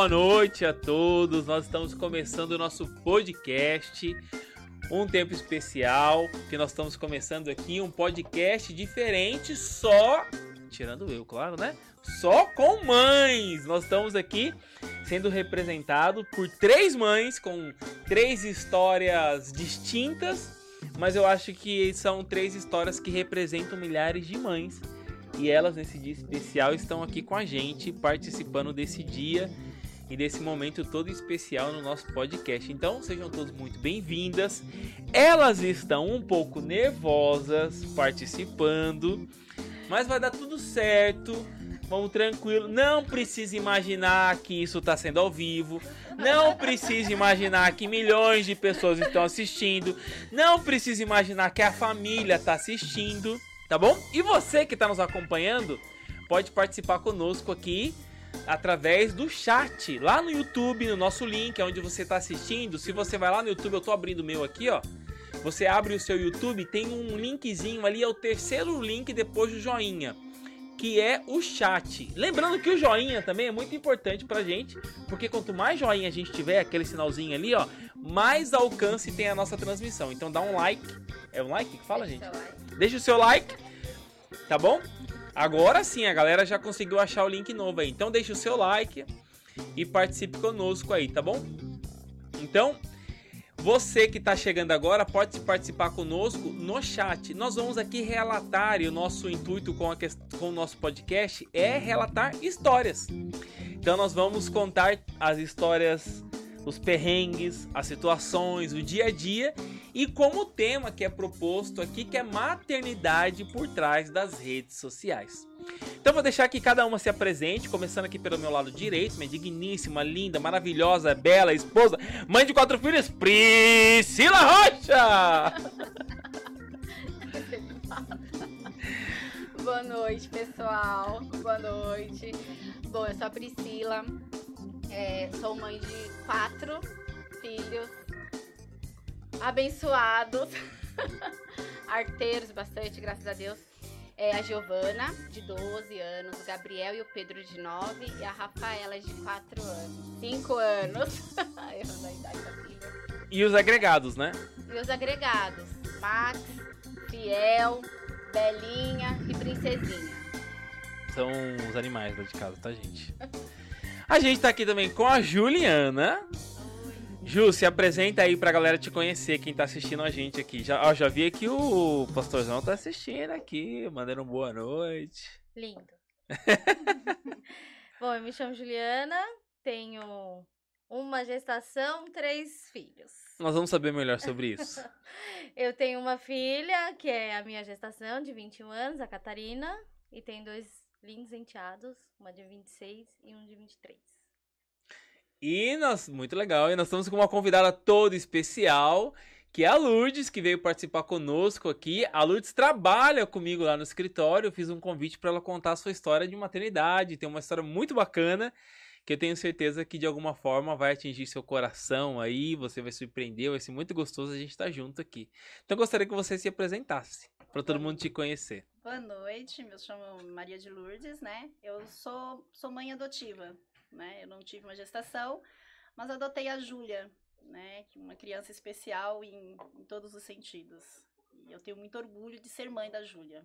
boa noite a todos. Nós estamos começando o nosso podcast. Um tempo especial que nós estamos começando aqui, um podcast diferente, só tirando eu, claro, né? Só com mães. Nós estamos aqui sendo representado por três mães com três histórias distintas, mas eu acho que são três histórias que representam milhares de mães e elas, nesse dia especial, estão aqui com a gente, participando desse dia e desse momento todo especial no nosso podcast. Então, sejam todos muito bem-vindas. Elas estão um pouco nervosas participando, mas vai dar tudo certo. Vamos tranquilo. Não precisa imaginar que isso está sendo ao vivo. Não precisa imaginar que milhões de pessoas estão assistindo. Não precisa imaginar que a família está assistindo tá bom? E você que está nos acompanhando pode participar conosco aqui através do chat lá no YouTube, no nosso link, onde você está assistindo. Se você vai lá no YouTube, eu estou abrindo o meu aqui, ó. Você abre o seu YouTube, tem um linkzinho ali, é o terceiro link depois do joinha, que é o chat. Lembrando que o joinha também é muito importante pra gente, porque quanto mais joinha a gente tiver, aquele sinalzinho ali, ó, mais alcance tem a nossa transmissão. Então dá um like. É um like que fala, gente? Deixa o seu like, tá bom? Agora sim, a galera já conseguiu achar o link novo aí. Então deixa o seu like e participe conosco aí, tá bom? Então, você que está chegando agora pode participar conosco no chat. Nós vamos aqui relatar e o nosso intuito com, com o nosso podcast é relatar histórias. Então nós vamos contar as histórias os perrengues, as situações, o dia a dia e como o tema que é proposto aqui, que é maternidade por trás das redes sociais. Então vou deixar que cada uma se apresente, começando aqui pelo meu lado direito, minha digníssima, linda, maravilhosa, bela esposa, mãe de quatro filhos, Priscila Rocha! Boa noite, pessoal. Boa noite. Bom, eu sou a Priscila, é, sou mãe de quatro filhos abençoados, arteiros bastante, graças a Deus. É a Giovana, de 12 anos, o Gabriel e o Pedro, de 9, e a Rafaela, de 4 anos. 5 anos. Errando a idade da filha. E os agregados, né? E os agregados. Max, Fiel, Belinha e Princesinha. São os animais lá de casa, tá, gente? A gente tá aqui também com a Juliana. Ju, se apresenta aí pra galera te conhecer, quem tá assistindo a gente aqui. Já, ó, já vi que o pastorzão tá assistindo aqui, mandando boa noite. Lindo. Bom, eu me chamo Juliana, tenho uma gestação, três filhos. Nós vamos saber melhor sobre isso. eu tenho uma filha, que é a minha gestação, de 21 anos, a Catarina, e tem dois lindos enteados, uma de 26 e um de 23. E nós, muito legal, e nós estamos com uma convidada toda especial, que é a Lourdes, que veio participar conosco aqui. A Lourdes trabalha comigo lá no escritório, eu fiz um convite para ela contar a sua história de maternidade, tem uma história muito bacana, que eu tenho certeza que de alguma forma vai atingir seu coração aí, você vai surpreender, vai ser muito gostoso a gente estar junto aqui. Então gostaria que você se apresentasse, para todo mundo te conhecer. Boa noite, me chamo Maria de Lourdes, né? Eu sou, sou mãe adotiva, né? Eu não tive uma gestação, mas adotei a Júlia, né? É uma criança especial em, em todos os sentidos. E eu tenho muito orgulho de ser mãe da Júlia.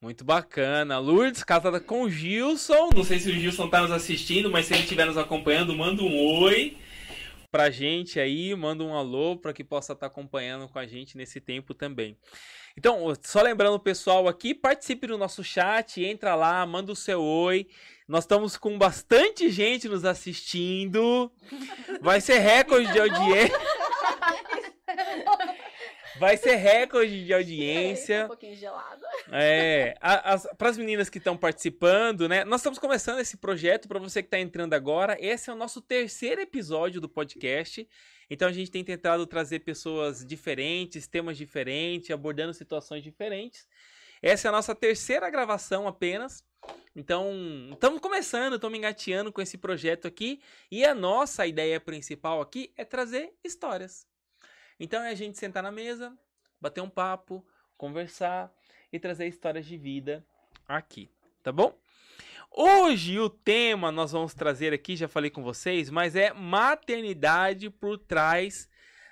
Muito bacana. Lourdes, casada com o Gilson. Não sei se o Gilson está nos assistindo, mas se ele estiver nos acompanhando, manda um oi pra gente aí, manda um alô para que possa estar tá acompanhando com a gente nesse tempo também. Então, só lembrando o pessoal aqui, participe do nosso chat, entra lá, manda o seu oi. Nós estamos com bastante gente nos assistindo. Vai ser recorde de audiência. Vai ser recorde de audiência. É, um pouquinho gelado. É, para as meninas que estão participando, né? Nós estamos começando esse projeto para você que está entrando agora. Esse é o nosso terceiro episódio do podcast. Então a gente tem tentado trazer pessoas diferentes, temas diferentes, abordando situações diferentes. Essa é a nossa terceira gravação apenas. Então, estamos começando, estamos engateando com esse projeto aqui. E a nossa ideia principal aqui é trazer histórias. Então é a gente sentar na mesa, bater um papo, conversar e trazer histórias de vida aqui. tá bom? Hoje o tema nós vamos trazer aqui, já falei com vocês, mas é maternidade por trás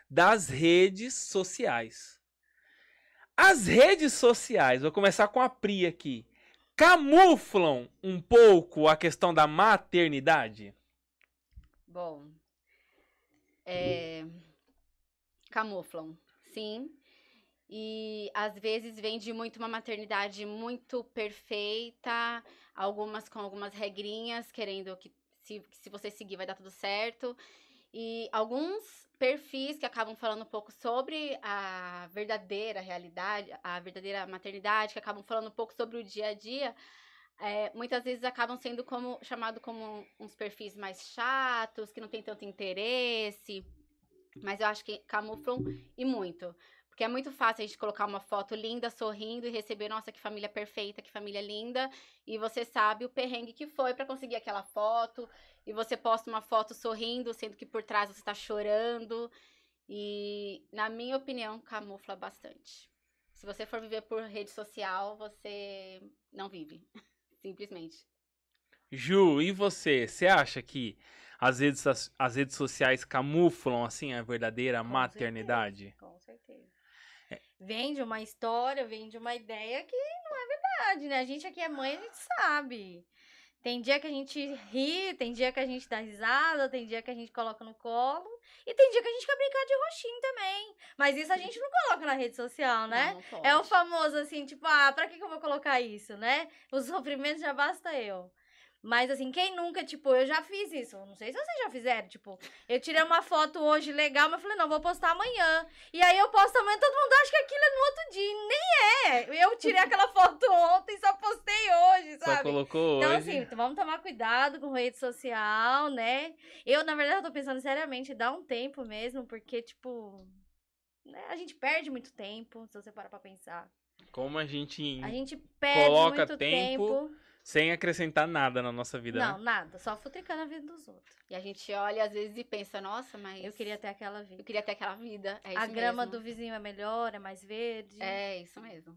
das redes sociais. As redes sociais, vou começar com a Pri aqui, camuflam um pouco a questão da maternidade? Bom, é, camuflam, sim. E às vezes vende muito uma maternidade muito perfeita, algumas com algumas regrinhas, querendo que se, que se você seguir vai dar tudo certo. E alguns perfis que acabam falando um pouco sobre a verdadeira realidade, a verdadeira maternidade, que acabam falando um pouco sobre o dia a dia, é, muitas vezes acabam sendo como chamado como uns perfis mais chatos, que não tem tanto interesse. Mas eu acho que camuflam e muito. Porque é muito fácil a gente colocar uma foto linda, sorrindo e receber, nossa, que família perfeita, que família linda. E você sabe o perrengue que foi para conseguir aquela foto. E você posta uma foto sorrindo, sendo que por trás você está chorando. E, na minha opinião, camufla bastante. Se você for viver por rede social, você não vive. Simplesmente. Ju, e você? Você acha que as redes, as redes sociais camuflam, assim, a verdadeira Com maternidade? certeza, Com certeza. Vende uma história, vende uma ideia que não é verdade, né? A gente aqui é mãe, a gente sabe. Tem dia que a gente ri, tem dia que a gente dá risada, tem dia que a gente coloca no colo. E tem dia que a gente quer brincar de roxinho também. Mas isso a gente não coloca na rede social, né? Não, não pode. É o famoso assim, tipo, ah, pra que, que eu vou colocar isso, né? O sofrimento já basta eu. Mas assim, quem nunca, tipo, eu já fiz isso. Não sei se vocês já fizeram, tipo, eu tirei uma foto hoje legal, mas falei, não, vou postar amanhã. E aí eu posto amanhã, todo mundo acha que aquilo é no outro dia. E nem é. Eu tirei aquela foto ontem, só postei hoje, Só sabe? colocou Então, hoje? assim, vamos tomar cuidado com rede social, né? Eu, na verdade, eu tô pensando seriamente dar um tempo mesmo, porque, tipo, né, a gente perde muito tempo, se você parar pra pensar. Como a gente, A gente perde Coloca muito tempo, tempo. Sem acrescentar nada na nossa vida, Não, né? nada, só futricando a vida dos outros. E a gente olha às vezes e pensa, nossa, mas Eu queria ter aquela eu vida. queria ter aquela vida. É isso a grama mesmo. do vizinho é melhor, é mais verde. É isso mesmo.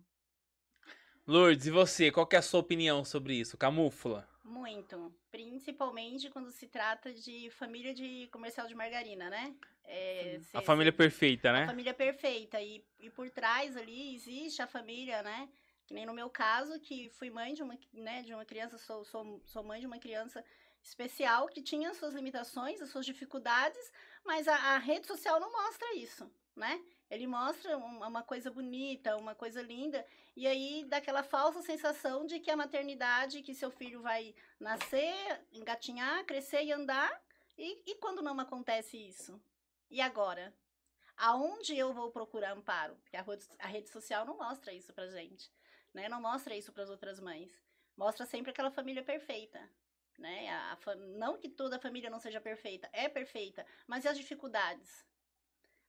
Lourdes, e você? Qual que é a sua opinião sobre isso? Camufla? Muito. Principalmente quando se trata de família de comercial de margarina, né? É, A família perfeita, A né? família perfeita. E, e por trás ali existe a família, né? Que nem no meu caso, que fui mãe de uma, né, de uma criança, sou, sou, sou mãe de uma criança especial que tinha as suas limitações, as suas dificuldades, mas a, a rede social não mostra isso, né? Ele mostra um- uma coisa bonita, uma coisa linda, e aí dá aquela falsa sensação de que a maternidade, que seu filho vai nascer, engatinhar, crescer e andar, e, e quando não acontece isso? E agora? Aonde eu vou procurar amparo? Porque a, a rede social não mostra isso pra gente, né? Não mostra isso para as outras mães. Mostra sempre aquela família perfeita, né? A, a fa- não que toda a família não seja perfeita, é perfeita, mas e as dificuldades?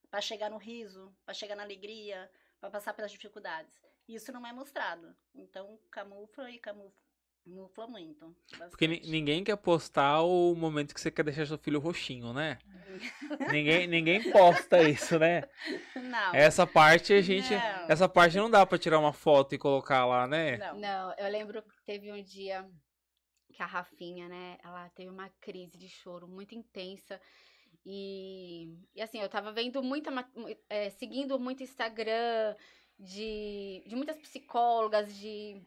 Para chegar no riso, para chegar na alegria, para passar pelas dificuldades. Isso não é mostrado. Então, camufla e camufla, Porque ni- bastante. ninguém quer postar o momento que você quer deixar seu filho roxinho, né? ninguém, ninguém posta isso, né? Não. Essa parte a gente. Não. Essa parte não dá pra tirar uma foto e colocar lá, né? Não. Não, eu lembro que teve um dia que a Rafinha, né, ela teve uma crise de choro muito intensa. E, e assim, eu tava vendo muita, é, seguindo muito Instagram de, de muitas psicólogas, de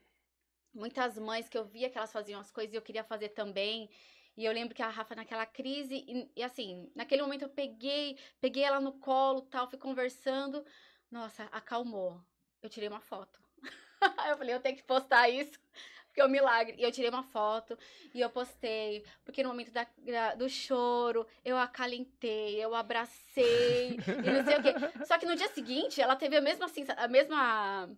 muitas mães que eu via que elas faziam as coisas e eu queria fazer também. E eu lembro que a Rafa naquela crise, e, e assim, naquele momento eu peguei, peguei ela no colo, tal, fui conversando. Nossa, acalmou. Eu tirei uma foto. Eu falei, eu tenho que postar isso, porque é um milagre. E eu tirei uma foto e eu postei, porque no momento da, da- do choro, eu acalentei, eu abracei e não sei o quê. Só que no dia seguinte, ela teve a mesma, sensa- a mesma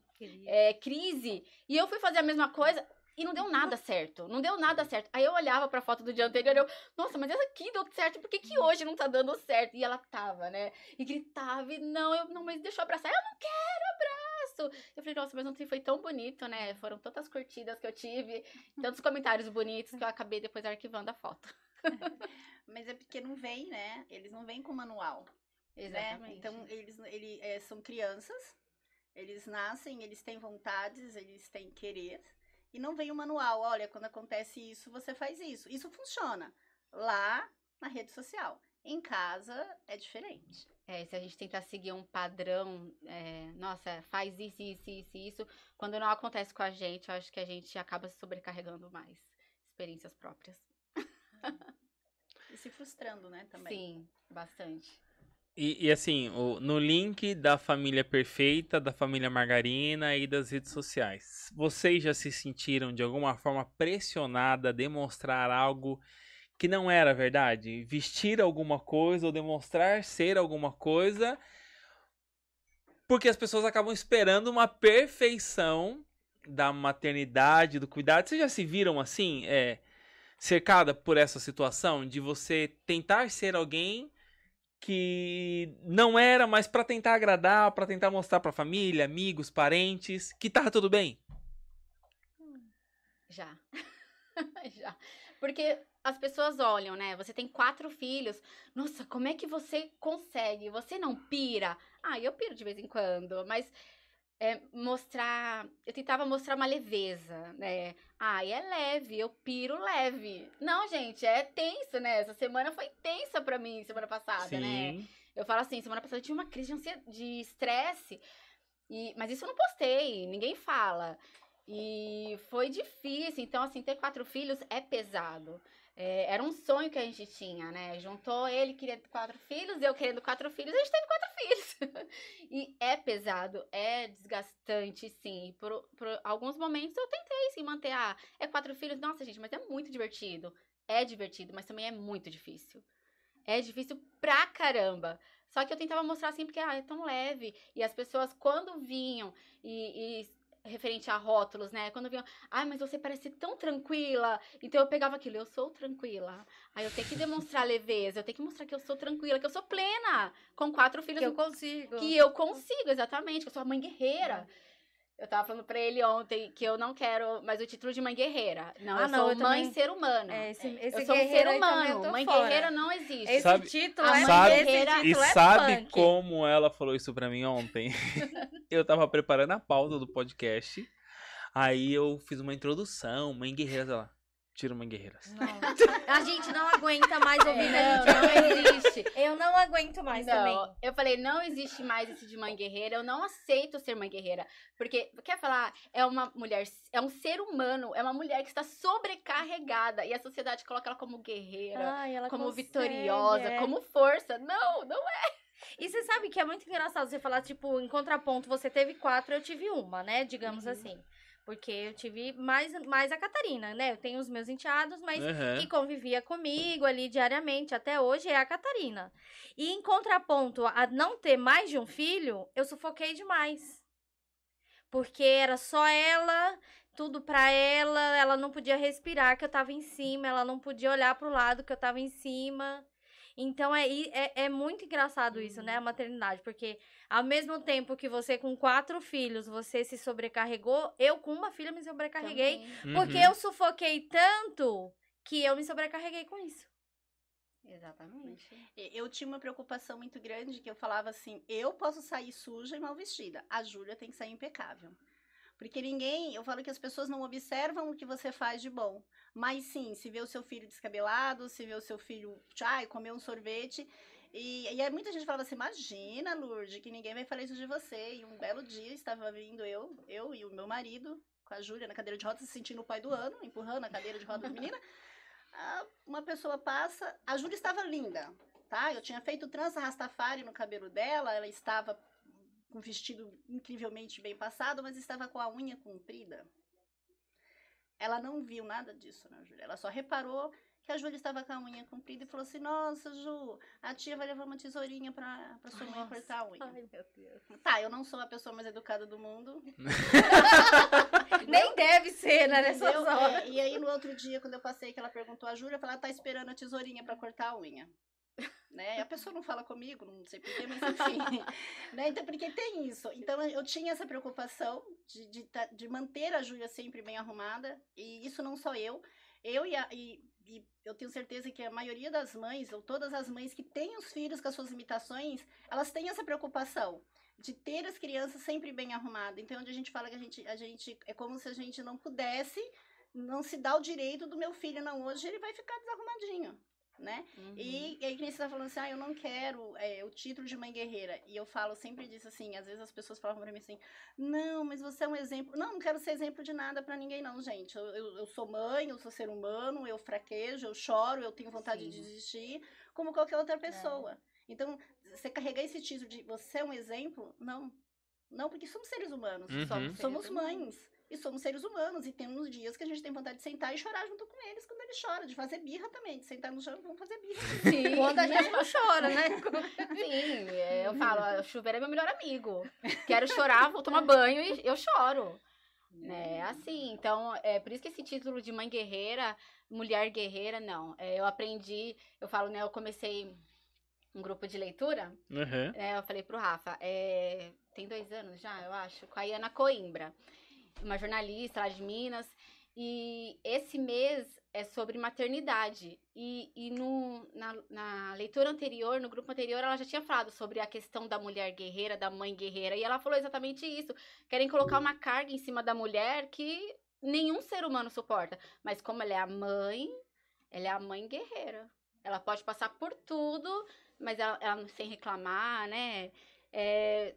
é, crise e eu fui fazer a mesma coisa. E não deu nada certo, não deu nada certo. Aí eu olhava pra foto do dia anterior e eu, nossa, mas essa aqui deu certo, por que, que hoje não tá dando certo? E ela tava, né? E gritava, e não, eu não, mas deixa eu abraçar. Eu não quero Eu falei, nossa, mas ontem foi tão bonito, né? Foram tantas curtidas que eu tive, tantos comentários bonitos que eu acabei depois arquivando a foto. Mas é porque não vem, né? Eles não vêm com manual. né? Então, eles, ele, é, são crianças, eles nascem, eles têm vontades, eles têm querer, e não vem o manual. Olha, quando acontece isso, você faz isso. Isso funciona lá na rede social. Em casa é diferente. É, se a gente tentar seguir um padrão, é, nossa, faz isso, isso, isso, isso. Quando não acontece com a gente, eu acho que a gente acaba se sobrecarregando mais. Experiências próprias. E se frustrando, né, também. Sim, bastante. E, e assim, o- no link da família perfeita, da família Margarina e das redes sociais, vocês já se sentiram de alguma forma pressionada a demonstrar algo que não era verdade? Vestir alguma coisa ou demonstrar ser alguma coisa? Porque as pessoas acabam esperando uma perfeição da maternidade, do cuidado. Vocês já se viram assim, é, cercada por essa situação de você tentar ser alguém que não era, mas pra tentar agradar, pra tentar mostrar pra família, amigos, parentes, que tava tudo bem. Já. Já. Porque as pessoas olham, né? Você tem quatro filhos. Nossa, como é que você consegue? Você não pira? Ah, eu piro de vez em quando, mas é, mostrar. Eu tentava mostrar uma leveza, né? Ah, é leve, eu piro leve. Não, gente, é tenso, né? Essa semana foi tensa pra mim, semana passada, né? Eu falo assim, semana passada eu tive uma crise de estresse. E, mas isso eu não postei, ninguém fala. E foi difícil. Então, assim, ter quatro filhos é pesado. É, era um sonho que a gente tinha, né? Juntou ele querendo quatro filhos, eu querendo quatro filhos, a gente teve quatro filhos. e é pesado, é desgastante, sim. Por, por alguns momentos eu tentei, sim, manter. Ah, é quatro filhos, nossa, gente, mas é muito divertido. É divertido, mas também é muito difícil. É difícil pra caramba. Só que eu tentava mostrar assim, porque ah, é tão leve. E as pessoas, quando vinham e, e referente a rótulos, né? Quando vinham, ai, mas você parece tão tranquila. Então eu pegava aquilo, eu sou tranquila. Aí eu tenho que demonstrar leveza, eu tenho que mostrar que eu sou tranquila, que eu sou plena. Com quatro filhos Que eu consigo. que eu consigo, exatamente, que eu sou a mãe guerreira. Eu tava falando pra ele ontem que eu não quero mais o título de mãe guerreira. Não, Ah, eu não, sou eu mãe também- ser humano. É, esse, esse eu sou um ser humano. Mãe fora. guerreira não existe. Esse Sabe- título A é mãe esse guerreira- E é sabe punk. como ela falou isso pra mim ontem? eu tava preparando a pauta do podcast. Aí eu fiz uma introdução, mãe guerreiras, ela. Tira mãe guerreiras. Não. A gente não aguenta mais ouvir Não, a gente. não existe. Eu não aguento mais não, também. eu falei, não existe mais esse de mãe guerreira, eu não aceito ser mãe guerreira. Porque, quer falar, é uma mulher, é um ser humano, é uma mulher que está sobrecarregada. E a sociedade coloca ela como guerreira, Ai, ela como consegue, vitoriosa, é. como força. Não, não é. E você sabe que é muito engraçado você falar, tipo, em contraponto, você teve quatro, eu tive uma, né? Digamos Uhum. assim. Porque eu tive mais, mais a Catarina, né? Eu tenho os meus enteados, mas Aham. que convivia comigo ali diariamente até hoje é a Catarina. E em contraponto a não ter mais de um filho, eu sufoquei demais. Porque era só ela, tudo pra ela, ela não podia respirar que eu tava em cima, ela não podia olhar pro lado que eu tava em cima. Então é, é, é muito engraçado isso, né? A maternidade, porque ao mesmo tempo que você com quatro filhos, você se sobrecarregou, eu com uma filha me sobrecarreguei. Também. Porque Uhum. eu sufoquei tanto que eu me sobrecarreguei com isso. Exatamente. E- Eu tinha uma preocupação muito grande que eu falava assim: eu posso sair suja e mal vestida, a Júlia tem que sair impecável. Porque ninguém, eu falo que as pessoas não observam o que você faz de bom. Mas sim, se vê o seu filho descabelado, se vê o seu filho, ai, comer um sorvete. E, e aí muita gente falava assim: imagina, Lourdes, que ninguém vai falar isso de você. E um belo dia estava vindo eu, eu e o meu marido, com a Júlia na cadeira de rodas, se sentindo o pai do ano, empurrando a cadeira de rodas da menina. Uma pessoa passa, a Júlia estava linda, tá? Eu tinha feito trança rastafari no cabelo dela, ela estava com um vestido incrivelmente bem passado, mas estava com a unha comprida. Ela não viu nada disso, né, Júlia? Ela só reparou que a Júlia estava com a unha comprida e falou assim: Nossa, Ju, a tia vai levar uma tesourinha pra, pra sua mãe cortar a unha. Ai, meu Deus. Tá, eu não sou a pessoa mais educada do mundo. Nem deve ser, né? Nessas Entendeu? horas. É, e aí, no outro dia, quando eu passei, que ela perguntou a Júlia, eu falei, ela tá esperando a tesourinha pra cortar a unha. Né? A pessoa não fala comigo, não sei porquê, mas enfim. né? Então, porque tem isso. Então, eu tinha essa preocupação de, de, de manter a Júlia sempre bem arrumada. E isso não só eu. Eu e, a, e, e eu tenho certeza que a maioria das mães, ou todas as mães que têm os filhos com as suas limitações, elas têm essa preocupação de ter as crianças sempre bem arrumadas. Então, onde a gente fala que a gente, a gente é como se a gente não pudesse não se dá o direito do meu filho, não, hoje ele vai ficar desarrumadinho. Né? Uhum. E, e aí, que nem você tá falando assim, ah, eu não quero é, o título de mãe guerreira. E eu falo sempre disso assim, às vezes as pessoas falam pra mim assim, não, mas você é um exemplo. Não, não quero ser exemplo de nada para ninguém, não, gente. Eu, eu, eu, sou mãe, eu sou ser humano, eu fraquejo, eu choro, eu tenho vontade Sim. de desistir, como qualquer outra pessoa. É. Então, você carregar esse título de você é um exemplo, não. Não, porque somos seres humanos. Uhum. Somos, somos mães. E somos seres humanos. E temos dias que a gente tem vontade de sentar e chorar junto com eles quando eles choram. De fazer birra também. De sentar no chão, vamos fazer birra. Sim. quando a gente não chora, né? Sim. É, eu falo, o chuveiro é meu melhor amigo. Quero chorar, vou tomar banho e eu choro. É assim, então, é por isso que esse título de mãe guerreira, mulher guerreira, não. É, eu aprendi, eu falo, né, eu comecei um grupo de leitura, uhum. é, eu falei pro Rafa, é, tem dois anos já, eu acho, com a Iana Coimbra uma jornalista lá de Minas. E esse mês é sobre maternidade. E, e no, na, na, leitura anterior, no grupo anterior, ela já tinha falado sobre a questão da mulher guerreira, da mãe guerreira. E ela falou exatamente isso. Querem colocar uma carga em cima da mulher que nenhum ser humano suporta. Mas como ela é a mãe, ela é a mãe guerreira. Ela pode passar por tudo, mas ela, ela sem reclamar, né? É,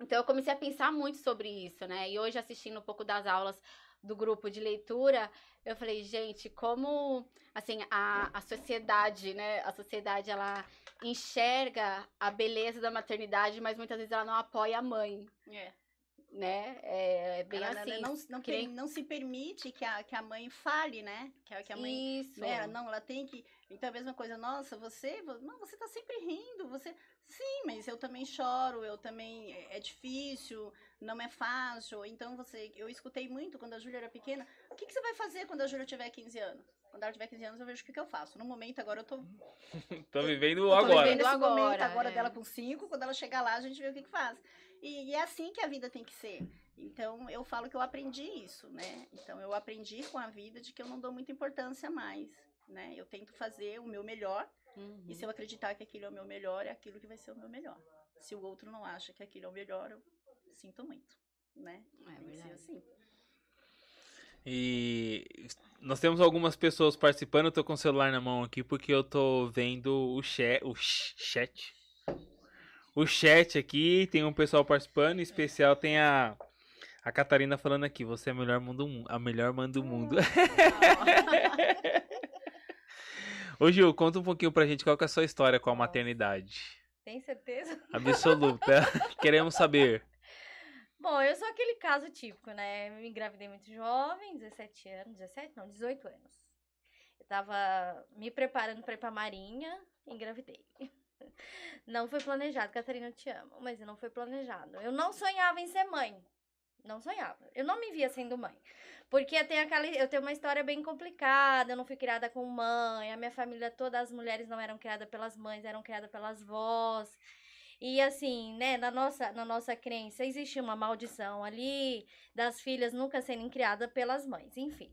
então eu comecei a pensar muito sobre isso, né? E hoje assistindo um pouco das aulas do grupo de leitura, eu falei, gente, como assim, a, a sociedade, né? A sociedade ela enxerga a beleza da maternidade, mas muitas vezes ela não apoia a mãe. É. Né? É, é bem ela, assim. Não, não, que não, se permite que a, que a mãe fale, né? Que, que a mãe. Isso. Né? Não, ela tem que. Então, a mesma coisa, nossa, você. Não, você tá sempre rindo. Você. Sim, mas eu também choro, eu também é, é difícil, não é fácil. Então você, eu escutei muito quando a Júlia era pequena. O que, que você vai fazer quando a Júlia tiver 15 anos? Quando ela tiver 15 anos, eu vejo o que, que eu faço. No momento, agora eu tô. tô vivendo eu, agora. Tô vivendo esse agora, momento agora é. dela com 5. Quando ela chegar lá, a gente vê o que, que faz. E, e, é assim que a vida tem que ser. Então, eu falo que eu aprendi isso, né? Então, eu aprendi com a vida de que eu não dou muita importância mais, né? Eu tento fazer o meu melhor. Uhum. E se eu acreditar que aquilo é o meu melhor, é aquilo que vai ser o meu melhor. Se o outro não acha que aquilo é o melhor, eu sinto muito, né? É Tem ser assim. E nós temos algumas pessoas participando. Eu tô com o celular na mão aqui porque eu tô vendo o chat. O chat. O chat aqui, tem um pessoal participando. Em especial tem a, a Catarina falando aqui. Você é a melhor, mundo, a melhor mãe do mundo. Ô Gil, conta um pouquinho pra gente qual que é a sua história com a maternidade. Tem certeza? Absoluta. Queremos saber. Bom, eu sou aquele caso típico, né? Me engravidei muito jovem, 17 anos, 17 não, 18 anos. Eu tava me preparando para ir pra Marinha, engravidei. Não foi planejado, Catarina, eu te amo, mas não foi planejado. Eu não sonhava em ser mãe. Não sonhava. Eu não me via sendo mãe. Porque eu tenho, aquela, eu tenho uma história bem complicada. Eu não fui criada com mãe. A minha família, todas as mulheres não eram criadas pelas mães, eram criadas pelas vós. E assim, né, na nossa, na nossa crença, existe uma maldição ali das filhas nunca serem criadas pelas mães, enfim.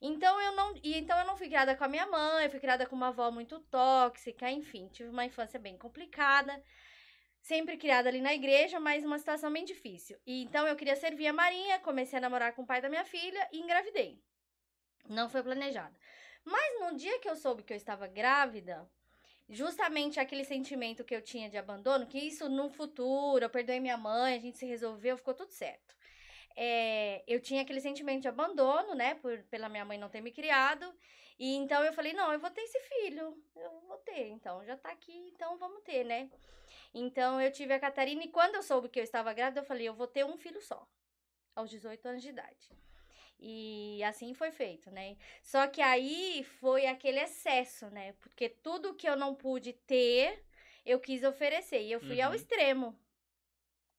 Então eu não, e então eu não fui criada com a minha mãe, fui criada com uma avó muito tóxica, enfim, tive uma infância bem complicada sempre criada ali na igreja, mas uma situação bem difícil. E então eu queria servir a Marinha, comecei a namorar com o pai da minha filha e engravidei. Não foi planejado. Mas no dia que eu soube que eu estava grávida, justamente aquele sentimento que eu tinha de abandono, que isso no futuro, eu perdoei minha mãe, a gente se resolveu, ficou tudo certo. É, eu tinha aquele sentimento de abandono, né, por, pela minha mãe não ter me criado, e então eu falei, não, eu vou ter esse filho, eu vou ter, então já tá aqui, então vamos ter, né. Então eu tive a Catarina e quando eu soube que eu estava grávida, eu falei, eu vou ter um filho só, aos 18 anos de idade. E assim foi feito, né? Só que aí foi aquele excesso, né? Porque tudo que eu não pude ter, eu quis oferecer. E eu fui uhum. ao extremo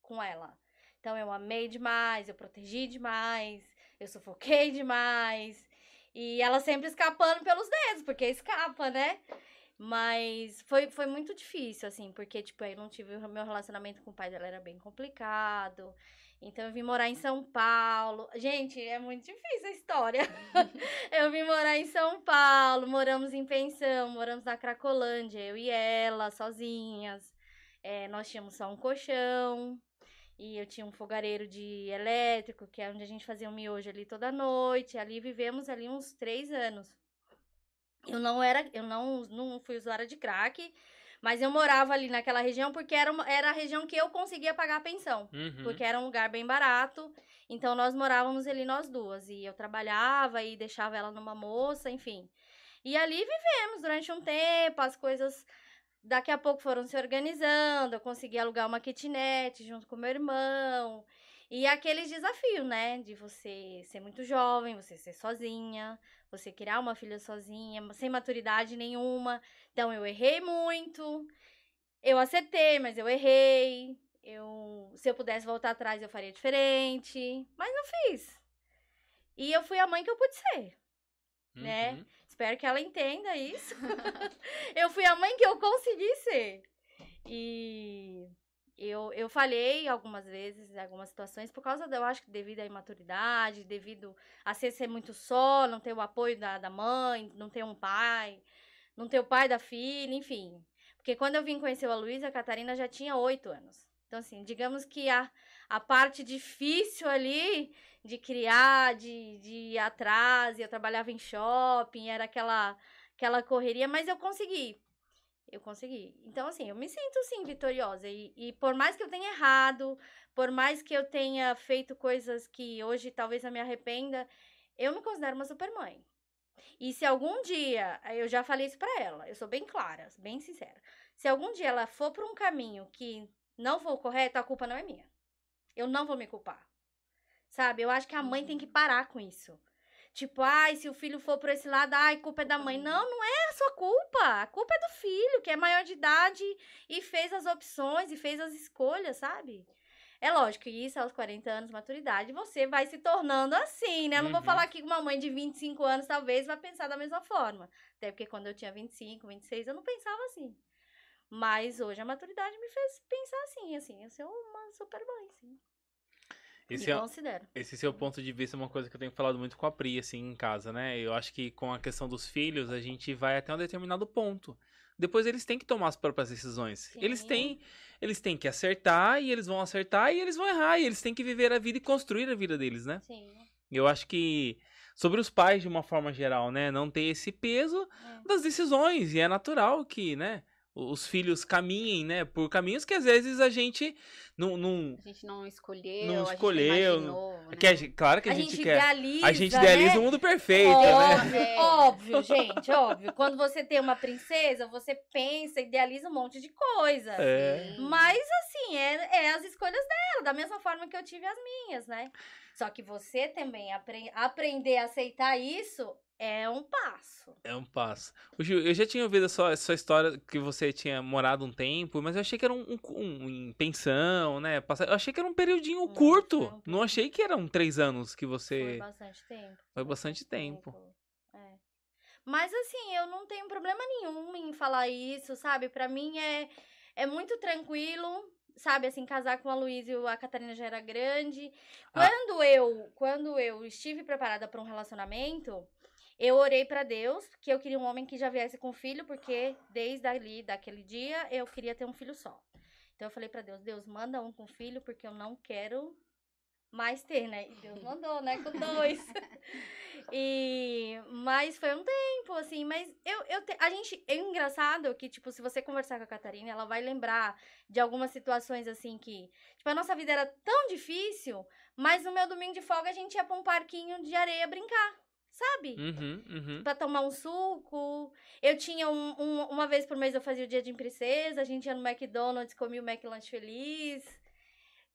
com ela. Então eu amei demais, eu protegi demais, eu sufoquei demais. E ela sempre escapando pelos dedos, porque escapa, né? Mas foi, foi muito difícil, assim, porque, tipo, eu não tive. Meu relacionamento com o pai dela era bem complicado. Então eu vim morar em São Paulo. Gente, é muito difícil a história. eu vim morar em São Paulo, moramos em pensão, moramos na Cracolândia, eu e ela, sozinhas. É, nós tínhamos só um colchão. E eu tinha um fogareiro de elétrico, que é onde a gente fazia um miojo ali toda noite. Ali vivemos ali uns três anos. Eu não era, eu não, não fui usuária de crack, mas eu morava ali naquela região porque era, uma- era a região que eu conseguia pagar a pensão. Uhum. Porque era um lugar bem barato. Então nós morávamos ali nós duas. E eu trabalhava e deixava ela numa moça, enfim. E ali vivemos durante um tempo, as coisas daqui a pouco foram se organizando. Eu consegui alugar uma kitnet junto com meu irmão. E aqueles desafios, né? De você ser muito jovem, você ser sozinha, você criar uma filha sozinha, sem maturidade nenhuma. Então eu errei muito. Eu acertei, mas eu errei. Eu, se eu pudesse voltar atrás, eu faria diferente. Mas não fiz. E eu fui a mãe que eu pude ser. né? Uhum. Espero que ela entenda isso. eu fui a mãe que eu consegui ser. E eu, eu falhei algumas vezes, em algumas situações, por causa, eu acho que devido à imaturidade, devido a ser, ser muito só, não ter o apoio da, da mãe, não ter um pai, não ter o pai da filha, enfim. Porque quando eu vim conhecer a Luísa, a Catarina já tinha oito anos. Então, assim, digamos que a, a parte difícil ali de criar, de, de ir atrás, eu trabalhava em shopping, era aquela, aquela correria, mas eu consegui. Eu consegui. Então, assim, eu me sinto, sim, vitoriosa. E, e por mais que eu tenha errado, por mais que eu tenha feito coisas que hoje talvez eu me arrependa, eu me considero uma supermãe. E se algum dia, eu já falei isso pra ela, eu sou bem clara, bem sincera. Se algum dia ela for por um caminho que não for correto, a culpa não é minha. Eu não vou me culpar. Sabe? Eu acho que a mãe tem que parar com isso. Tipo, ai, se o filho for por esse lado, ai, culpa é da mãe. Não, não é a sua culpa. A culpa é do filho, que é maior de idade e fez as opções e fez as escolhas, sabe? É lógico que isso, aos 40 anos de maturidade, você vai se tornando assim, né? Eu não vou Uhum. falar que uma mãe de 25 anos talvez vai pensar da mesma forma. Até porque quando eu tinha 25, 26, eu não pensava assim. Mas hoje a maturidade me fez pensar assim, assim, eu sou uma super mãe, sim. Esse é, considero. esse seu ponto de vista é uma coisa que eu tenho falado muito com a Pri, assim, em casa, né? Eu acho que com a questão dos filhos, a gente vai até um determinado ponto. Depois eles têm que tomar as próprias decisões. Eles Sim. têm, eles têm que acertar e eles vão acertar e eles vão errar e eles têm que viver a vida e construir a vida deles, né? Sim. Eu acho que sobre os pais de uma forma geral, né, não ter esse peso É. das decisões e é natural que, né, os filhos caminhem, né, por caminhos que às vezes a gente não, não A gente não escolheu, Não escolheu, imaginou, né? que a gente- claro que a, A gente, gente quer idealiza, a gente idealiza né? o mundo perfeito, Óbvio, né? Óbvio, gente, óbvio. Quando você tem uma princesa, você pensa, idealiza um monte de coisa. É. Mas, assim, é, é as escolhas dela, da mesma forma que eu tive as minhas, né? Só que você também apre- aprender a aceitar isso é um passo. É um passo. Ô, Gil, eu já tinha ouvido a sua, a sua história que você tinha morado um tempo, mas eu achei que era um, um, um- em pensão, né? Eu achei que era um periodinho Não, curto. foi um Não achei que eram três anos que Foi você. bastante tempo. Foi bastante tempo. É. Mas assim, eu não tenho problema nenhum em falar isso, sabe? Pra mim é, é muito tranquilo, sabe? Assim, casar com a Luísa e a Catarina já era grande. Ah. Quando eu, quando eu estive preparada pra um relacionamento, eu orei pra Deus que eu queria um homem que já viesse com filho, porque desde ali, daquele dia, eu queria ter um filho só. Então eu falei pra Deus, Deus, manda um com filho, porque eu não quero mais ter, né? E Deus mandou, né? Com dois. E mas foi um tempo assim, mas eu, eu te- a gente é engraçado que tipo, se você conversar com a Catarina, ela vai lembrar de algumas situações assim que, tipo, a nossa vida era tão difícil, mas no meu domingo de folga a gente ia pra um parquinho de areia brincar, sabe? Uhum, uhum. Pra tomar um suco. Eu tinha um, um- uma vez por mês eu fazia o dia de princesa, a gente ia no McDonald's, comia o McLanche feliz.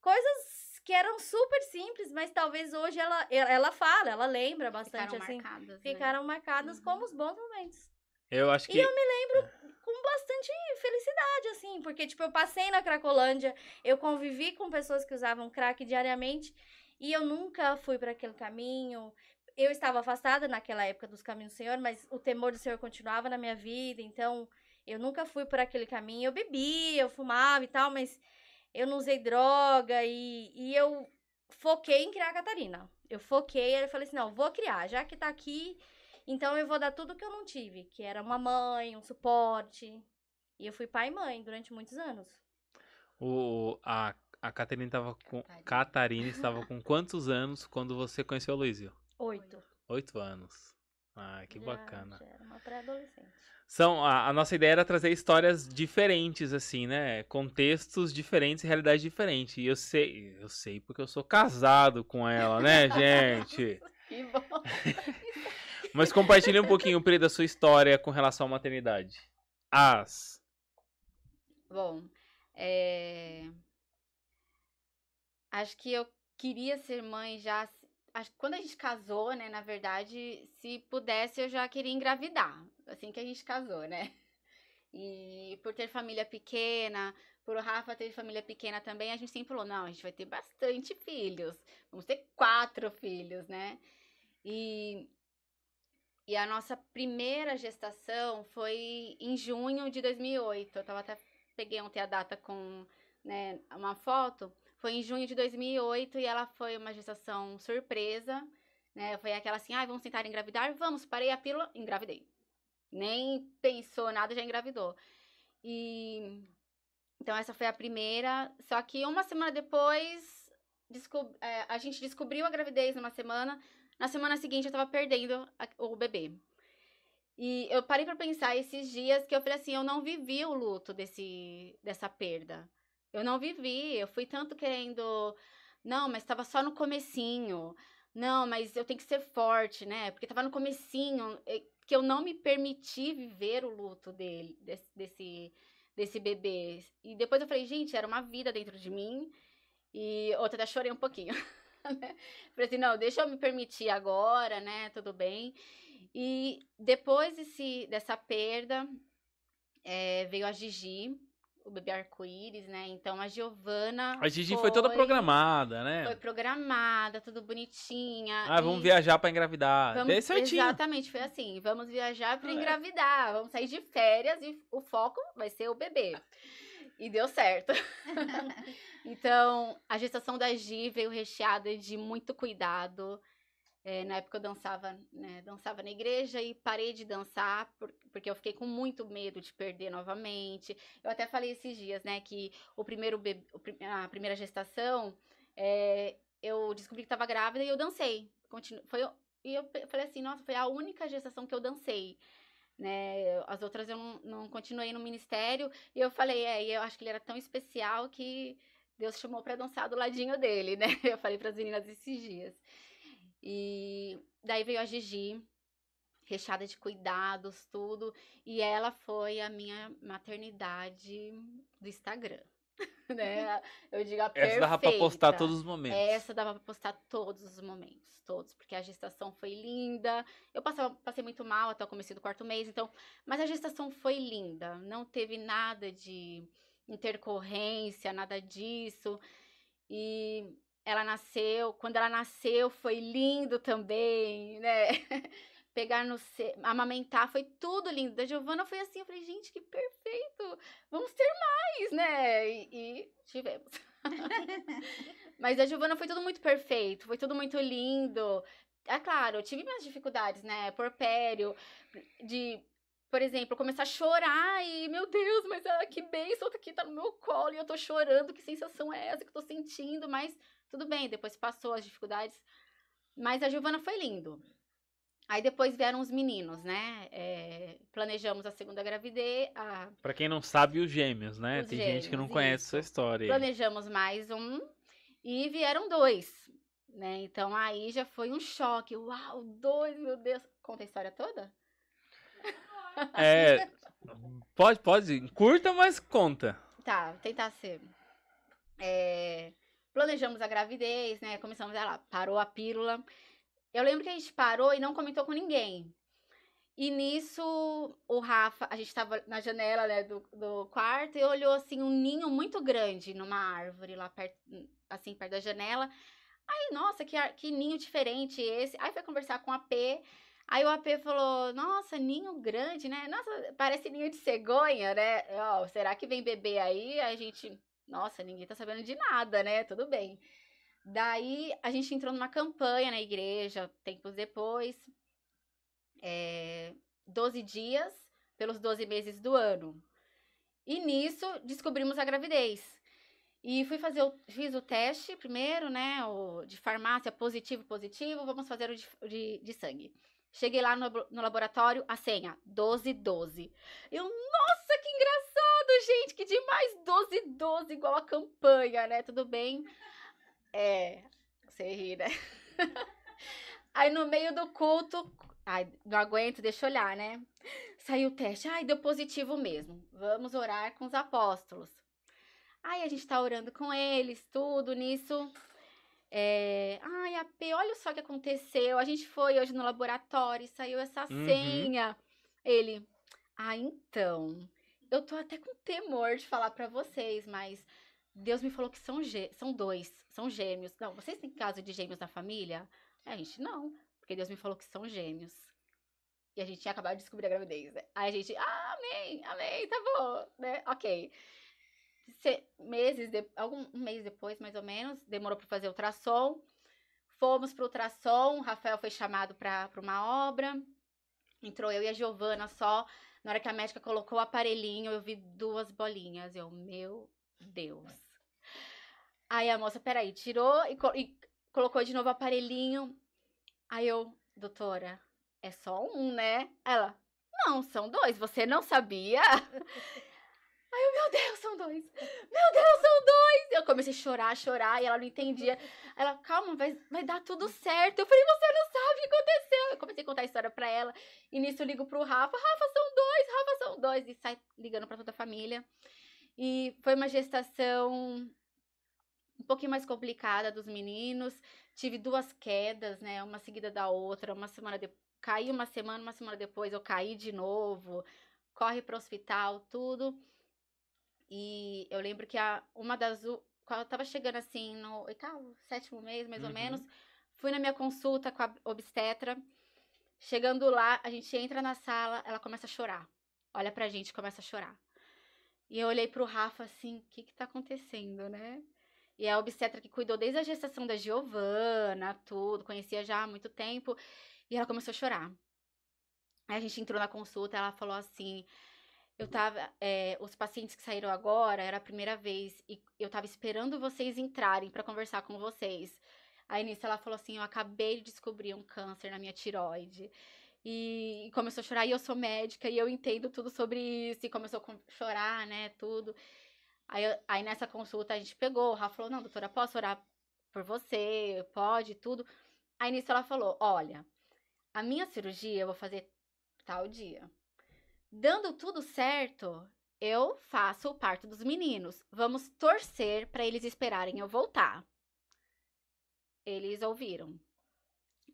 Coisas que eram super simples, mas talvez hoje ela ela fala, ela lembra bastante Ficaram assim. marcadas, né? Ficaram marcadas Uhum. como os bons momentos. Eu acho que. E eu me lembro com bastante felicidade, assim, porque, tipo, eu passei na Cracolândia, eu convivi com pessoas que usavam crack diariamente e eu nunca fui para aquele caminho. Eu estava afastada naquela época dos caminhos do Senhor, mas o temor do Senhor continuava na minha vida, então eu nunca fui por aquele caminho. Eu bebia, eu fumava e tal, mas eu não usei droga e, e eu foquei em criar a Catarina. Eu foquei, aí eu falei assim, não, vou criar, já que tá aqui, então eu vou dar tudo que eu não tive, que era uma mãe, um suporte. E eu fui pai e mãe durante muitos anos. O, a, A Catarina estava com. Catarina. Catarina estava com quantos anos quando você conheceu o Luizio? Oito. Oito anos. Ah, que Já- bacana. Já era uma pré-adolescente. São, a, a nossa ideia era trazer histórias diferentes, assim, né? Contextos diferentes, realidades diferentes. E eu sei, eu sei porque eu sou casado com ela, né, gente? Que bom. Mas compartilhe um pouquinho, Pri, da sua história com relação à maternidade. As. Bom, é... acho que eu queria ser mãe já. Acho que quando a gente casou, né? Na verdade, se pudesse, eu já queria engravidar. Assim que a gente casou, né? E por ter família pequena, por o Rafa ter família pequena também, a gente sempre falou: não, a gente vai ter bastante filhos. Vamos ter quatro filhos, né? E, e a nossa primeira gestação foi em junho de 2008. Eu tava até peguei ontem a data com né, uma foto. Foi em junho de 2008 e ela foi uma gestação surpresa, né? Foi aquela assim, ah, vamos tentar engravidar? Vamos, parei a pílula, engravidei. Nem pensou nada, já engravidou. E então essa foi a primeira, só que uma semana depois descob- é, a gente descobriu a gravidez numa semana, na semana seguinte eu tava perdendo a- o bebê. E eu parei pra pensar esses dias que eu falei assim, eu não vivi o luto desse, dessa perda. Eu não vivi, eu fui tanto querendo, não, mas estava só no comecinho. Não, mas eu tenho que ser forte, né? Porque tava no comecinho, eh, que eu não me permiti viver o luto dele, desse, desse, desse bebê. E depois eu falei, gente, era uma vida dentro de mim. E outra até chorei um pouquinho. né? Falei assim, não, deixa eu me permitir agora, né? Tudo bem. E depois desse, dessa perda, eh, veio a Gigi, o bebê arco-íris, né? Então a Giovana. A Gigi foi, toda programada, né? Foi programada, tudo bonitinha. Ah, vamos viajar pra engravidar. vamos- certinho. Exatamente, foi assim. Vamos viajar para É. engravidar, vamos sair de férias e o foco vai ser o bebê. E deu certo. então, a gestação da Gi veio recheada de muito cuidado. É, na época eu dançava, né, dançava na igreja e parei de dançar por- porque eu fiquei com muito medo de perder novamente. Eu até falei esses dias, né, que o primeiro bebê, a primeira gestação, é, eu descobri que estava grávida e eu dancei. Continu, foi, e eu falei assim, nossa, foi a única gestação que eu dancei. Né? As outras eu não, não continuei no ministério. E eu falei, é, eu acho que ele era tão especial que Deus chamou para dançar do ladinho dele, né? Eu falei para as meninas esses dias. E daí veio a Gigi, recheada de cuidados, tudo. E ela foi a minha maternidade do Instagram. né? Eu digo a Essa dava pra postar todos os momentos. Essa dava pra postar todos os momentos, todos, porque a gestação foi linda. Eu passava, passei muito mal até o começo do quarto mês, então, mas a gestação foi linda, não teve nada de intercorrência, nada disso. E ela nasceu, quando ela nasceu foi lindo também, né? Pegar no se... amamentar foi tudo lindo. Da Giovana foi assim, eu falei, gente, que perfeito. Vamos ter mais, né? E, e tivemos. Mas a Giovana foi tudo muito perfeito, foi tudo muito lindo. É claro, eu tive minhas dificuldades, né? Porpério, de, por exemplo, começar a chorar e, meu Deus, mas ah, que bênção que tá no meu colo e eu tô chorando, que sensação é essa que eu tô sentindo? Mas tudo bem, depois passou as dificuldades. Mas a Giovana foi lindo. Aí depois vieram os meninos, né? É, planejamos a segunda gravidez, a Pra quem não sabe, os gêmeos, né? Os Tem gente que não gêmeos, conhece isso. essa história. planejamos mais um e vieram dois, né? Então aí já foi um choque. Uau, dois, meu Deus. Conta a história toda? É. Pode, pode. Curta, mas conta. Tá, tentar ser. É, planejamos a gravidez, né? Começamos ela, parou a pílula. Eu lembro que a gente parou e não comentou com ninguém. E nisso, o Rafa, a gente tava na janela né, do, do quarto e olhou assim um ninho muito grande numa árvore lá perto, assim, perto da janela. Aí, nossa, que, que ninho diferente esse. Aí foi conversar com o AP. Aí o AP falou: Nossa, ninho grande, né? Nossa, parece ninho de cegonha, né? Ó, será que vem bebê? Aí a gente, nossa, ninguém tá sabendo de nada, né? Tudo bem. Daí a gente entrou numa campanha na igreja, tempos depois, é, 12 dias pelos 12 meses do ano. E nisso descobrimos a gravidez. E fui fazer o, fiz o teste primeiro, né? O de farmácia, positivo, positivo. Vamos fazer o de, de, de sangue. Cheguei lá no, no laboratório, a senha, 1212. Eu, nossa, que engraçado, gente, que demais, 1212, igual a campanha, né? Tudo bem? É, você ri, né? Aí no meio do culto, ai, não aguento, deixa eu olhar, né? Saiu o teste, ai, deu positivo mesmo. Vamos orar com os apóstolos. Aí a gente tá orando com eles, tudo nisso. É, ai, AP, olha só o que aconteceu. A gente foi hoje no laboratório e saiu essa Uhum. senha. Ele, ah, então. Eu tô até com temor de falar pra vocês, mas Deus me falou que são, são dois, são gêmeos. Não, vocês têm caso de gêmeos na família? A gente não, porque Deus me falou que são gêmeos. E a gente tinha acabado de descobrir a gravidez, né? Aí a gente, ah, amém, amém, tá bom, né? Ok. Se- meses, de, algum um mês depois, mais ou menos, demorou para fazer ultrassom. Fomos pro ultrassom, o Rafael foi chamado para uma obra. Entrou eu e a Giovana só. Na hora que a médica colocou o aparelhinho, eu vi duas bolinhas. Eu, meu Deus. Aí a moça, peraí, tirou e, e colocou de novo o aparelhinho. Aí eu, doutora, é só um, né? Ela, não, são dois, você não sabia? Aí eu, meu Deus, são dois. Meu Deus, são dois. Eu comecei a chorar, chorar, e ela não entendia. Ela, calma, vai, vai dar tudo certo. Eu falei, você não sabe o que aconteceu. Eu comecei a contar a história pra ela. E nisso eu ligo pro Rafa, Rafa, são dois, Rafa, são dois. E sai ligando pra toda a família. E foi uma gestação um pouquinho mais complicada dos meninos. Tive duas quedas, né? Uma seguida da outra. Uma semana depois. Caí uma semana, uma semana depois eu caí de novo. Corre pro hospital, tudo. E eu lembro que a, uma das. Quando eu tava chegando assim no oitavo, sétimo mês, mais ou Uhum. menos, fui na minha consulta com a obstetra. Chegando lá, a gente entra na sala, ela começa a chorar. Olha pra gente, começa a chorar. E eu olhei pro Rafa assim, o que que tá acontecendo, né? E a obstetra que cuidou desde a gestação da Giovana, tudo, conhecia já há muito tempo, e ela começou a chorar. Aí a gente entrou na consulta, ela falou assim: eu tava. é, os pacientes que saíram agora era a primeira vez, e eu tava esperando vocês entrarem pra conversar com vocês. Aí nisso ela falou assim: eu acabei de descobrir um câncer na minha tiroide. E, começou a chorar, e eu sou médica, e eu entendo tudo sobre isso, e começou a chorar, né, tudo. Aí, aí nessa consulta a gente pegou, o Rafa falou, não, doutora, posso orar por você? Pode, tudo. Aí nisso ela falou, olha, a minha cirurgia eu vou fazer tal dia. Dando tudo certo, eu faço o parto dos meninos. Vamos torcer para eles esperarem eu voltar. Eles ouviram.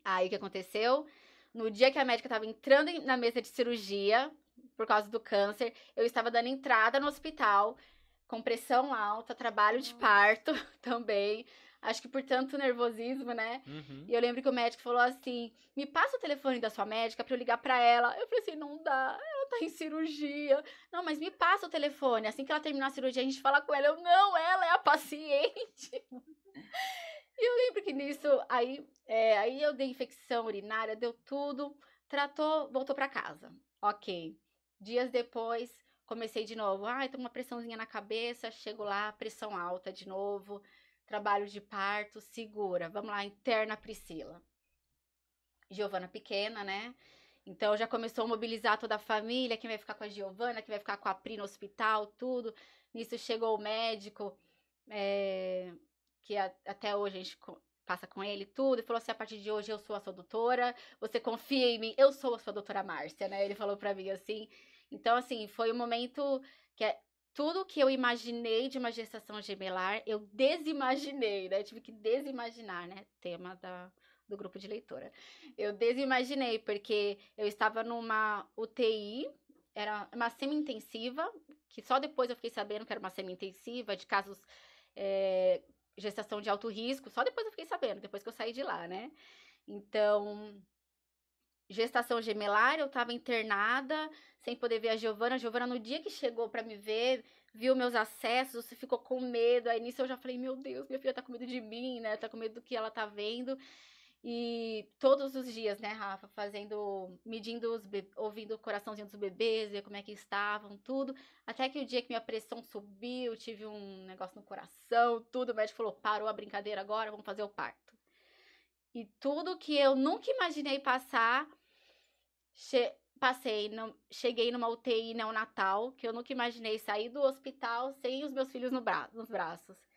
Aí o que aconteceu? No dia que a médica estava entrando na mesa de cirurgia, por causa do câncer, eu estava dando entrada no hospital, com pressão alta, trabalho de parto também. Acho que por tanto nervosismo, né? Uhum. E eu lembro que o médico falou assim: me passa o telefone da sua médica pra eu ligar pra ela. Eu falei assim: não dá, tá em cirurgia. Não, mas me passa o telefone. Assim que ela terminar a cirurgia, a gente fala com ela. Eu, não, ela é a paciente. E eu lembro que nisso, aí, é, aí eu dei infecção urinária, deu tudo, tratou, voltou pra casa. Ok. Dias depois, comecei de novo. Ai, tô com uma pressãozinha na cabeça, chego lá, pressão alta de novo trabalho de parto, segura. Vamos lá, interna Priscila. Giovana pequena, né? Então já começou a mobilizar toda a família, quem vai ficar com a Giovana, quem vai ficar com a Pri no hospital, tudo. Nisso chegou o médico, é, que a- até hoje a gente passa com ele tudo, e falou assim: a partir de hoje eu sou a sua doutora, você confia em mim, eu sou a sua doutora Márcia, né? Ele falou pra mim assim. Então, assim, foi um momento que é tudo que eu imaginei de uma gestação gemelar, eu desimaginei, né? Tive que desimaginar, né? Tema da, do grupo de leitora. Eu desimaginei, porque eu estava numa UTI, era uma semi-intensiva, que só depois eu fiquei sabendo que era uma semi-intensiva, de casos. é, gestação de alto risco, só depois eu fiquei sabendo, depois que eu saí de lá, né? Então, gestação gemelar, eu tava internada, sem poder ver a Giovana. A Giovana, no dia que chegou pra me ver, viu meus acessos, ficou com medo. Aí nisso eu já falei, meu Deus, minha filha tá com medo de mim, né? Tá com medo do que ela tá vendo. E todos os dias, né, Rafa, fazendo, medindo os ouvindo o coraçãozinho dos bebês, ver como é que estavam, tudo. Até que o dia que minha pressão subiu, tive um negócio no coração, tudo, o médico falou: parou a brincadeira agora, vamos fazer o parto. E tudo que eu nunca imaginei passar, passei, no- cheguei numa UTI neonatal, que eu nunca imaginei sair do hospital sem os meus filhos no bra nos braços.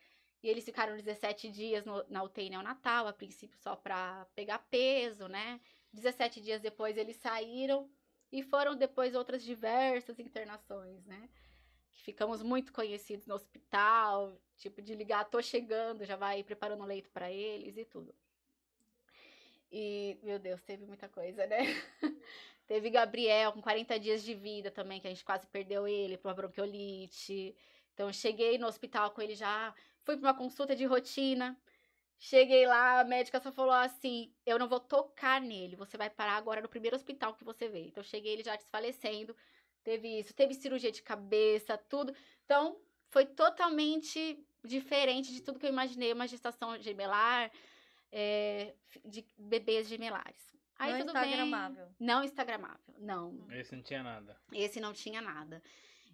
E eles ficaram 17 dias no- na UTI neonatal, a princípio só para pegar peso, né? 17 dias depois eles saíram e foram depois outras diversas internações, né? Que ficamos muito conhecidos no hospital, tipo de ligar, tô chegando, já vai preparando o leito para eles e tudo. E, meu Deus, teve muita coisa, né? teve Gabriel com 40 dias de vida também, que a gente quase perdeu ele para bronquiolite. Então, cheguei no hospital com ele já, fui para uma consulta de rotina. Cheguei lá, a médica só falou assim: eu não vou tocar nele, você vai parar agora no primeiro hospital que você vê. Então, eu cheguei ele já desfalecendo. Teve isso, teve cirurgia de cabeça, tudo. Então, foi totalmente diferente de tudo que eu imaginei, uma gestação gemelar, é, de bebês gemelares. Aí não tudo bem. instagramável. Não instagramável, não. Esse não tinha nada. Esse não tinha nada.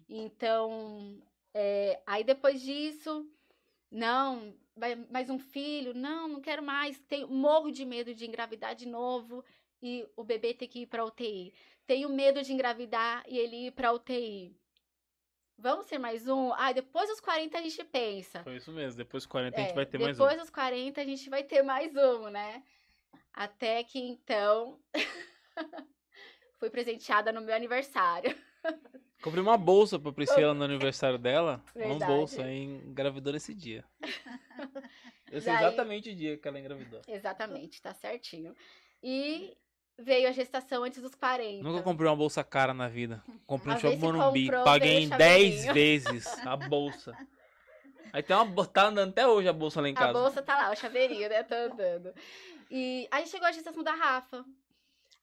Então, é, aí depois disso, não, mais um filho, não, não quero mais. Tenho, morro de medo de engravidar de novo e o bebê ter que ir para UTI. Tenho medo de engravidar e ele ir para UTI. Vamos ser mais um? Ah, depois dos 40 a gente pensa. Foi isso mesmo. Depois dos 40 a gente É, vai ter mais um. depois dos 40 a gente vai ter mais um, né? Até que então fui presenteada no meu aniversário. Comprei uma bolsa pra Priscila no aniversário dela. Uma Verdade. bolsa aí engravidou nesse dia. Esse é Daí- exatamente o dia que ela engravidou. Exatamente, tá certinho. E veio a gestação antes dos 40. Nunca comprei uma bolsa cara na vida. Comprei Às Shopping Morumbi. Paguei em veio 10 chaveirinho. vezes a bolsa. Aí tem uma tá andando até hoje a bolsa lá em A casa. bolsa tá lá, o chaveirinho, né? Tá andando. E aí chegou a gestação da Rafa.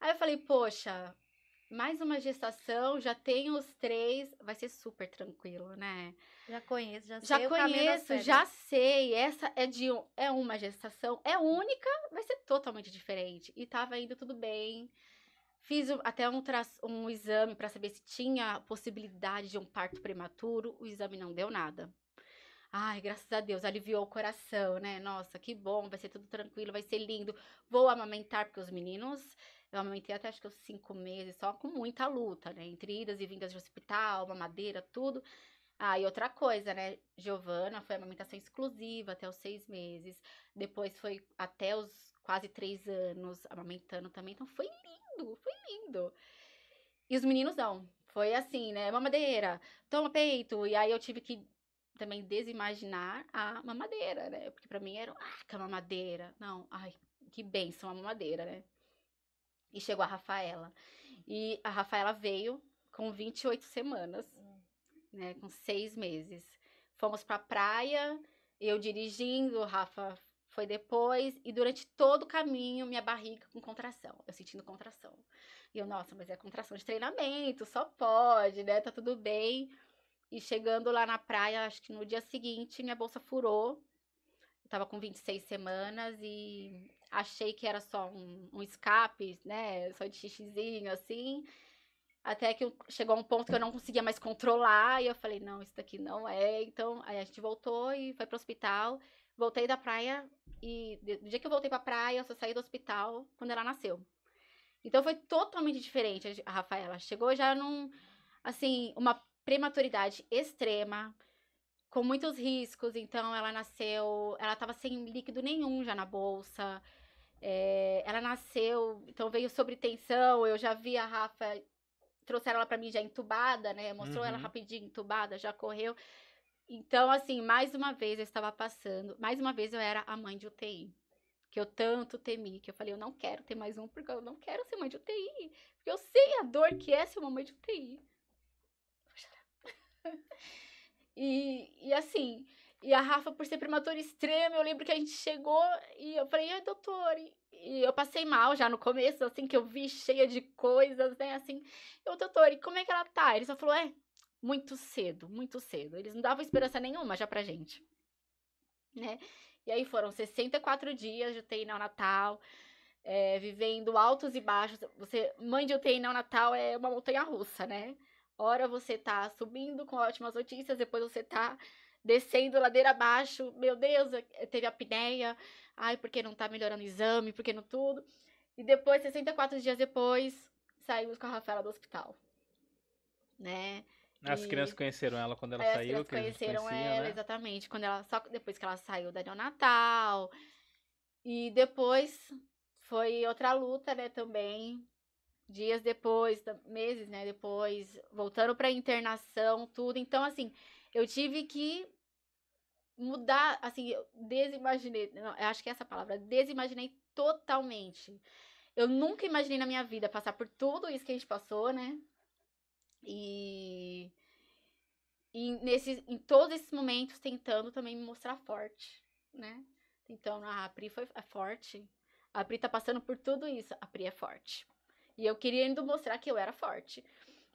Aí eu falei, poxa, mais uma gestação, já tenho os três, vai ser super tranquilo, né? Já conheço, já, Já sei das conheço, já sei. Essa é de um, é uma gestação, é única, vai ser totalmente diferente. E tava indo tudo bem. Fiz até um, um exame para saber se tinha possibilidade de um parto prematuro. O exame não deu nada. Ai, graças a Deus, aliviou o coração, né? Nossa, que bom, vai ser tudo tranquilo, vai ser lindo. Vou amamentar, porque os meninos, eu amamentei até acho que os cinco meses, só com muita luta, né? Entre idas e vindas de hospital, mamadeira, tudo. Ah, e outra coisa, né? Giovana foi amamentação exclusiva até os seis meses. Depois foi até os quase três anos amamentando também. Então foi lindo, foi lindo. E os meninos não. Foi assim, né? Mamadeira, toma peito. E aí eu tive que também desimaginar a mamadeira, né? Porque pra mim era, ah, que mamadeira. Não, ai, que benção a mamadeira, né? E chegou a Rafaela. E a Rafaela veio com 28 semanas né, com seis meses. Fomos pra praia, eu dirigindo, Rafa foi depois, e durante todo o caminho, minha barriga com contração, eu sentindo contração. E eu, nossa, mas é contração de treinamento, só pode, né? Tá tudo bem. E chegando lá na praia, acho que no dia seguinte, minha bolsa furou. Eu tava com 26 semanas e achei que era só um, um escape, né? Só de xixizinho, assim. Até que chegou um ponto que eu não conseguia mais controlar. E eu falei, não, isso daqui não é. Então, aí a gente voltou e foi pro hospital. Voltei da praia. E do dia que eu voltei pra praia, eu só saí do hospital quando ela nasceu. Então foi totalmente diferente a Rafaela. Chegou já num, assim, uma prematuridade extrema, com muitos riscos. Então ela nasceu, ela tava sem líquido nenhum já na bolsa. É, ela nasceu, então veio sobre tensão. Eu já vi a Rafa, trouxeram ela pra mim já entubada, né? Mostrou ela Uhum. rapidinho entubada, já correu. Então, assim, mais uma vez eu estava passando, mais uma vez eu era a mãe de UTI. Que eu tanto temi, que eu falei, eu não quero ter mais um, porque eu não quero ser mãe de UTI. Porque eu sei a dor que é ser uma mãe de UTI. Vou chorar. E, e assim, e a Rafa, por ser prematura extrema, eu lembro que a gente chegou e eu falei, ai, doutor, e, eu passei mal já no começo, assim, que eu vi cheia de coisas, né, assim. Eu, doutor, e como é que ela tá? Ele só falou, é, muito cedo, muito cedo. Eles não davam esperança nenhuma já pra gente, né? E aí foram 64 dias de UTI neonatal. é, vivendo altos e baixos. Você, mãe de UTI neonatal é uma montanha russa, né? Hora você tá subindo com ótimas notícias, depois você tá descendo ladeira abaixo. Meu Deus, teve apneia. Ai, porque não tá melhorando o exame, porque não tudo. E depois, 64 dias depois, saímos com a Rafaela do hospital. Né? As E- crianças conheceram ela quando ela É, as saiu, crianças que a gente conheceram conhecia, ela, né? exatamente. Quando ela, só depois que ela saiu da neonatal. E depois foi outra luta, né, também. Dias depois, meses, né, depois, voltando pra internação, tudo. Então, assim, eu tive que mudar, assim, eu desimaginei, não, eu acho que é essa palavra, desimaginei totalmente. Eu nunca imaginei na minha vida passar por tudo isso que a gente passou, né? E e nesses, em todos esses momentos tentando também me mostrar forte, né? Então, ah, a Pri foi é forte. A Pri tá passando por tudo isso. A Pri é forte. E eu querendo mostrar que eu era forte.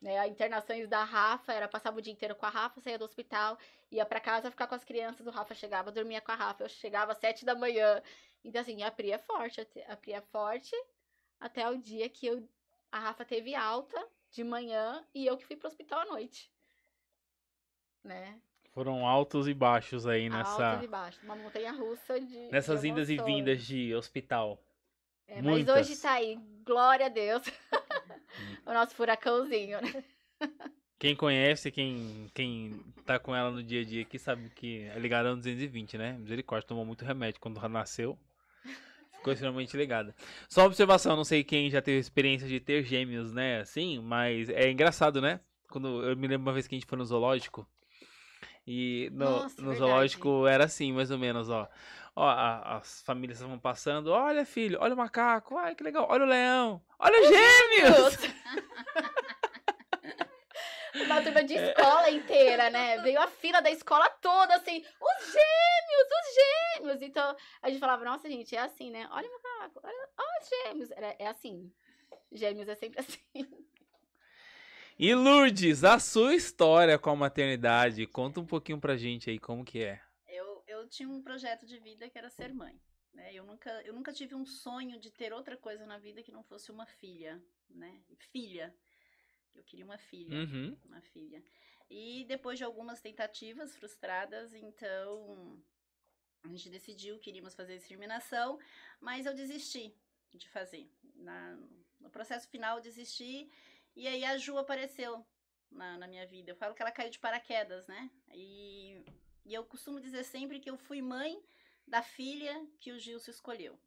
Né? As internações da Rafa era passava o dia inteiro com a Rafa, saía do hospital, ia pra casa ficar com as crianças. O Rafa chegava, dormia com a Rafa. Eu chegava às sete da manhã. Então, assim, a Pri é forte. A Pri é forte até o dia que eu, a Rafa teve alta de manhã e eu que fui pro hospital à noite. Né? Foram altos e baixos aí nessa, Altos e baixos. Uma montanha russa de. nessas de indas e vindas de hospital. É, mas Muitas. hoje tá aí, glória a Deus. o nosso furacãozinho, né? Quem conhece, quem, quem tá com ela no dia a dia aqui, sabe que é ligada no 220, né? Misericórdia, tomou muito remédio quando nasceu. Ficou extremamente ligada. Só uma observação, não sei quem já teve experiência de ter gêmeos, né? Assim, mas é engraçado, né? Quando eu me lembro uma vez que a gente foi no zoológico. E no, Nossa, no zoológico era assim, mais ou menos, ó. Ó, a- as famílias estavam passando. Olha, filho, olha o macaco. Ai, que legal. Olha o leão. Olha os gêmeos. Uma turma de escola inteira, né? Veio a fila da escola toda, assim, os gêmeos, os gêmeos. Então, a gente falava, nossa, gente, é assim, né? Olha o macaco, olha, olha os gêmeos. Era, é assim. Gêmeos é sempre assim. E Lourdes, a sua história com a maternidade, conta um pouquinho pra gente aí como que é. Eu, tinha um projeto de vida que era ser mãe. Né? Eu, nunca, eu nunca tive um sonho de ter outra coisa na vida que não fosse uma filha. Né? Filha. Eu queria uma filha. Uhum. Uma filha. E depois de algumas tentativas frustradas, então a gente decidiu que iríamos fazer discriminação, mas eu desisti de fazer. Na- no processo final, eu desisti. E aí a Ju apareceu na, na minha vida. Eu falo que ela caiu de paraquedas, né? E, e eu costumo dizer sempre que eu fui mãe da filha que o Gilson escolheu.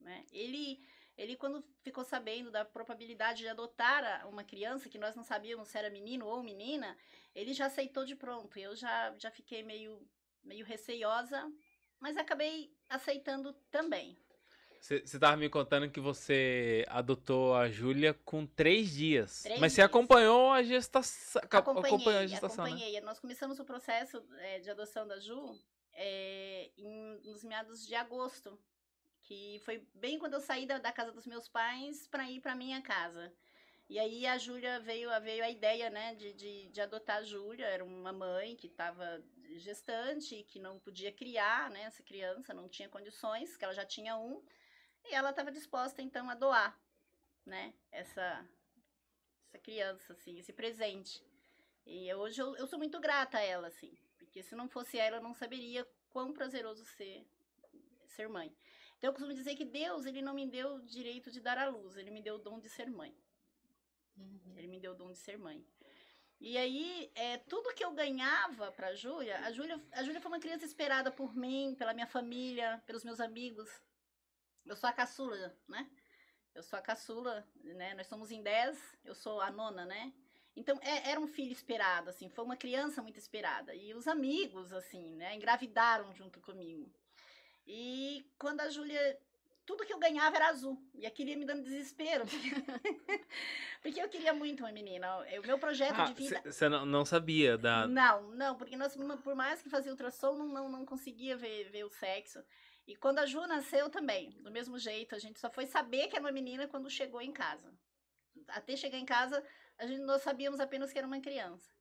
Né? Ele, ele, quando ficou sabendo da probabilidade de adotar uma criança, que nós não sabíamos se era menino ou menina, ele já aceitou de pronto. Eu já, já fiquei meio, meio receiosa, mas acabei aceitando também. Você tava me contando que você adotou a Júlia com três dias. Três mas você dias. acompanhou a gestação. Acompanhei, Acompanhou a gestação, né? acompanhei. Nós começamos o processo é, de adoção da Ju é, em- nos meados de agosto, que foi bem quando eu saí da, da casa dos meus pais para ir para minha casa. E aí a Júlia veio, a- veio a ideia, né, de, de, de adotar a Júlia. Era uma mãe que estava gestante, que não podia criar, né, essa criança, não tinha condições, que ela já tinha um. E ela estava disposta, então, a doar, né, essa, essa criança, assim, esse presente. E hoje eu, eu sou muito grata a ela, assim. Porque se não fosse ela, eu não saberia quão prazeroso ser, ser mãe. Então eu costumo dizer que Deus, ele não me deu o direito de dar à luz, ele me deu o dom de ser mãe. Ele me deu o dom de ser mãe. E aí, é, tudo que eu ganhava pra Júlia, a Júlia, a Júlia foi uma criança esperada por mim, pela minha família, pelos meus amigos. Eu sou a caçula, né? Eu sou a caçula, né? Nós somos em 10, eu sou a nona, né? Então, é- era um filho esperado, assim, foi uma criança muito esperada. E os amigos, assim, né, engravidaram junto comigo. E quando a Júlia. Tudo que eu ganhava era azul. E aquilo ia me dando desespero. porque eu queria muito uma menina. O meu projeto Ah, de vida. Você não, sabia da. Não, não, porque nós, por mais que fazia ultrassom, não, não, não conseguia ver, ver o sexo. E quando a Ju nasceu também, do mesmo jeito, a gente só foi saber que era uma menina quando chegou em casa. Até chegar em casa, a gente, nós sabíamos apenas que era uma criança.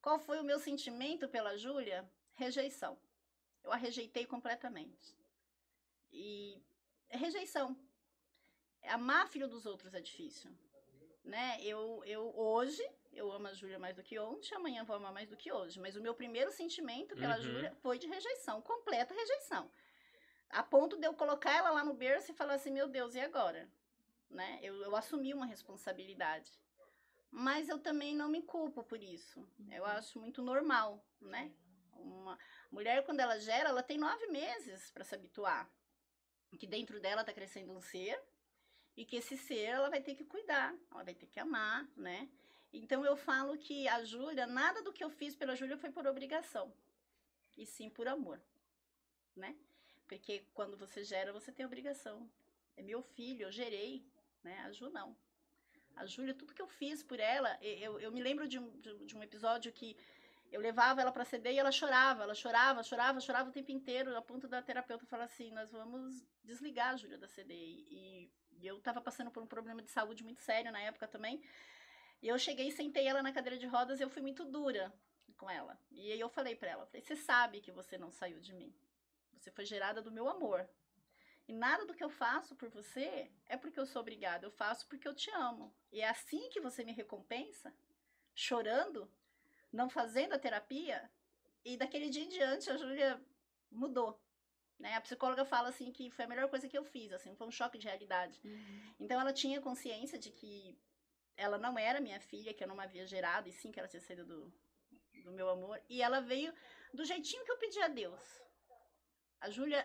Qual foi o meu sentimento pela Júlia? Rejeição. Eu a rejeitei completamente. E é rejeição. amar filho dos outros é difícil, né? Eu, eu hoje eu amo a Júlia mais do que ontem, amanhã vou amar mais do que hoje. Mas o meu primeiro sentimento pela Uhum. Júlia foi de rejeição, completa rejeição. A ponto de eu colocar ela lá no berço e falar assim, meu Deus, e agora? Né? Eu, eu assumi uma responsabilidade. Mas eu também não me culpo por isso. Eu acho muito normal, né? Uma mulher, quando ela gera, ela tem nove meses para se habituar. Que dentro dela tá crescendo um ser e que esse ser ela vai ter que cuidar, ela vai ter que amar, né? Então eu falo que a Júlia, nada do que eu fiz pela Júlia foi por obrigação, e sim por amor, né? Porque quando você gera, você tem obrigação. É meu filho, eu gerei, né? A Ju não. A Júlia, tudo que eu fiz por ela, eu, eu me lembro de um, de, um episódio que eu levava ela pra CD e ela chorava, ela chorava, chorava, chorava o tempo inteiro, a ponto da terapeuta falar assim, nós vamos desligar a Júlia da CD. E, e eu tava passando por um problema de saúde muito sério na época também, e eu cheguei sentei ela na cadeira de rodas e eu fui muito dura com ela. E aí eu falei pra ela, você sabe que você não saiu de mim. Você foi gerada do meu amor. E nada do que eu faço por você é porque eu sou obrigada, eu faço porque eu te amo. E é assim que você me recompensa, chorando, não fazendo a terapia. E daquele dia em diante a Júlia mudou. Né? A psicóloga fala assim que foi a melhor coisa que eu fiz, assim, foi um choque de realidade. Então ela tinha consciência de que ela não era minha filha, que eu não havia gerado, e sim que ela tinha saído do, do meu amor. E ela veio do jeitinho que eu pedi a Deus. A Júlia,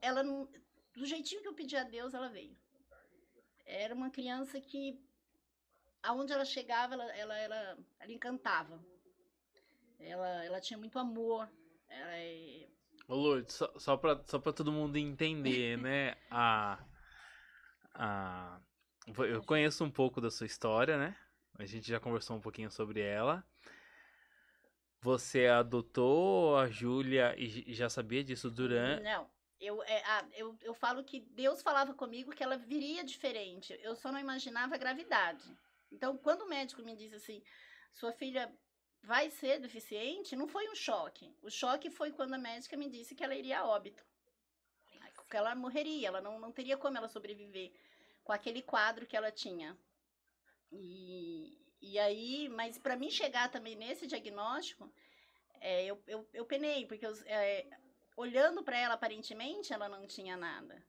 ela não, do jeitinho que eu pedi a Deus, ela veio. Era uma criança que, aonde ela chegava, ela, ela, ela, ela encantava. Ela, ela tinha muito amor. Ela é- Ô Lourdes, só, só, pra, só pra todo mundo entender, né? A, a, eu conheço um pouco da sua história, né? A gente já conversou um pouquinho sobre ela. Você adotou a Júlia e já sabia disso durante. Não. Eu, é, ah, eu, eu falo que Deus falava comigo que ela viria diferente. Eu só não imaginava a gravidade. Então, quando o médico me disse assim, sua filha vai ser deficiente, não foi um choque. O choque foi quando a médica me disse que ela iria a óbito. Que ela morreria, ela não, não teria como ela sobreviver com aquele quadro que ela tinha. E, e aí, mas para mim chegar também nesse diagnóstico, é, eu, eu, eu penei, porque os, é, olhando para ela, aparentemente, ela não tinha nada.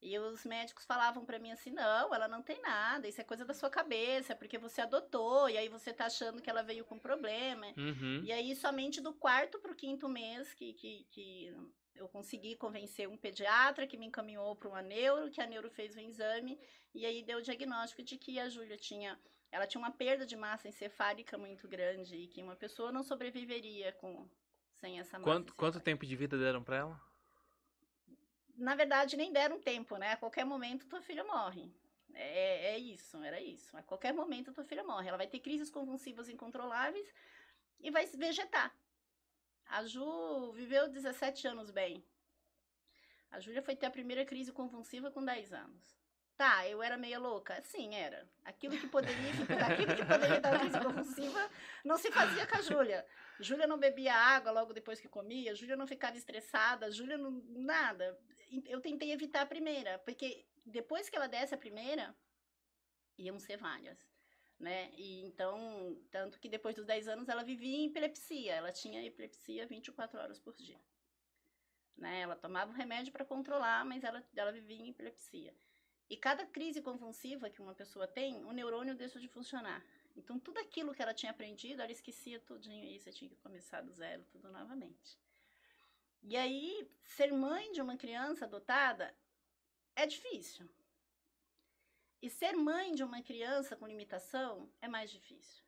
E os médicos falavam para mim assim: não, ela não tem nada, isso é coisa da sua cabeça, porque você adotou, e aí você tá achando que ela veio com problema. Uhum. E aí, somente do quarto pro quinto mês que, que, que eu consegui convencer um pediatra que me encaminhou para uma neuro, que a neuro fez o exame, e aí deu o diagnóstico de que a Júlia tinha. Ela tinha uma perda de massa encefálica muito grande e que uma pessoa não sobreviveria com, sem essa massa. Quanto, quanto tempo de vida deram pra ela? Na verdade, nem deram tempo, né? A qualquer momento tua filha morre. É, é isso, era isso. A qualquer momento tua filha morre. Ela vai ter crises convulsivas incontroláveis e vai se vegetar. A Ju viveu 17 anos bem. A Júlia foi ter a primeira crise convulsiva com 10 anos. Tá, eu era meia louca? Sim, era. Aquilo que poderia, aquilo que poderia dar crise convulsiva não se fazia com a Júlia. Júlia não bebia água logo depois que comia, Júlia não ficava estressada, Júlia não. nada. Eu tentei evitar a primeira, porque depois que ela desse a primeira, iam ser várias. Né? E então, tanto que depois dos 10 anos ela vivia em epilepsia, ela tinha epilepsia 24 horas por dia. Né? Ela tomava um remédio para controlar, mas ela, ela vivia em epilepsia. E cada crise convulsiva que uma pessoa tem, o neurônio deixa de funcionar. Então, tudo aquilo que ela tinha aprendido, ela esquecia tudinho e você tinha que começar do zero, tudo novamente. E aí, ser mãe de uma criança adotada é difícil. E ser mãe de uma criança com limitação é mais difícil.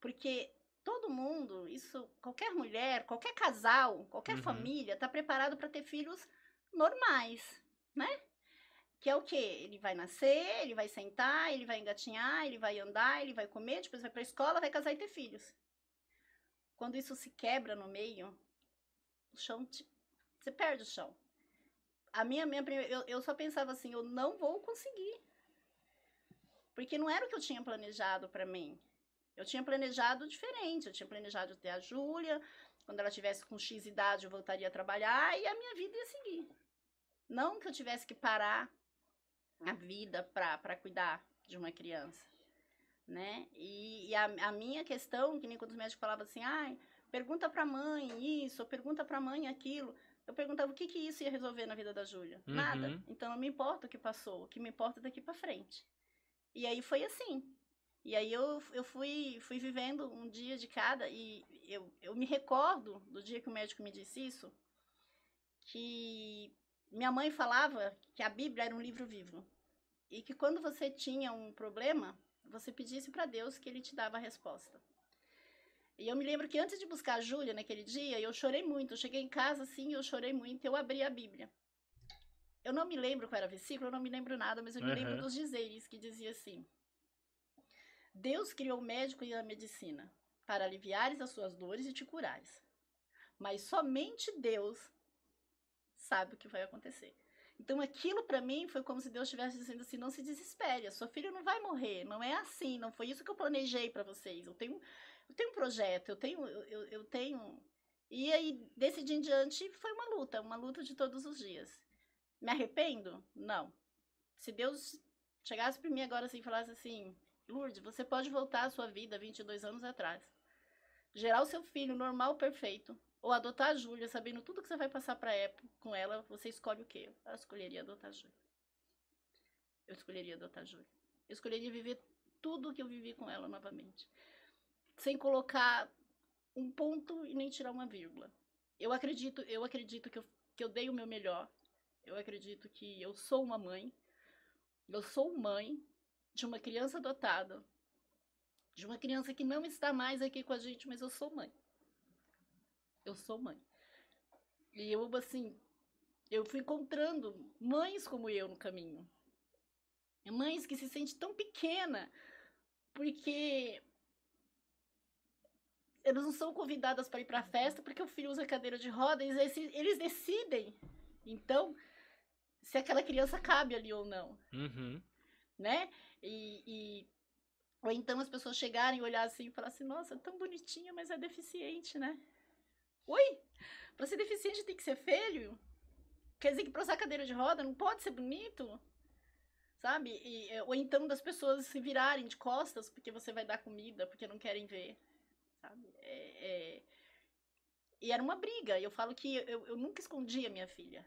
Porque todo mundo, isso, qualquer mulher, qualquer casal, qualquer Uhum. família está preparado para ter filhos normais, né? Que é o quê? Ele vai nascer, ele vai sentar, ele vai engatinhar, ele vai andar, ele vai comer, depois vai para a escola, vai casar e ter filhos. Quando isso se quebra no meio, o chão, te- você perde o chão. A minha, minha eu, eu só pensava assim, eu não vou conseguir. Porque não era o que eu tinha planejado para mim. Eu tinha planejado diferente. Eu tinha planejado ter a Júlia. Quando ela tivesse com X idade, eu voltaria a trabalhar e a minha vida ia seguir. Não que eu tivesse que parar a vida para cuidar de uma criança, né? E, e a, a, minha questão, que nem quando os médicos falavam assim, ai, pergunta pra mãe isso, pergunta pra mãe aquilo. Eu perguntava o que, que isso ia resolver na vida da Júlia. Uhum. Nada. Então não me importa o que passou, o que me importa é daqui para frente. E aí foi assim. E aí eu, eu fui, fui vivendo um dia de cada e eu, eu me recordo do dia que o médico me disse isso, que minha mãe falava que a Bíblia era um livro vivo. E que quando você tinha um problema, você pedisse para Deus que ele te dava a resposta. E eu me lembro que antes de buscar a Júlia naquele dia, eu chorei muito. Eu cheguei em casa assim, eu chorei muito, eu abri a Bíblia. Eu não me lembro qual era o versículo, eu não me lembro nada, mas eu me uhum. lembro dos dizeres que dizia assim: Deus criou o médico e a medicina para aliviares as suas dores e te curares. Mas somente Deus sabe o que vai acontecer. Então aquilo para mim foi como se Deus estivesse dizendo assim: não se desespere, a sua filha não vai morrer, não é assim, não foi isso que eu planejei para vocês. Eu tenho eu tenho um projeto, eu tenho, eu, eu tenho. E aí, desse dia em diante, foi uma luta, uma luta de todos os dias. Me arrependo? Não. Se Deus chegasse para mim agora assim e falasse assim: Lourdes, você pode voltar à sua vida 22 anos atrás. Gerar o seu filho normal, perfeito. Ou adotar a Júlia, sabendo tudo que você vai passar para com ela, você escolhe o quê? Eu escolheria adotar a Júlia. Eu escolheria adotar a Júlia. Eu escolheria viver tudo que eu vivi com ela novamente sem colocar um ponto e nem tirar uma vírgula. Eu acredito, eu acredito que eu, que eu dei o meu melhor. Eu acredito que eu sou uma mãe. Eu sou mãe de uma criança adotada. De uma criança que não está mais aqui com a gente, mas eu sou mãe. Eu sou mãe. E eu, assim, eu fui encontrando mães como eu no caminho. Mães que se sentem tão pequena porque elas não são convidadas para ir para a festa porque o filho usa cadeira de roda, eles, eles decidem. Então, se aquela criança cabe ali ou não. Uhum. Né? E, e, Ou então as pessoas chegarem e olhar assim e falar assim: nossa, tão bonitinha, mas é deficiente, né? Oi? Pra ser deficiente tem que ser feio? Quer dizer que pra usar cadeira de roda não pode ser bonito? Sabe? E, ou então das pessoas se virarem de costas porque você vai dar comida, porque não querem ver sabe? É, é... E era uma briga. Eu falo que eu, eu nunca escondi a minha filha.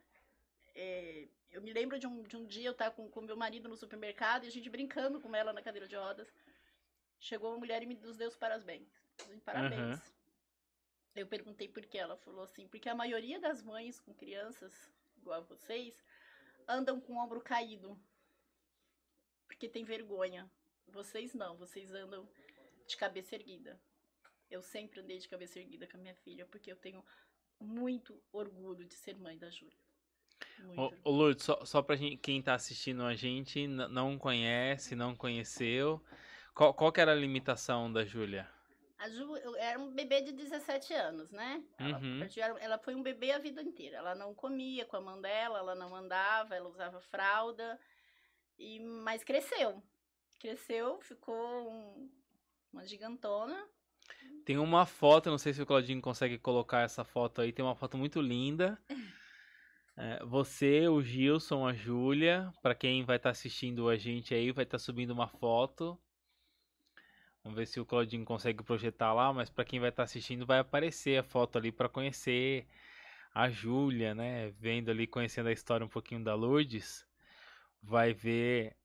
É... Eu me lembro de um, de um dia eu estar com, com meu marido no supermercado e a gente brincando com ela na cadeira de rodas. Chegou uma mulher e me nos deu os parabéns. Parabéns. Uhum. Eu perguntei por que ela falou assim, porque a maioria das mães com crianças igual a vocês andam com o ombro caído. Porque tem vergonha. Vocês não, vocês andam de cabeça erguida. Eu sempre andei de cabeça erguida com a minha filha, porque eu tenho muito orgulho de ser mãe da Júlia. Ô, ô Lourdes, só, só pra gente, quem tá assistindo a gente, não conhece, não conheceu, qual, qual que era a limitação da Júlia? A Ju era um bebê de 17 anos, né? Ela, uhum. ela, foi um bebê a vida inteira. Ela não comia com a mão dela, ela não andava, ela usava fralda. E, mas cresceu. Cresceu, ficou um, uma gigantona. Tem uma foto, não sei se o Claudinho consegue colocar essa foto aí, tem uma foto muito linda. É, você, o Gilson, a Júlia, para quem vai estar tá assistindo a gente aí, vai estar tá subindo uma foto. Vamos ver se o Claudinho consegue projetar lá, mas para quem vai estar tá assistindo vai aparecer a foto ali para conhecer a Júlia, né? Vendo ali, conhecendo a história um pouquinho da Lourdes, vai ver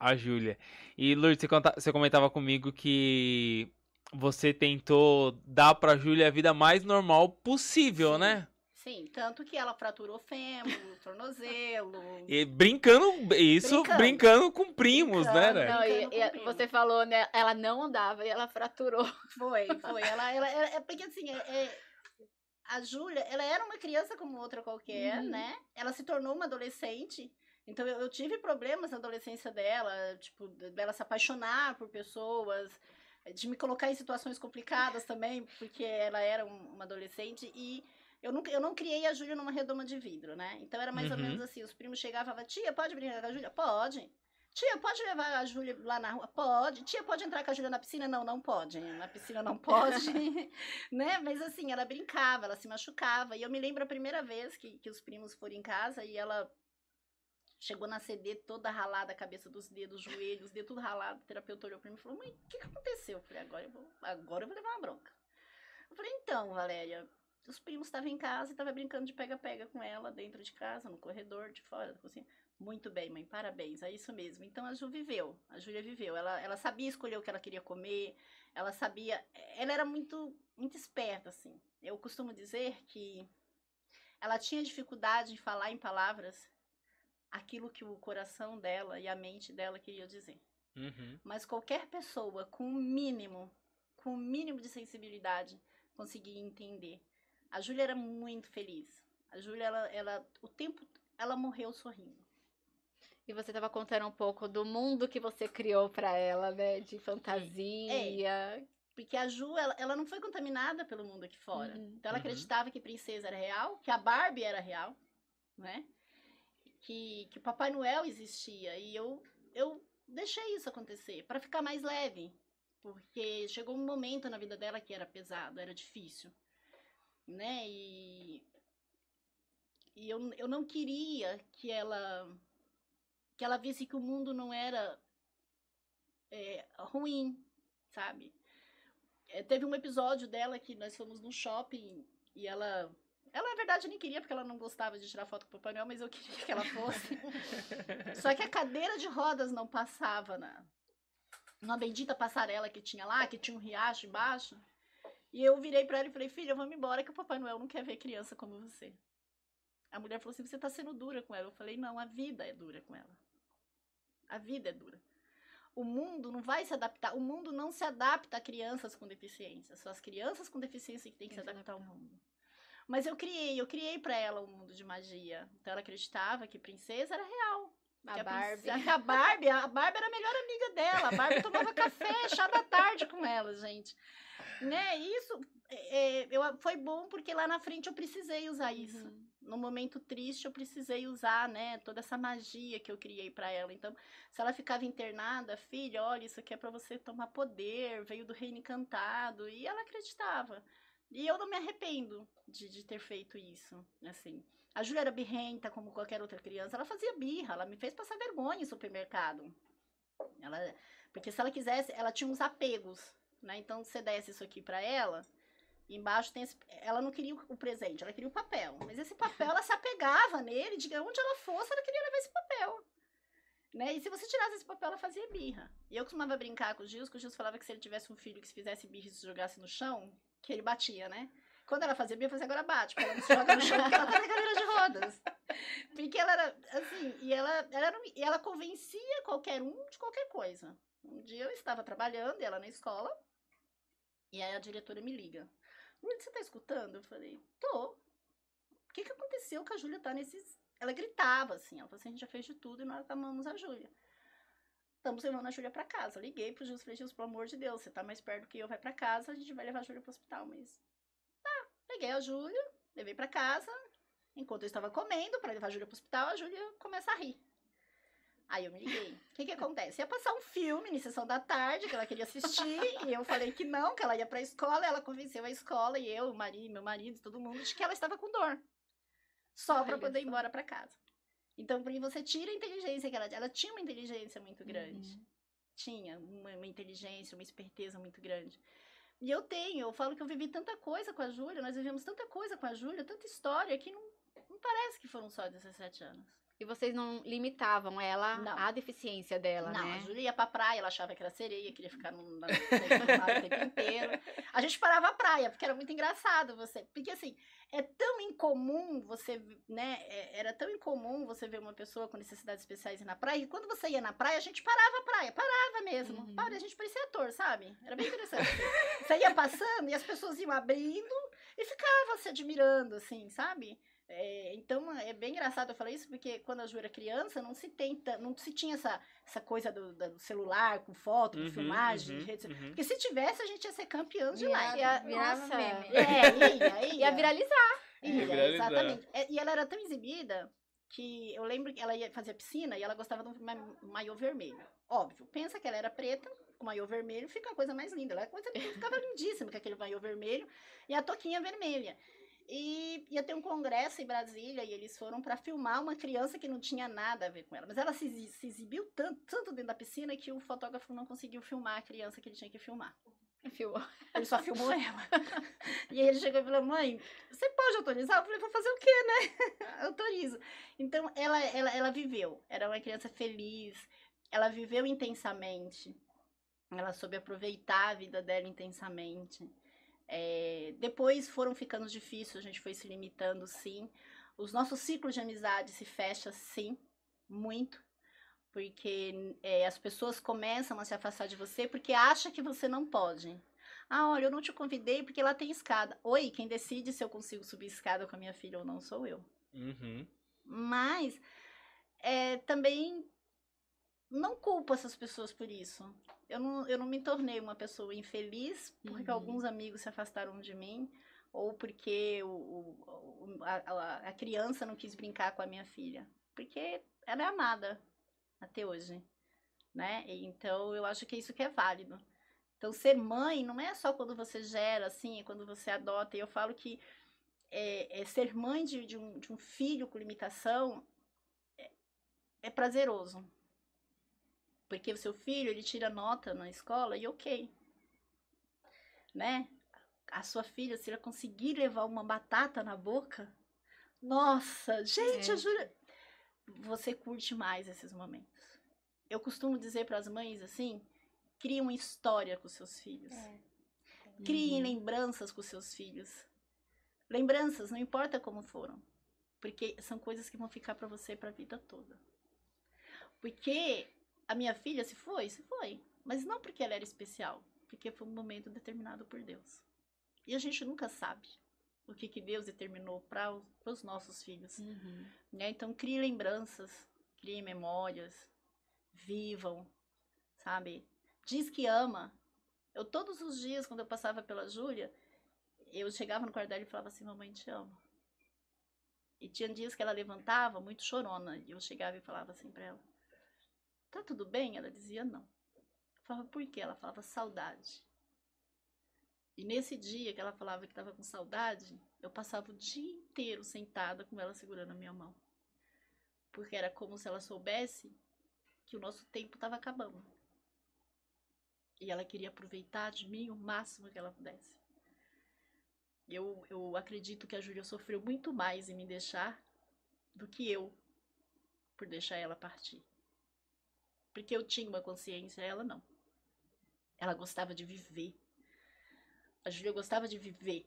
a Júlia. E Lourdes, você, conta, você comentava comigo que você tentou dar pra Júlia a vida mais normal possível, Sim. né? Sim, tanto que ela fraturou fêmur, tornozelo. E brincando, isso brincando, brincando com primos, né, brincando, né? Não, e, e primos. você falou, né? Ela não andava e ela fraturou. Foi, foi. Ela, ela, ela é porque assim, é, é, a Júlia, ela era uma criança como outra qualquer, uhum. né? Ela se tornou uma adolescente. Então eu, eu tive problemas na adolescência dela, tipo, dela se apaixonar por pessoas de me colocar em situações complicadas também, porque ela era uma adolescente e eu, nunca, eu não criei a Júlia numa redoma de vidro, né? Então era mais uhum. ou menos assim, os primos chegavam e falavam, tia, pode brincar com a Júlia? Pode. Tia, pode levar a Júlia lá na rua? Pode. Tia, pode entrar com a Júlia na piscina? Não, não pode. Na piscina não pode. né? Mas assim, ela brincava, ela se machucava. E eu me lembro a primeira vez que, que os primos foram em casa e ela Chegou na CD toda ralada, a cabeça dos dedos, os joelhos, os dedos tudo ralado. O terapeuta olhou pra mim e falou: Mãe, o que, que aconteceu? Eu falei: agora eu, vou, agora eu vou levar uma bronca. Eu falei: Então, Valéria, os primos estavam em casa e estavam brincando de pega-pega com ela dentro de casa, no corredor, de fora da cozinha. Muito bem, mãe, parabéns, é isso mesmo. Então a Ju viveu, a Júlia viveu. Ela, ela sabia escolher o que ela queria comer, ela sabia. Ela era muito, muito esperta, assim. Eu costumo dizer que ela tinha dificuldade em falar em palavras aquilo que o coração dela e a mente dela queria dizer. Uhum. Mas qualquer pessoa com o mínimo, com o mínimo de sensibilidade, conseguia entender. A Júlia era muito feliz. A Júlia, ela, ela, o tempo, ela morreu sorrindo. E você estava contando um pouco do mundo que você criou para ela, né? De fantasia. Porque a Ju, ela, ela não foi contaminada pelo mundo aqui fora. Uhum. Então ela Uhum. acreditava que princesa era real, que a Barbie era real, né? Que, que o Papai Noel existia. E eu, eu deixei isso acontecer para ficar mais leve. Porque chegou um momento na vida dela que era pesado, era difícil. Né? E, e eu, eu não queria que ela que ela visse que o mundo não era é, ruim, sabe? É, teve um episódio dela que nós fomos no shopping e ela. Ela, na verdade, nem queria, porque ela não gostava de tirar foto com o Papai Noel, mas eu queria que ela fosse. Só que a cadeira de rodas não passava na, na bendita passarela que tinha lá, que tinha um riacho embaixo. E eu virei pra ela e falei, filha, vamos embora que o Papai Noel não quer ver criança como você. A mulher falou assim, você tá sendo dura com ela. Eu falei, não, a vida é dura com ela. A vida é dura. O mundo não vai se adaptar. O mundo não se adapta a crianças com deficiência. São as crianças com deficiência que têm que Tem se adaptar ao mundo. Mas eu criei, eu criei para ela um mundo de magia. Então ela acreditava que princesa era real. A Barbie. princesa- que a Barbie, a Barbie era a melhor amiga dela. A Barbie tomava café, chá da tarde com ela, gente. Né? Isso é, eu, foi bom porque lá na frente eu precisei usar isso Uhum. no momento triste eu precisei usar, né, toda essa magia que eu criei pra ela. Então, se ela ficava internada, filha, olha, isso aqui é pra você tomar poder, veio do reino encantado, e ela acreditava. E eu não me arrependo de, de ter feito isso, assim. A Júlia era birrenta, como qualquer outra criança. Ela fazia birra, ela me fez passar vergonha em supermercado. Ela, porque se ela quisesse, ela tinha uns apegos, né? Então, você desse isso aqui pra ela, Embaixo tem esse, ela não queria o presente, ela queria o papel. Mas esse papel ela se apegava nele, de onde ela fosse, ela queria levar esse papel. Né? E se você tirasse esse papel, ela fazia birra. E eu costumava brincar com o Gils, que o Gils falava que se ele tivesse um filho que se fizesse birra e se jogasse no chão, que ele batia, né? Quando ela fazia birra, eu fazia agora bate, porque ela não se joga no chão, porque ela tá na cadeira de rodas. Porque ela era, assim, e ela, ela, era, e ela convencia qualquer um de qualquer coisa. Um dia eu estava trabalhando, e ela na escola, e aí a diretora me liga. Você tá escutando? Eu falei, tô. O que que aconteceu que a Júlia tá nesses... Ela gritava, assim, ela falou assim, a gente já fez de tudo e nós amamos a Júlia. Estamos levando a Júlia pra casa. Liguei pro Gilson, falei, Gilson, pelo amor de Deus, você tá mais perto que eu, vai pra casa, a gente vai levar a Júlia pro hospital, mas... Tá, peguei a Júlia, levei pra casa, enquanto eu estava comendo pra levar a Júlia pro hospital, a Júlia começa a rir. Aí eu me liguei. O que que acontece? Ia passar um filme na sessão da tarde que ela queria assistir e eu falei que não, que ela ia pra escola. Ela convenceu a escola e eu, o marido, meu marido, todo mundo de que ela estava com dor. Só pra Olha poder ir embora pra casa. Então, por aí você tira a inteligência que ela Ela tinha uma inteligência muito grande. Uhum. Tinha uma, uma inteligência, uma esperteza muito grande. E eu tenho, eu falo que eu vivi tanta coisa com a Júlia, nós vivemos tanta coisa com a Júlia, tanta história, que não, não parece que foram só 17 anos. E vocês não limitavam ela Não. à deficiência dela, não, né? a Júlia ia pra praia, ela achava que era sereia, queria ficar no, na, tempo inteiro. A gente parava a praia, porque era muito engraçado você. Porque assim, é tão incomum você, né? é- era tão incomum você ver uma pessoa com necessidades especiais ir na praia, e quando você ia na praia, a gente parava a praia, parava mesmo. Uhum. Para, a gente parecia ator, sabe? Era bem interessante. você ia passando e as pessoas iam abrindo e ficava se admirando, assim, sabe? É, então é bem engraçado eu falar isso, porque quando a Ju era criança, não se tenta, não se tinha essa, essa coisa do, do celular com foto, com Uhum, filmagem, uhum, de rede social. uhum. Porque se tivesse, a gente ia ser campeão de live. Ia- virava meme. É, ia, ia. Ia viralizar. Ia, Ia viralizar. exatamente. É, E ela era tão exibida que eu lembro que ela ia fazer piscina e ela gostava de um ma- maiô vermelho. Óbvio, pensa que ela era preta, com maiô vermelho, fica a coisa mais linda. Ela coisa, ficava lindíssima com aquele maiô vermelho e a toquinha vermelha. E ia ter um congresso em Brasília e eles foram para filmar uma criança que não tinha nada a ver com ela. Mas ela se, se exibiu tanto, tanto dentro da piscina que o fotógrafo não conseguiu filmar a criança que ele tinha que filmar. Filmou. Ele só filmou ela. E aí ele chegou e falou: Mãe, você pode autorizar? Eu falei: Vou fazer o quê, né? Autorizo. Então ela, ela, ela viveu. Era uma criança feliz. Ela viveu intensamente. Ela soube aproveitar a vida dela intensamente. É, depois foram ficando difíceis, a gente foi se limitando, sim. Os nossos ciclos de amizade se fecham, sim, muito. Porque é, as pessoas começam a se afastar de você porque acham que você não pode. Ah, olha, eu não te convidei porque lá tem escada. Oi, quem decide se eu consigo subir escada com a minha filha ou não sou eu. Uhum. Mas é, também não culpo essas pessoas por isso. Eu não, eu não me tornei uma pessoa infeliz porque Uhum. alguns amigos se afastaram de mim ou porque o, o- a, a- criança não quis brincar com a minha filha. Porque ela é amada até hoje, né? Então eu acho que isso que é válido. Então ser mãe não é só quando você gera, assim, é quando você adota. E eu falo que é, é ser mãe de, de um, de um filho com limitação é, é prazeroso. Porque o seu filho, ele tira nota na escola e ok. Né? A sua filha, se ela conseguir levar uma batata na boca, nossa, gente, É. Júlia. Você curte mais esses momentos. Eu costumo dizer para as mães assim: crie uma história com seus filhos. É. Criem Uhum. lembranças com seus filhos. Lembranças, não importa como foram. Porque são coisas que vão ficar para você para a vida toda. Porque a minha filha se foi, se foi. Mas não porque ela era especial. Porque foi um momento determinado por Deus. E a gente nunca sabe o que, que Deus determinou para os nossos filhos. Uhum. né? Então, crie lembranças, crie memórias, vivam, sabe? Diz que ama. Eu, todos os dias, quando eu passava pela Júlia, eu chegava no quarto dela e falava assim: Mamãe, te amo. E tinha dias que ela levantava muito chorona, e eu chegava e falava assim pra ela: Tá tudo bem? Ela dizia não. Eu falava: Por quê? Ela falava: Saudade. E nesse dia que ela falava que estava com saudade, eu passava o dia inteiro sentada com ela segurando a minha mão. Porque era como se ela soubesse que o nosso tempo estava acabando. E ela queria aproveitar de mim o máximo que ela pudesse. Eu, eu acredito que a Júlia sofreu muito mais em me deixar do que eu por deixar ela partir. Porque eu tinha uma consciência, ela não. Ela gostava de viver. A Júlia gostava de viver.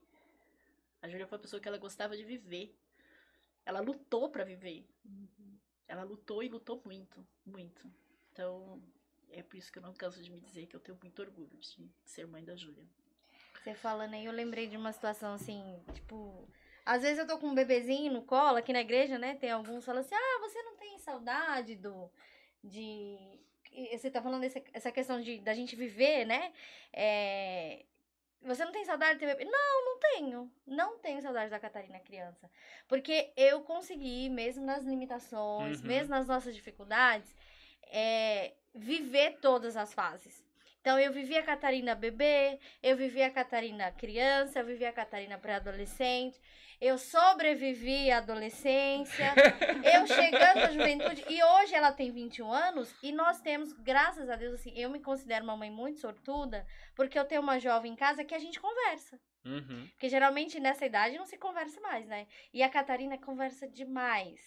A Júlia foi uma pessoa que ela gostava de viver. Ela lutou para viver. Ela lutou e lutou muito, muito. Então, é por isso que eu não canso de me dizer que eu tenho muito orgulho de ser mãe da Júlia. Você falando aí, eu lembrei de uma situação assim, tipo. Às vezes eu tô com um bebezinho no colo, aqui na igreja, né? Tem alguns que falam assim: ah, você não tem saudade do. De. Você tá falando essa, essa questão de da gente viver, né? É, Você não tem saudade de ter bebê? Não, não tenho. Não tenho saudade da Catarina criança. Porque eu consegui, mesmo nas limitações, Uhum. mesmo nas nossas dificuldades, é, viver todas as fases. Então, eu vivi a Catarina bebê, eu vivi a Catarina criança, eu vivi a Catarina pré-adolescente, eu sobrevivi à adolescência, eu chegando à juventude, e hoje ela tem 21 anos, e nós temos, graças a Deus, assim, eu me considero uma mãe muito sortuda, porque eu tenho uma jovem em casa que a gente conversa. Uhum. Porque geralmente nessa idade não se conversa mais, né? E a Catarina conversa demais.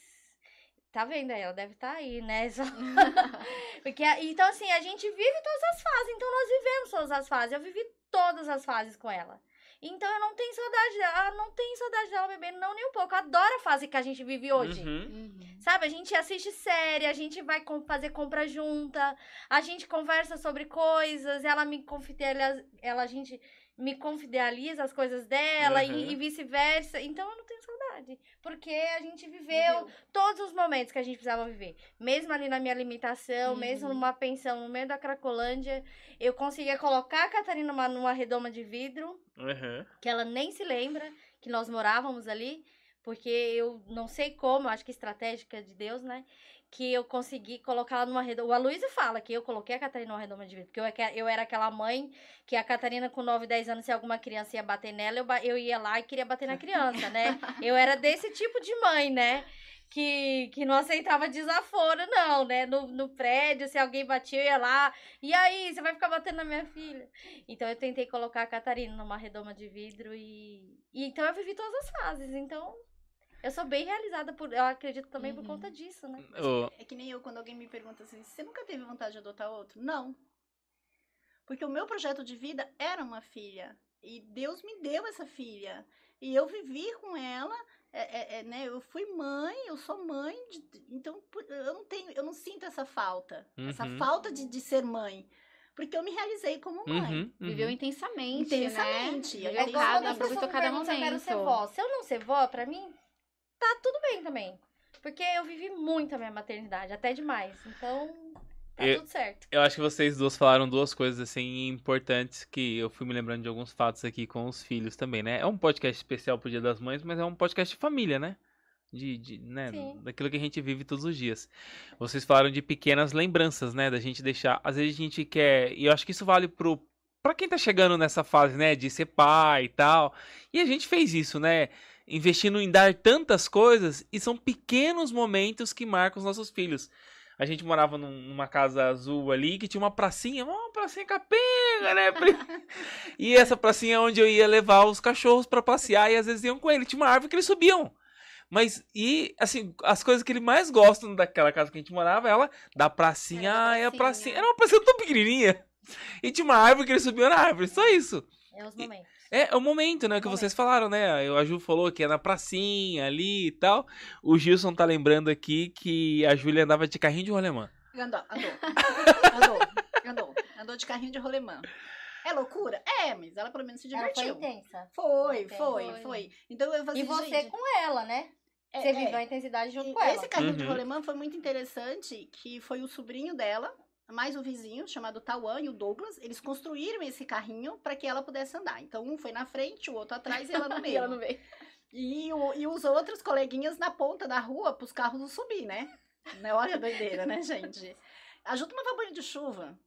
Tá vendo aí? Ela deve estar aí, né? Só- Porque, então, assim, a gente vive todas as fases. Então, nós vivemos todas as fases. Eu vivi todas as fases com ela. Então, eu não tenho saudade dela. Ah, não tenho saudade dela bebendo, não, nem um pouco. Eu adoro a fase que a gente vive hoje. Uhum. Uhum. Sabe, a gente assiste série, a gente vai com- fazer compra junta, a gente conversa sobre coisas, ela me confidelia, ela a gente me confidealiza as coisas dela Uhum. e, e vice-versa. Então eu não tenho saudade, porque a gente viveu todos os momentos que a gente precisava viver. Mesmo ali na minha limitação, Uhum. mesmo numa pensão no meio da Cracolândia, eu conseguia colocar a Catarina numa, numa redoma de vidro Uhum. que ela nem se lembra que nós morávamos ali, porque eu não sei como, acho que estratégica de Deus, né? Que eu consegui colocar ela numa redoma. O Aloysio fala que eu coloquei a Catarina numa redoma de vidro, porque eu, é eu era aquela mãe que a Catarina com 9, 10 anos, se alguma criança ia bater nela, eu, eu ia lá e queria bater na criança, né? Eu era desse tipo de mãe, né? Que, que não aceitava desaforo, não, né? No, no prédio, se alguém batia, eu ia lá. E aí, você vai ficar batendo na minha filha? Então eu tentei colocar a Catarina numa redoma de vidro e. e então eu vivi todas as fases. Então eu sou bem realizada por. Eu acredito também por Uhum. conta disso, né? Ô, É que nem eu, quando alguém me pergunta assim, você nunca teve vontade de adotar outro? Não. Porque o meu projeto de vida era uma filha. E Deus me deu essa filha. E eu vivi com ela, é, é, é, né? Eu fui mãe, eu sou mãe, de- então eu não tenho, eu não sinto essa falta. Essa Uhum. falta de, de ser mãe. Porque eu me realizei como mãe. uhum, Viveu uhum. intensamente, Intensamente. né? É Viveu É cada, aproveitou cada se eu quero momento. ser vó. Se eu não ser vó, pra mim, tá tudo bem também. Porque eu vivi muito a minha maternidade, até demais. Então, tá Eu- tudo certo. Eu acho que vocês duas falaram duas coisas assim importantes que eu fui me lembrando de alguns fatos aqui com os filhos também, né? É um podcast especial pro Dia das Mães, mas é um podcast de família, né? De, de, né? Sim. Daquilo que a gente vive todos os dias. Vocês falaram de pequenas lembranças, né? Da gente deixar. Às vezes a gente quer. E eu acho que isso vale pro. Pra quem tá chegando nessa fase, né? De ser pai e tal. E a gente fez isso, né? Investindo em dar tantas coisas. E são pequenos momentos que marcam os nossos filhos. A gente morava num- numa casa azul ali que tinha uma pracinha, uma pracinha capenga, né? E essa pracinha é onde eu ia levar os cachorros pra passear e às vezes iam com ele. Tinha uma árvore que eles subiam. Mas, e, assim, as coisas que ele mais gosta daquela casa que a gente morava, ela, da pracinha, Era é a pracinha. pracinha. Era uma pracinha tão pequenininha. E tinha uma árvore que eles subiam na árvore, só isso. É os momentos. É, é o momento, né, que Momento. vocês falaram, né? A Ju falou que é na pracinha ali e tal. O Gilson tá lembrando aqui que a Júlia andava de carrinho de rolemã. Andou, andou. Andou, andou. Andou de carrinho de rolemã. É loucura? É, mas ela pelo menos se Ela foi divertiu. intensa. Foi, Intensa. foi, Foi. foi. Então eu falei E você gente, com ela, né? é, Você é. viveu a intensidade junto E com ela. Esse carrinho de Uhum. rolemã foi muito interessante, que foi o sobrinho dela, mais o vizinho, chamado Tauan e o Douglas. Eles construíram esse carrinho para que ela pudesse andar. Então um foi na frente, o outro atrás e ela no E meio. ela não veio. E, o- e os outros coleguinhas na ponta da rua pros carros não subir, né? Né? Olha a doideira, né, gente? A Ju tomava banho de chuva.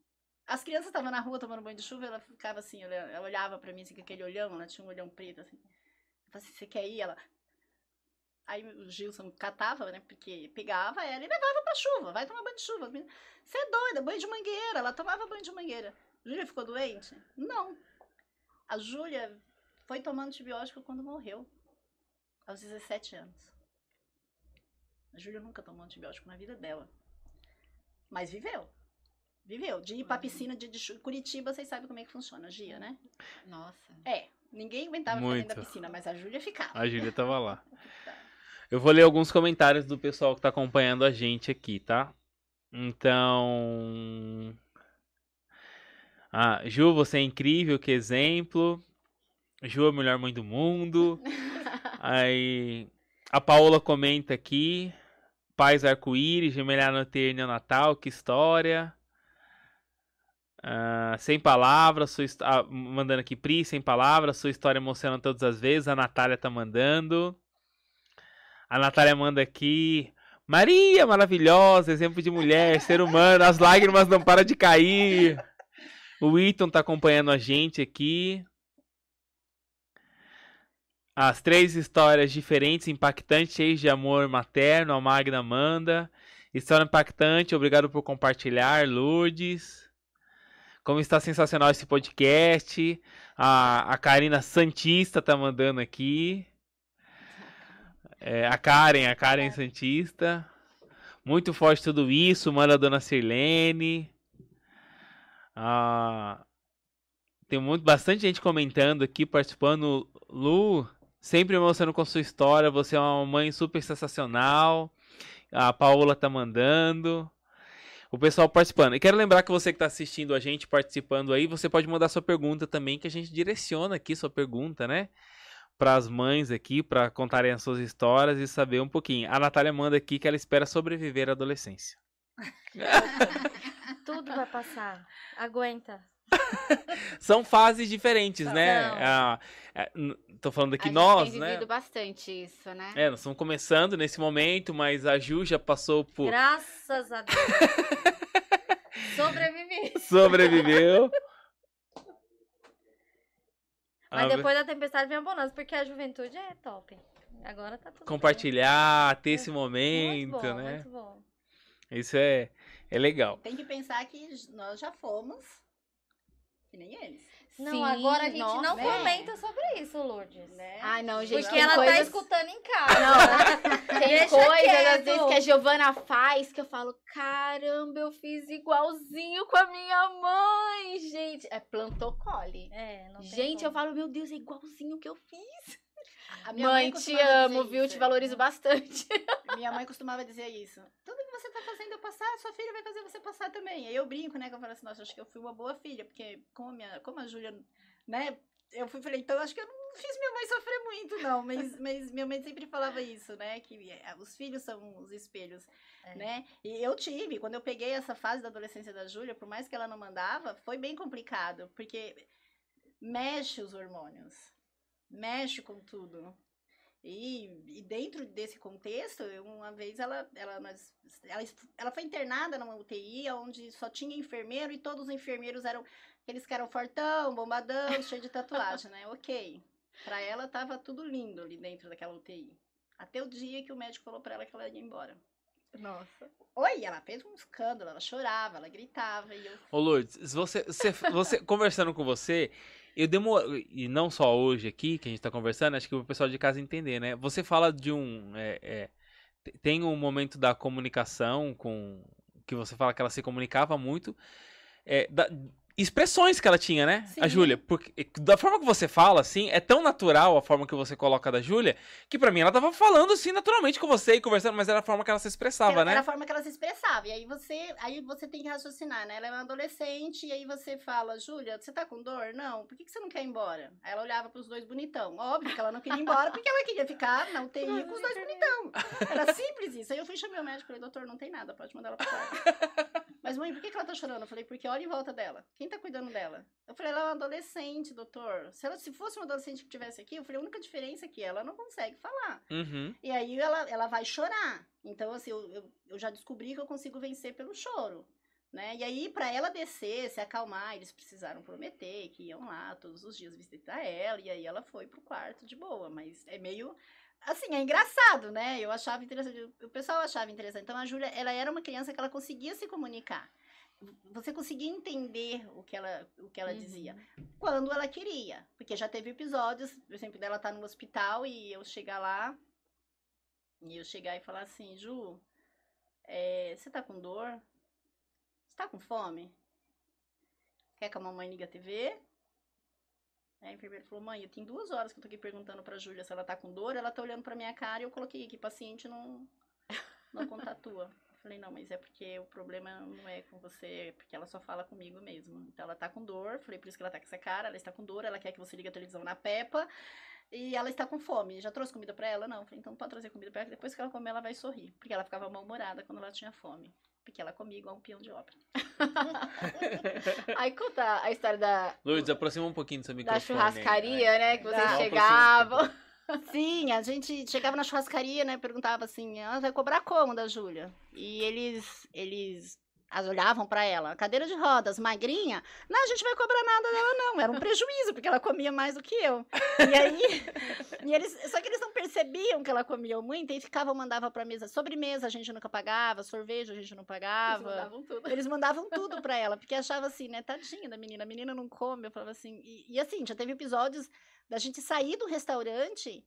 As crianças estavam na rua tomando banho de chuva, ela ficava assim, ela olhava pra mim assim, com aquele olhão, ela tinha um olhão preto, assim. Eu falei assim, você quer ir? Ela... Aí o Gilson catava, né, porque pegava ela e levava pra chuva, vai tomar banho de chuva. Você é doida, banho de mangueira, ela tomava banho de mangueira. Júlia ficou doente? Não. A Júlia foi tomando antibiótico quando morreu aos 17 anos. A Júlia nunca tomou antibiótico na vida dela. Mas viveu. Viveu. De ir pra piscina de, de Curitiba, vocês sabem como é que funciona, Gia, né? Nossa. É. Ninguém aguentava ficar dentro da Muito. piscina, mas a Júlia ficava. A Júlia tava lá. Eu vou ler alguns comentários do pessoal que tá acompanhando a gente aqui, tá? Então. Ah, Ju, você é incrível, que exemplo. Ju é a melhor mãe do mundo. Aí. A Paola comenta aqui. Pais arco-íris, gemelhar no ter neonatal, que história. Ah, sem palavras, sua ah, mandando aqui, Pri, sem palavras, sua história emociona todas as vezes. A Natália tá mandando. A Natália manda aqui. Maria, maravilhosa, exemplo de mulher, ser humano, as lágrimas não param de cair. O Ethan tá acompanhando a gente aqui. As três histórias diferentes, impactantes, cheias de amor materno, a Magna manda. História impactante, obrigado por compartilhar, Lourdes. Como está sensacional esse podcast. A, a Karina Santista tá mandando aqui. É, a Karen, a Karen Santista. Muito forte tudo isso, manda a dona Sirlene. Ah, tem muito, bastante gente comentando aqui, participando. Lu, sempre emocionando com sua história. Você é uma mãe super sensacional. A Paola tá mandando. O pessoal participando. E quero lembrar que você que está assistindo a gente, participando aí, você pode mandar sua pergunta também, que a gente direciona aqui sua pergunta, né? Para as mães aqui, para contarem as suas histórias e saber um pouquinho. A Natália manda aqui que ela espera sobreviver à adolescência. Tudo vai passar. Aguenta. São fases diferentes, né? Ah, é, tô falando A aqui gente nós, tem né? vivido bastante isso, né? É, nós estamos começando nesse momento, mas a Ju já passou por. Graças a Deus. Sobrevivi. Sobreviveu. Mas Ah, depois da tempestade vem a bonança, porque a juventude é top. Agora tá tudo bem. Compartilhar, ter esse Muito momento, bom, né? muito bom. Isso é, é legal. Tem que pensar que nós já fomos que nem eles. Não, Sim, agora a gente nossa, não né? comenta sobre isso, Lourdes. Né? Ai, não, gente. Porque ela tá coisas- escutando em casa. Não, tem Deixa coisas, quieto. às vezes, que a Giovana faz que eu falo, caramba, eu fiz igualzinho com a minha mãe, gente. É plantocole. É, não tem Gente, eu como. falo, meu Deus, é igualzinho que eu fiz. A minha Mãe, te amo, viu? isso. Te valorizo bastante. Minha mãe costumava dizer isso. Tudo que você tá fazendo eu passar, sua filha vai fazer você passar também. Aí eu brinco, né? Que eu falo assim, nossa, acho que eu fui uma boa filha, porque como a, minha, como a Júlia, né? Eu fui falei, então acho que eu não fiz minha mãe sofrer muito, não. Mas, mas minha mãe sempre falava isso, né? Que eh, os filhos são os espelhos, É. né? E eu tive, quando eu peguei essa fase da adolescência da Júlia, por mais que ela não mandava, foi bem complicado, porque mexe os hormônios, mexe com tudo. E, e dentro desse contexto, uma vez ela, ela, nós, ela, ela foi internada numa UTI onde só tinha enfermeiro e todos os enfermeiros eram aqueles que eram fortão, bombadão, cheio de tatuagem, né? Ok. Pra ela tava tudo lindo ali dentro daquela UTI. Até o dia que o médico falou pra ela que ela ia embora. Nossa. Oi, ela fez um escândalo, ela chorava, ela gritava e eu Ô Lourdes, você, você, você- conversando com você, eu demoro. E não só hoje aqui, que a gente tá conversando, acho que o pessoal de casa entender, né? Você fala de um. é, é, te- tem um momento da comunicação com. Que você fala que ela se comunicava muito. é, da- expressões que ela tinha, né? A Sim. Júlia. Porque da forma que você fala, assim, é tão natural a forma que você coloca da Júlia, que pra mim ela tava falando assim naturalmente com você e conversando, mas era a forma que ela se expressava, era, né? era a forma que ela se expressava. E aí você, aí você tem que raciocinar, né? Ela é uma adolescente, e aí você fala, Júlia, você tá com dor? Não. Por que, que você não quer ir embora? Aí ela olhava pros dois bonitão. Óbvio que ela não queria ir embora, porque ela queria ficar na UTI com os dois bonitão. Era simples isso. Aí eu fui chamar o médico e falei, doutor, não tem nada, pode mandar ela pro quarto. Mas, mãe, por que, que ela tá chorando? Eu falei, porque olha em volta dela. Quem tá cuidando dela? Eu falei, ela é uma adolescente, doutor. Se, ela, se fosse uma adolescente que tivesse aqui, eu falei, a única diferença é que ela não consegue falar. Uhum. E aí ela, ela vai chorar. Então, assim, eu, eu, eu já descobri que eu consigo vencer pelo choro. Né? E aí, pra ela descer, se acalmar, eles precisaram prometer que iam lá todos os dias visitar ela. E aí ela foi pro quarto de boa. Mas é meio. Assim, é engraçado, né? Eu achava interessante. O pessoal achava interessante. Então, a Júlia, ela era uma criança que ela conseguia se comunicar. Você conseguia entender o que ela, o que ela Uhum. dizia quando ela queria. Porque já teve episódios, por exemplo, dela estar no hospital e eu chegar lá e eu chegar e falar assim, Ju, é, você tá com dor? Você tá com fome? Quer que a mamãe ligue a TV? Aí a enfermeira falou, mãe, eu tenho duas horas que eu tô aqui perguntando pra Júlia se ela tá com dor, ela tá olhando pra minha cara e eu coloquei aqui, paciente não, não contatua. Eu falei, não, mas é porque o problema não é com você, é porque ela só fala comigo mesmo. Então ela tá com dor, falei, por isso que ela tá com essa cara, ela está com dor, ela quer que você ligue a televisão na Peppa. E ela está com fome. Já trouxe comida pra ela? Não. Falei, então pode trazer comida pra ela, que depois que ela comer, ela vai sorrir. Porque ela ficava mal-humorada quando ela tinha fome. Porque ela comia igual um peão de obra. Aí conta a história da, Lourdes, aproxima um pouquinho do seu da microfone. aí. churrascaria, né? Que vocês Dá. chegavam. Sim, a gente chegava na churrascaria, né? Perguntava assim, ah, vai cobrar como da Júlia? E eles, eles as olhavam pra ela, cadeira de rodas, magrinha, não, a gente vai cobrar nada dela não, era um prejuízo, porque ela comia mais do que eu. E aí, e eles, só que eles não percebiam que ela comia muito, e ficavam, mandava pra mesa, sobremesa a gente nunca pagava, sorvete a gente não Eles pagava. mandavam tudo. Eles mandavam tudo pra ela, porque achava assim, né, tadinha da menina, a menina não come. Eu falava assim, e, e assim, já teve episódios da gente sair do restaurante,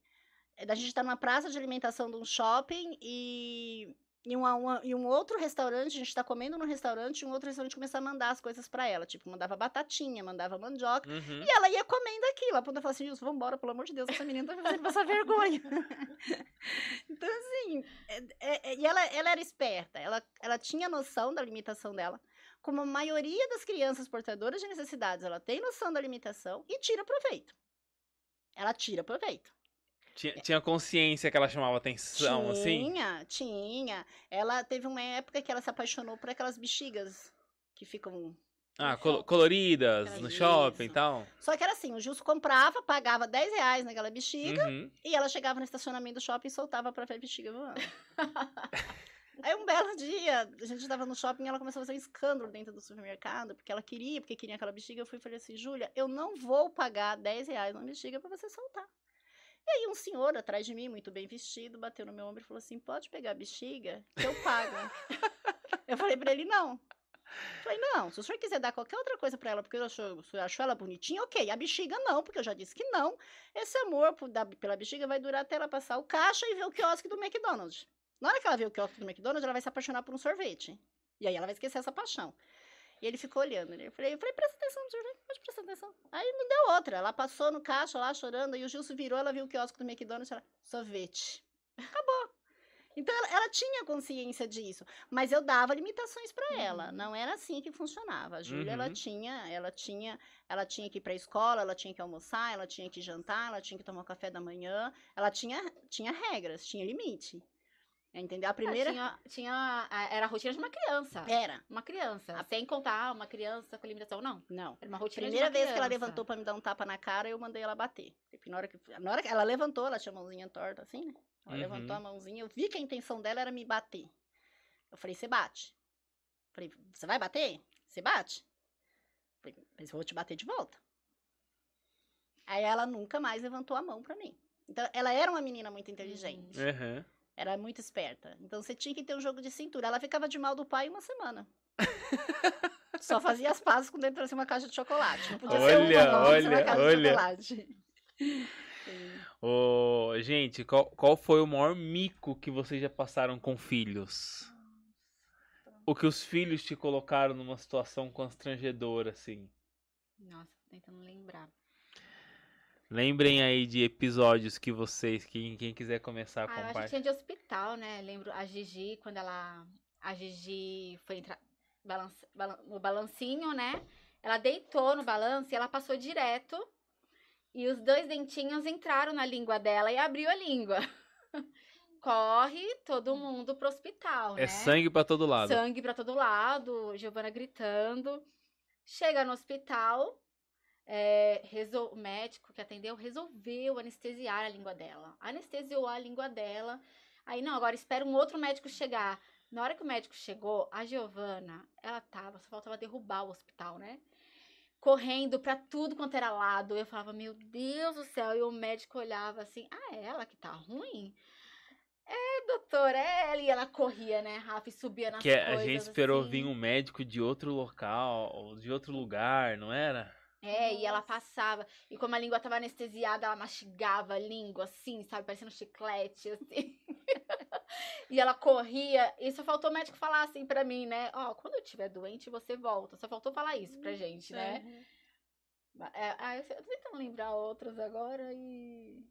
eh, da gente estar numa praça de alimentação de um shopping e. E, uma, uma- e um outro restaurante, a gente tá comendo num restaurante, e um outro restaurante começar a mandar as coisas pra ela. Tipo, mandava batatinha, mandava mandioca. Uhum. E ela ia comendo aquilo. A ponta falava assim, Gilson, vambora, pelo amor de Deus, essa menina tá me fazendo passar vergonha. então, assim, é- é- e ela, ela era esperta, ela, ela tinha noção da limitação dela. Como a maioria das crianças portadoras de necessidades, ela tem noção da limitação e tira proveito. Ela tira proveito. Tinha, tinha consciência que ela chamava atenção, assim? tinha, tinha. Ela teve uma época que ela se apaixonou por aquelas bexigas que ficam Ah, shopping. coloridas, no Isso. shopping e tal. Só que era assim, o Gilson comprava, pagava 10 reais naquela bexiga, Uhum. e ela chegava no estacionamento do shopping e soltava pra ver a bexiga voando. Aí um belo dia, a gente tava no shopping e ela começou a fazer um escândalo dentro do supermercado, porque ela queria, porque queria aquela bexiga. Eu fui e falei assim, Júlia, eu não vou pagar 10 reais numa bexiga pra você soltar. E aí um senhor atrás de mim, muito bem vestido, bateu no meu ombro e falou assim, pode pegar a bexiga que eu pago. eu falei pra ele, não. Eu Falei, não, se o senhor quiser dar qualquer outra coisa pra ela, porque eu achou, o senhor achou ela bonitinha, ok. A bexiga não, porque eu já disse que não. Esse amor por- da- pela bexiga vai durar até ela passar o caixa e ver o quiosque do McDonald's. Na hora que ela ver o quiosque do McDonald's, ela vai se apaixonar por um sorvete. E aí ela vai esquecer essa paixão. E ele ficou olhando. Né? Eu falei, eu falei, presta atenção no sorvete, pode prestar atenção. Aí não deu outra. Ela passou no caixa lá chorando, e o Gilson virou, ela viu o quiosque do McDonald's e ela, sorvete. Acabou. Então ela, ela tinha consciência disso, mas eu dava limitações pra ela. Não era assim que funcionava. A Júlia, ela Uhum. tinha, ela tinha, ela tinha que ir pra escola, ela tinha que almoçar, ela tinha que jantar, ela tinha que tomar café da manhã. Ela tinha, tinha regras, tinha limite. Entendeu? A primeira Ah, tinha, tinha, era a rotina de uma criança. era. Uma criança. Sem contar uma criança com limitação, não. Não. Era uma rotina Primeira de uma vez que ela criança. levantou pra me dar um tapa na cara, eu mandei ela bater. Porque na hora que, na hora que ela levantou, ela tinha a mãozinha torta assim, né? Ela Uhum. levantou a mãozinha, eu vi que a intenção dela era me bater. Eu falei, você bate. Falei, você vai bater? Você bate? Falei, mas eu vou te bater de volta. Aí ela nunca mais levantou a mão pra mim. Então, ela era uma menina muito inteligente. Uhum. Era muito esperta. Então, você tinha que ter um jogo de cintura. Ela ficava de mal do pai uma semana. Só fazia as pazes quando ele trouxe uma caixa de chocolate. Não podia ser Olha, uma, não, tinha uma olha, caixa olha. de chocolate. Ô, gente, qual, qual foi o maior mico que vocês já passaram com filhos? O que os filhos te colocaram numa situação constrangedora, assim? Nossa, tô tentando lembrar. Lembrem aí de episódios que vocês, quem, quem quiser começar a Ah, eu acho que compartilhar. tinha de hospital, né? Lembro a Gigi, quando ela. A Gigi foi entrar balança- balan- no balancinho, né? Ela deitou no balanço e ela passou direto. E os dois dentinhos entraram na língua dela e abriu a língua. Corre todo mundo pro hospital, né? É sangue pra todo lado. Sangue pra todo lado, Giovana gritando. Chega no hospital, é, resol- o médico que atendeu resolveu anestesiar a língua dela. Anestesiou a língua dela. Aí, não, agora espera um outro médico chegar. Na hora que o médico chegou, a Giovana, ela tava, só faltava derrubar o hospital, né? Correndo pra tudo quanto era lado. Eu falava, meu Deus do céu. E o médico olhava assim, ah, é ela que tá ruim? É, doutor, é ela. E ela corria, né, Rafa, e subia nas Que a coisas. gente esperou assim. vir um médico de outro local, de outro lugar, não era? É, e ela passava. E como a língua tava anestesiada, ela mastigava a língua, assim, sabe? Parecendo chiclete, assim. e ela corria. E só faltou o médico falar assim pra mim, né? Ó, quando eu estiver doente, você volta. Só faltou falar isso pra gente, né? É, ah, eu tô tentando lembrar outras agora e.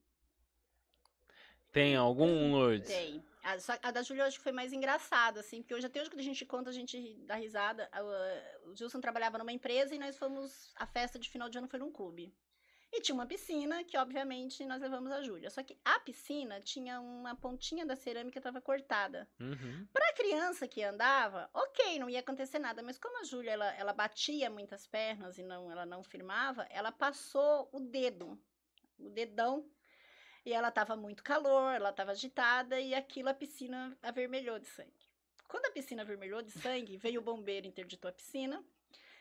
Tem algum, Lourdes? Tem. A, a da Júlia eu acho que foi mais engraçada, assim, porque hoje até hoje quando a gente conta, a gente dá risada. A- a- O Gilson trabalhava numa empresa e nós fomos. A festa de final de ano foi num clube. E tinha uma piscina, que obviamente nós levamos a Júlia. Só que a piscina tinha uma pontinha da cerâmica que estava cortada. Uhum. Pra criança que andava, ok, não ia acontecer nada, mas como a Júlia ela, ela batia muitas pernas e não, ela não firmava, ela passou o dedo, o dedão, e ela tava muito calor, ela tava agitada e aquilo a piscina avermelhou de sangue. Quando a piscina avermelhou de sangue, veio o bombeiro, interditou a piscina.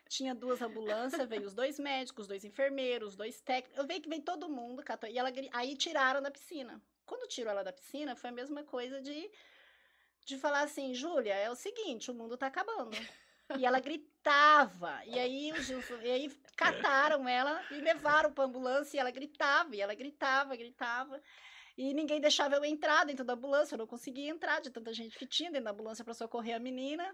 Tinha duas ambulâncias, veio os dois médicos, os dois enfermeiros, os dois técnicos. Eu vi que veio todo mundo, catou, e ela, aí tiraram da piscina. Quando tirou ela da piscina, foi a mesma coisa de de falar assim, Júlia, é o seguinte, o mundo tá acabando. E ela gritava. E aí Gilson, e aí cataram ela e levaram pra ambulância e ela gritava, e ela gritava, gritava. E ninguém deixava eu entrar dentro da ambulância, eu não conseguia entrar de tanta gente que tinha dentro da ambulância para socorrer a menina.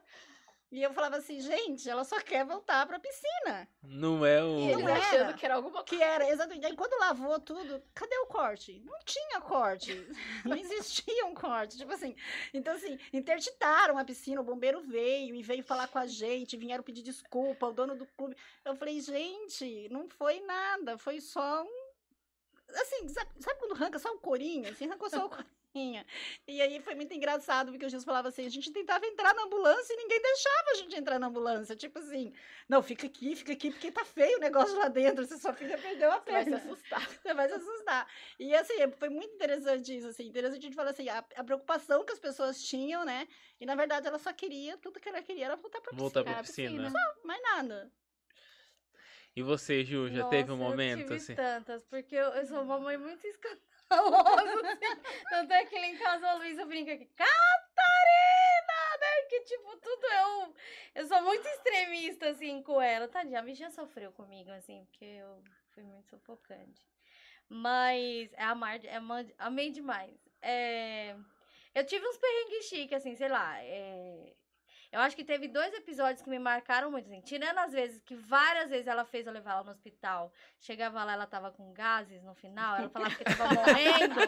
E eu falava assim, gente, ela só quer voltar pra piscina. Não é E o. ele Não achando era. que era alguma coisa. Que era, exatamente. Aí quando lavou tudo, cadê o corte? Não tinha corte. Não existia um corte. Tipo assim. Então, assim, interditaram a piscina, o bombeiro veio e veio falar com a gente, vieram pedir desculpa, o dono do clube. Eu falei, gente, não foi nada, foi só um. Assim, sabe, sabe quando arranca só um corinho? Assim, arrancou só o corinho. E aí foi muito engraçado, porque o Jesus falava assim, a gente tentava entrar na ambulância e ninguém deixava a gente entrar na ambulância. Tipo assim, não, fica aqui, fica aqui, porque tá feio o negócio lá dentro, você sua filha perdeu a Você vai se perna. assustar. Você vai se assustar. E assim, foi muito interessante isso, assim, interessante a gente falar assim, a, a preocupação que as pessoas tinham, né? E na verdade ela só queria, tudo que ela queria era voltar pra Voltar piscina. pra piscina. piscina. Mais nada. E você, Ju, já Nossa, teve um eu momento tive assim? tantas, porque eu, eu sou uma mãe muito escandalosa, assim. Tanto é que lá em casa a Luísa brinca aqui, Catarina, né? Que tipo, tudo eu. Eu sou muito extremista, assim, com ela. Tadinha, a bichinha sofreu comigo, assim, porque eu fui muito sufocante. Mas é amar, é ama- amei demais. É, eu tive uns perrengues chiques, assim, sei lá. é, eu acho que teve dois episódios que me marcaram muito, assim. Tirando as vezes que várias vezes ela fez eu levar ela no hospital. Chegava lá, ela tava com gases no final, ela falava que tava morrendo.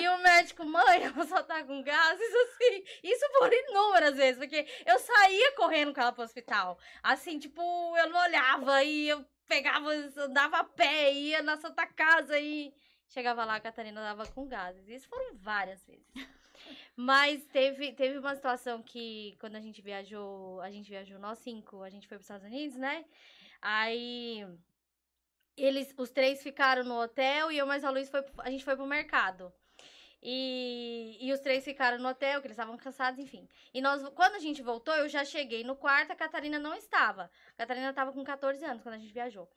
e o médico, mãe, ela só tá com gases, assim. Isso por inúmeras vezes, porque eu saía correndo com ela pro hospital. Assim, tipo, eu não olhava e eu pegava, andava a pé, ia na Santa Casa e chegava lá, a Catarina tava com gases. Isso foram várias vezes. Mas teve, teve uma situação que quando a gente viajou, a gente viajou nós cinco, a gente foi para os Estados Unidos, né? Aí eles, os três ficaram no hotel e eu mais a Luiz foi, a gente foi pro mercado. E, e os três ficaram no hotel, que eles estavam cansados, enfim. E nós, quando a gente voltou, eu já cheguei no quarto, a Catarina não estava. A Catarina estava com 14 anos quando a gente viajou.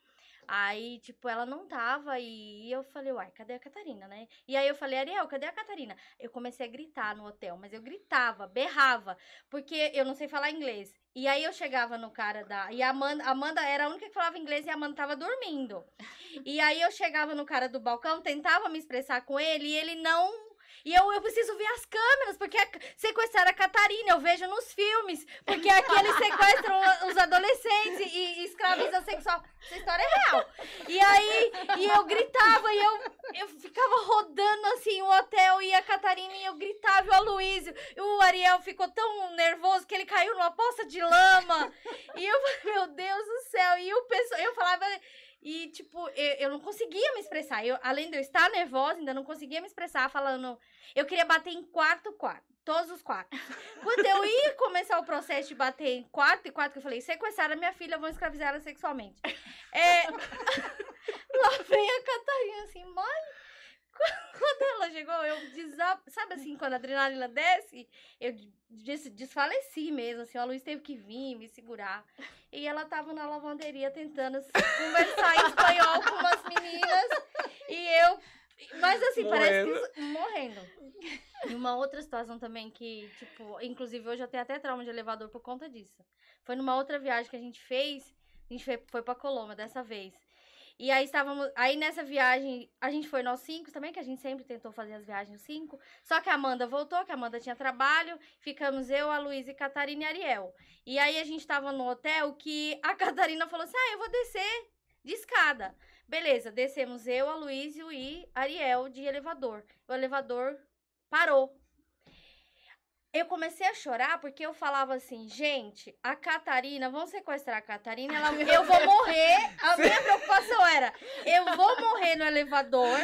Aí, tipo, ela não tava e eu falei, uai, cadê a Catarina, né? E aí eu falei, Ariel, cadê a Catarina? Eu comecei a gritar no hotel, mas eu gritava, berrava, porque eu não sei falar inglês. E aí eu chegava no cara da. E a Amanda, Amanda era a única que falava inglês e a Amanda tava dormindo. E aí eu chegava no cara do balcão, tentava me expressar com ele e ele não. E eu, eu preciso ver as câmeras, porque sequestraram a Catarina, eu vejo nos filmes. Porque aqui eles sequestram os adolescentes e, e escravizam sexual. Essa história é real. E aí, e eu gritava, e eu, eu ficava rodando assim o hotel, e a Catarina, e eu gritava, e o Aloysio. E o Ariel ficou tão nervoso que ele caiu numa poça de lama. E eu falei, meu Deus do céu. E o pessoal, eu falava. E, tipo, eu, eu não conseguia me expressar. Eu, além de eu estar nervosa, ainda não conseguia me expressar falando. Eu queria bater em quarto, quarto. Todos os quartos. Quando eu ia começar o processo de bater em quarto e quarto, eu falei, sequestrar a minha filha, vão escravizar ela sexualmente. É, lá vem a Catarina assim, mãe. Quando ela chegou, eu desa... Sabe assim, quando a adrenalina desce, eu des desfaleci mesmo, assim, a Luiz teve que vir me segurar. E ela tava na lavanderia tentando conversar em espanhol com umas meninas. E eu. Mas assim, parece que. Morrendo. E uma outra situação também que, tipo, inclusive hoje eu tenho até trauma de elevador por conta disso. Foi numa outra viagem que a gente fez. A gente foi, foi pra Colômbia dessa vez. E aí estávamos. Aí nessa viagem, a gente foi nós cinco também, que a gente sempre tentou fazer as viagens cinco. Só que a Amanda voltou, que a Amanda tinha trabalho. Ficamos eu, a Luísa e Catarina e Ariel. E aí a gente tava no hotel que a Catarina falou assim: ah, eu vou descer de escada. Beleza, descemos eu, a Luísio e Ariel de elevador. O elevador parou. Eu comecei a chorar porque eu falava assim, gente, a Catarina, vão sequestrar a Catarina, ela, eu vou morrer. A minha preocupação era, eu vou morrer no elevador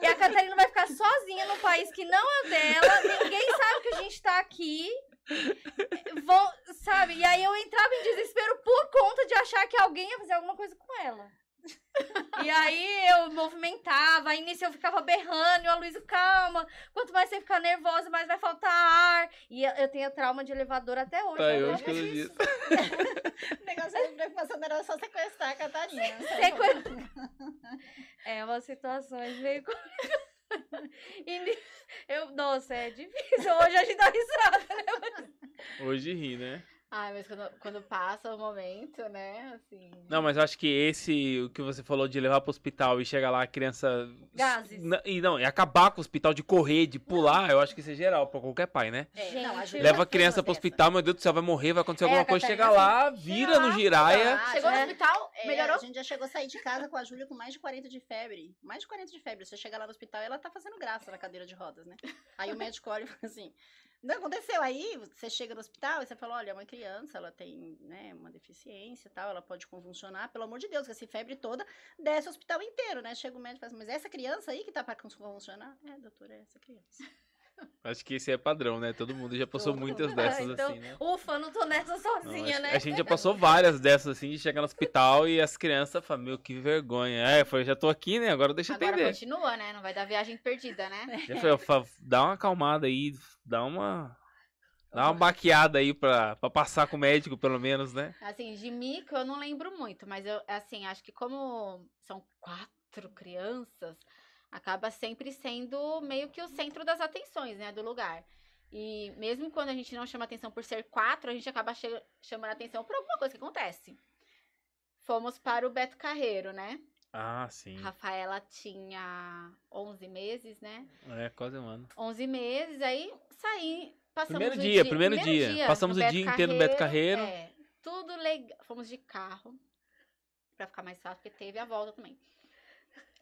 e a Catarina vai ficar sozinha no país que não é dela, ninguém sabe que a gente tá aqui. Vão, sabe? E aí eu entrava em desespero por conta de achar que alguém ia fazer alguma coisa com ela. E aí eu movimentava, aí nisso eu ficava berrando, e o Luísa, calma, quanto mais você ficar nervosa, mais vai faltar ar. E eu- tenho trauma de elevador até hoje. Tá, eu acho que eu disse. O negócio da preocupação era só sequestrar a Catarina. Sequ- É, umas situações meio. E eu, nossa, é difícil. Hoje a gente dá risada, né? Hoje ri, né? Ai, mas quando, quando passa o momento, né? Assim. Não, mas eu acho que esse, o que você falou de levar pro hospital e chegar lá a criança. Gases. N- E não, e acabar com o hospital, de correr, de pular, eu acho que isso é geral pra qualquer pai, né? É, Gente, não, a Júlia Leva a criança pro hospital, meu Deus do céu, vai morrer, vai acontecer É, alguma coisa, chega Catarina, lá, vira no giraia. Ah, Chegou no já- hospital, É, melhorou? A gente já chegou a sair de casa com a Júlia com mais de 40 de febre. Mais de 40 de febre. Você chega lá no hospital e ela tá fazendo graça na cadeira de rodas, né? Aí o médico olha e fala assim: Não aconteceu. Aí você chega no hospital e você fala: Olha, é uma criança, ela tem né, uma deficiência e tal, ela pode convulsionar. Pelo amor de Deus, que essa febre toda desce o hospital inteiro, né? Chega o médico e fala assim: Mas essa criança aí que tá pra convulsionar? É, doutora, é essa criança. Acho que esse é padrão, né? Todo mundo já passou muitas dessas então, assim, né? Ufa, não tô nessa Não, sozinha, acho- né? A gente já passou várias dessas assim, de chegar no hospital e as crianças falam, meu, que vergonha. É, foi, já tô aqui, né? Agora deixa eu Agora atender. continua, né? Não vai dar viagem perdida, né? Já falei, fa- dá uma acalmada aí, dá uma. Dá uma baqueada aí pra, pra passar com o médico, pelo menos, né? Assim, de mico eu não lembro muito, mas eu, assim, acho que como são quatro crianças, acaba sempre sendo meio que o centro das atenções, né, do lugar. E mesmo quando a gente não chama atenção por ser quatro, a gente acaba chamando atenção por alguma coisa que acontece. Fomos para o Beto Carreiro, né? Ah, sim. Rafaela tinha 11 meses, né? É, quase um ano. 11 meses, aí saí, passamos Primeiro o dia, primeiro dia. Passamos o dia inteiro no Beto Carreiro. É, tudo legal. Fomos de carro, pra ficar mais fácil, porque teve a volta também.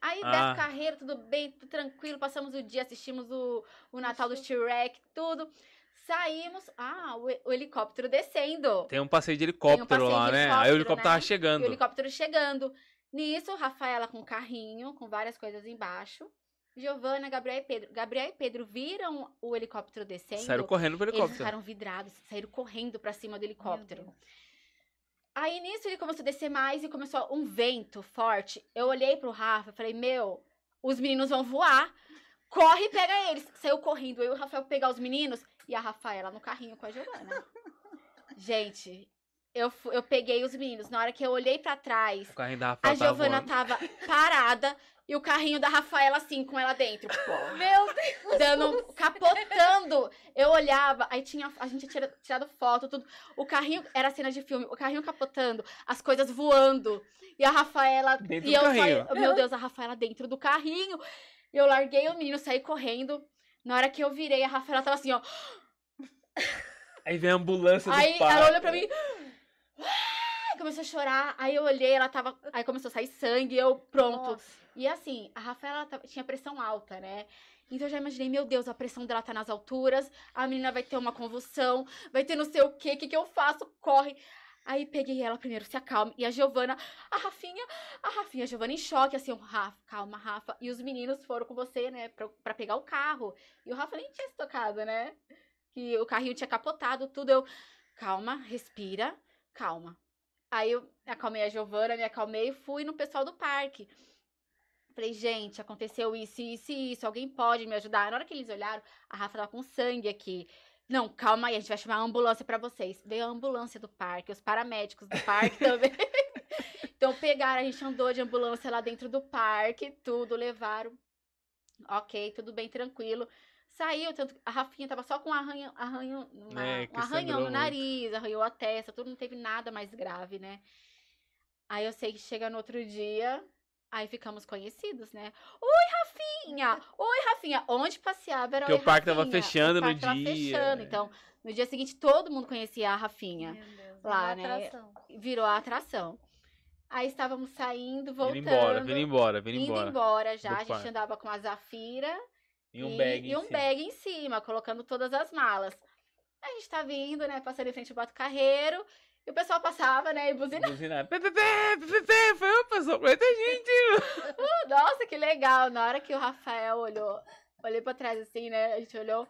Aí, Ah. Beto Carreiro, tudo bem, tudo tranquilo. Passamos o dia, assistimos o, o Natal do T-Rex, tudo. Saímos. Ah, o, o helicóptero descendo. Tem um passeio de helicóptero passeio de lá, né? Aí o helicóptero, helicóptero tava né? E chegando. o helicóptero chegando. Nisso, Rafaela com carrinho, com várias coisas embaixo. Giovana, Gabriel e Pedro. Gabriel e Pedro viram o helicóptero descendo. Saíram correndo pro Eles helicóptero. ficaram vidrados, saíram correndo pra cima do helicóptero. Aí nisso ele começou a descer mais e começou um vento forte. Eu olhei pro Rafa e falei: Meu, os meninos vão voar. Corre e pega eles. Saiu correndo. Eu e o Rafael pegar os meninos e a Rafaela no carrinho com a Giovana. Gente, eu, eu peguei os meninos. Na hora que eu olhei pra trás, a tava Giovana voando. tava parada e o carrinho da Rafaela assim, com ela dentro. Pô Meu Deus! dando, capotando. Eu olhava, aí tinha, a gente tinha tirado, foto, tudo. O carrinho, era cena de filme, o carrinho capotando, as coisas voando. E a Rafaela. Dentro e do eu carrinho. meu Deus, a Rafaela dentro do carrinho. E eu larguei o menino, saí correndo. Na hora que eu virei, a Rafaela tava assim, ó. Aí vem a ambulância do Aí ela olhou pra mim. Começou a chorar. Aí eu olhei, ela tava. Aí começou a sair sangue, eu, pronto. Nossa. E assim, a Rafaela tinha pressão alta, né? Então eu já imaginei, meu Deus, a pressão dela tá nas alturas, a menina vai ter uma convulsão, vai ter não sei o quê, o que, que eu faço? Corre. Aí peguei ela primeiro, se acalme. E a Giovana, a Rafinha, a Rafinha, a Giovana em choque, assim, eu, Rafa, calma, Rafa. E os meninos foram com você, né, pra, pra pegar o carro. E o Rafa nem tinha se tocado, né? Que o carrinho tinha capotado, tudo. Eu, calma, respira, calma. Aí eu acalmei a Giovana, me acalmei e fui no pessoal do parque. Falei, gente, aconteceu isso, isso e isso. Alguém pode me ajudar? Na hora que eles olharam, a Rafa tava com sangue aqui. Não, calma aí, a gente vai chamar a ambulância pra vocês. Veio a ambulância do parque, os paramédicos do parque também. então pegaram, a gente andou de ambulância lá dentro do parque, tudo, levaram. Ok, tudo bem, tranquilo. Saiu, tanto a Rafinha tava só com um arranhão, arranhão, uma- É, um arranhão no muito. nariz, arranhou a testa, tudo não teve nada mais grave, né? Aí eu sei que chega no outro dia, aí ficamos conhecidos, né? Oi, Rafinha! Oi, Rafinha! Onde passeava era Porque Oi, o parque tava Rafinha. fechando o no parque tava dia, fechando, é. então no dia seguinte todo mundo conhecia a Rafinha. Meu Deus. Lá, uma né? atração. Virou a atração. Aí estávamos saindo, Vindo voltando. embora, vindo embora, vindo indo embora. embora já. do A gente parque. andava com a Zafira E um bag. e em um cima. bag em cima, colocando todas as malas. A gente tá vindo, né? Passando em frente ao Bato Carreiro. E o pessoal passava, né? E buzinava. Pé, pé, pé, pé. Foi, opa, só aguenta a gente. Nossa, que legal. Na hora que o Rafael olhou, olhei pra trás assim, né? A gente olhou.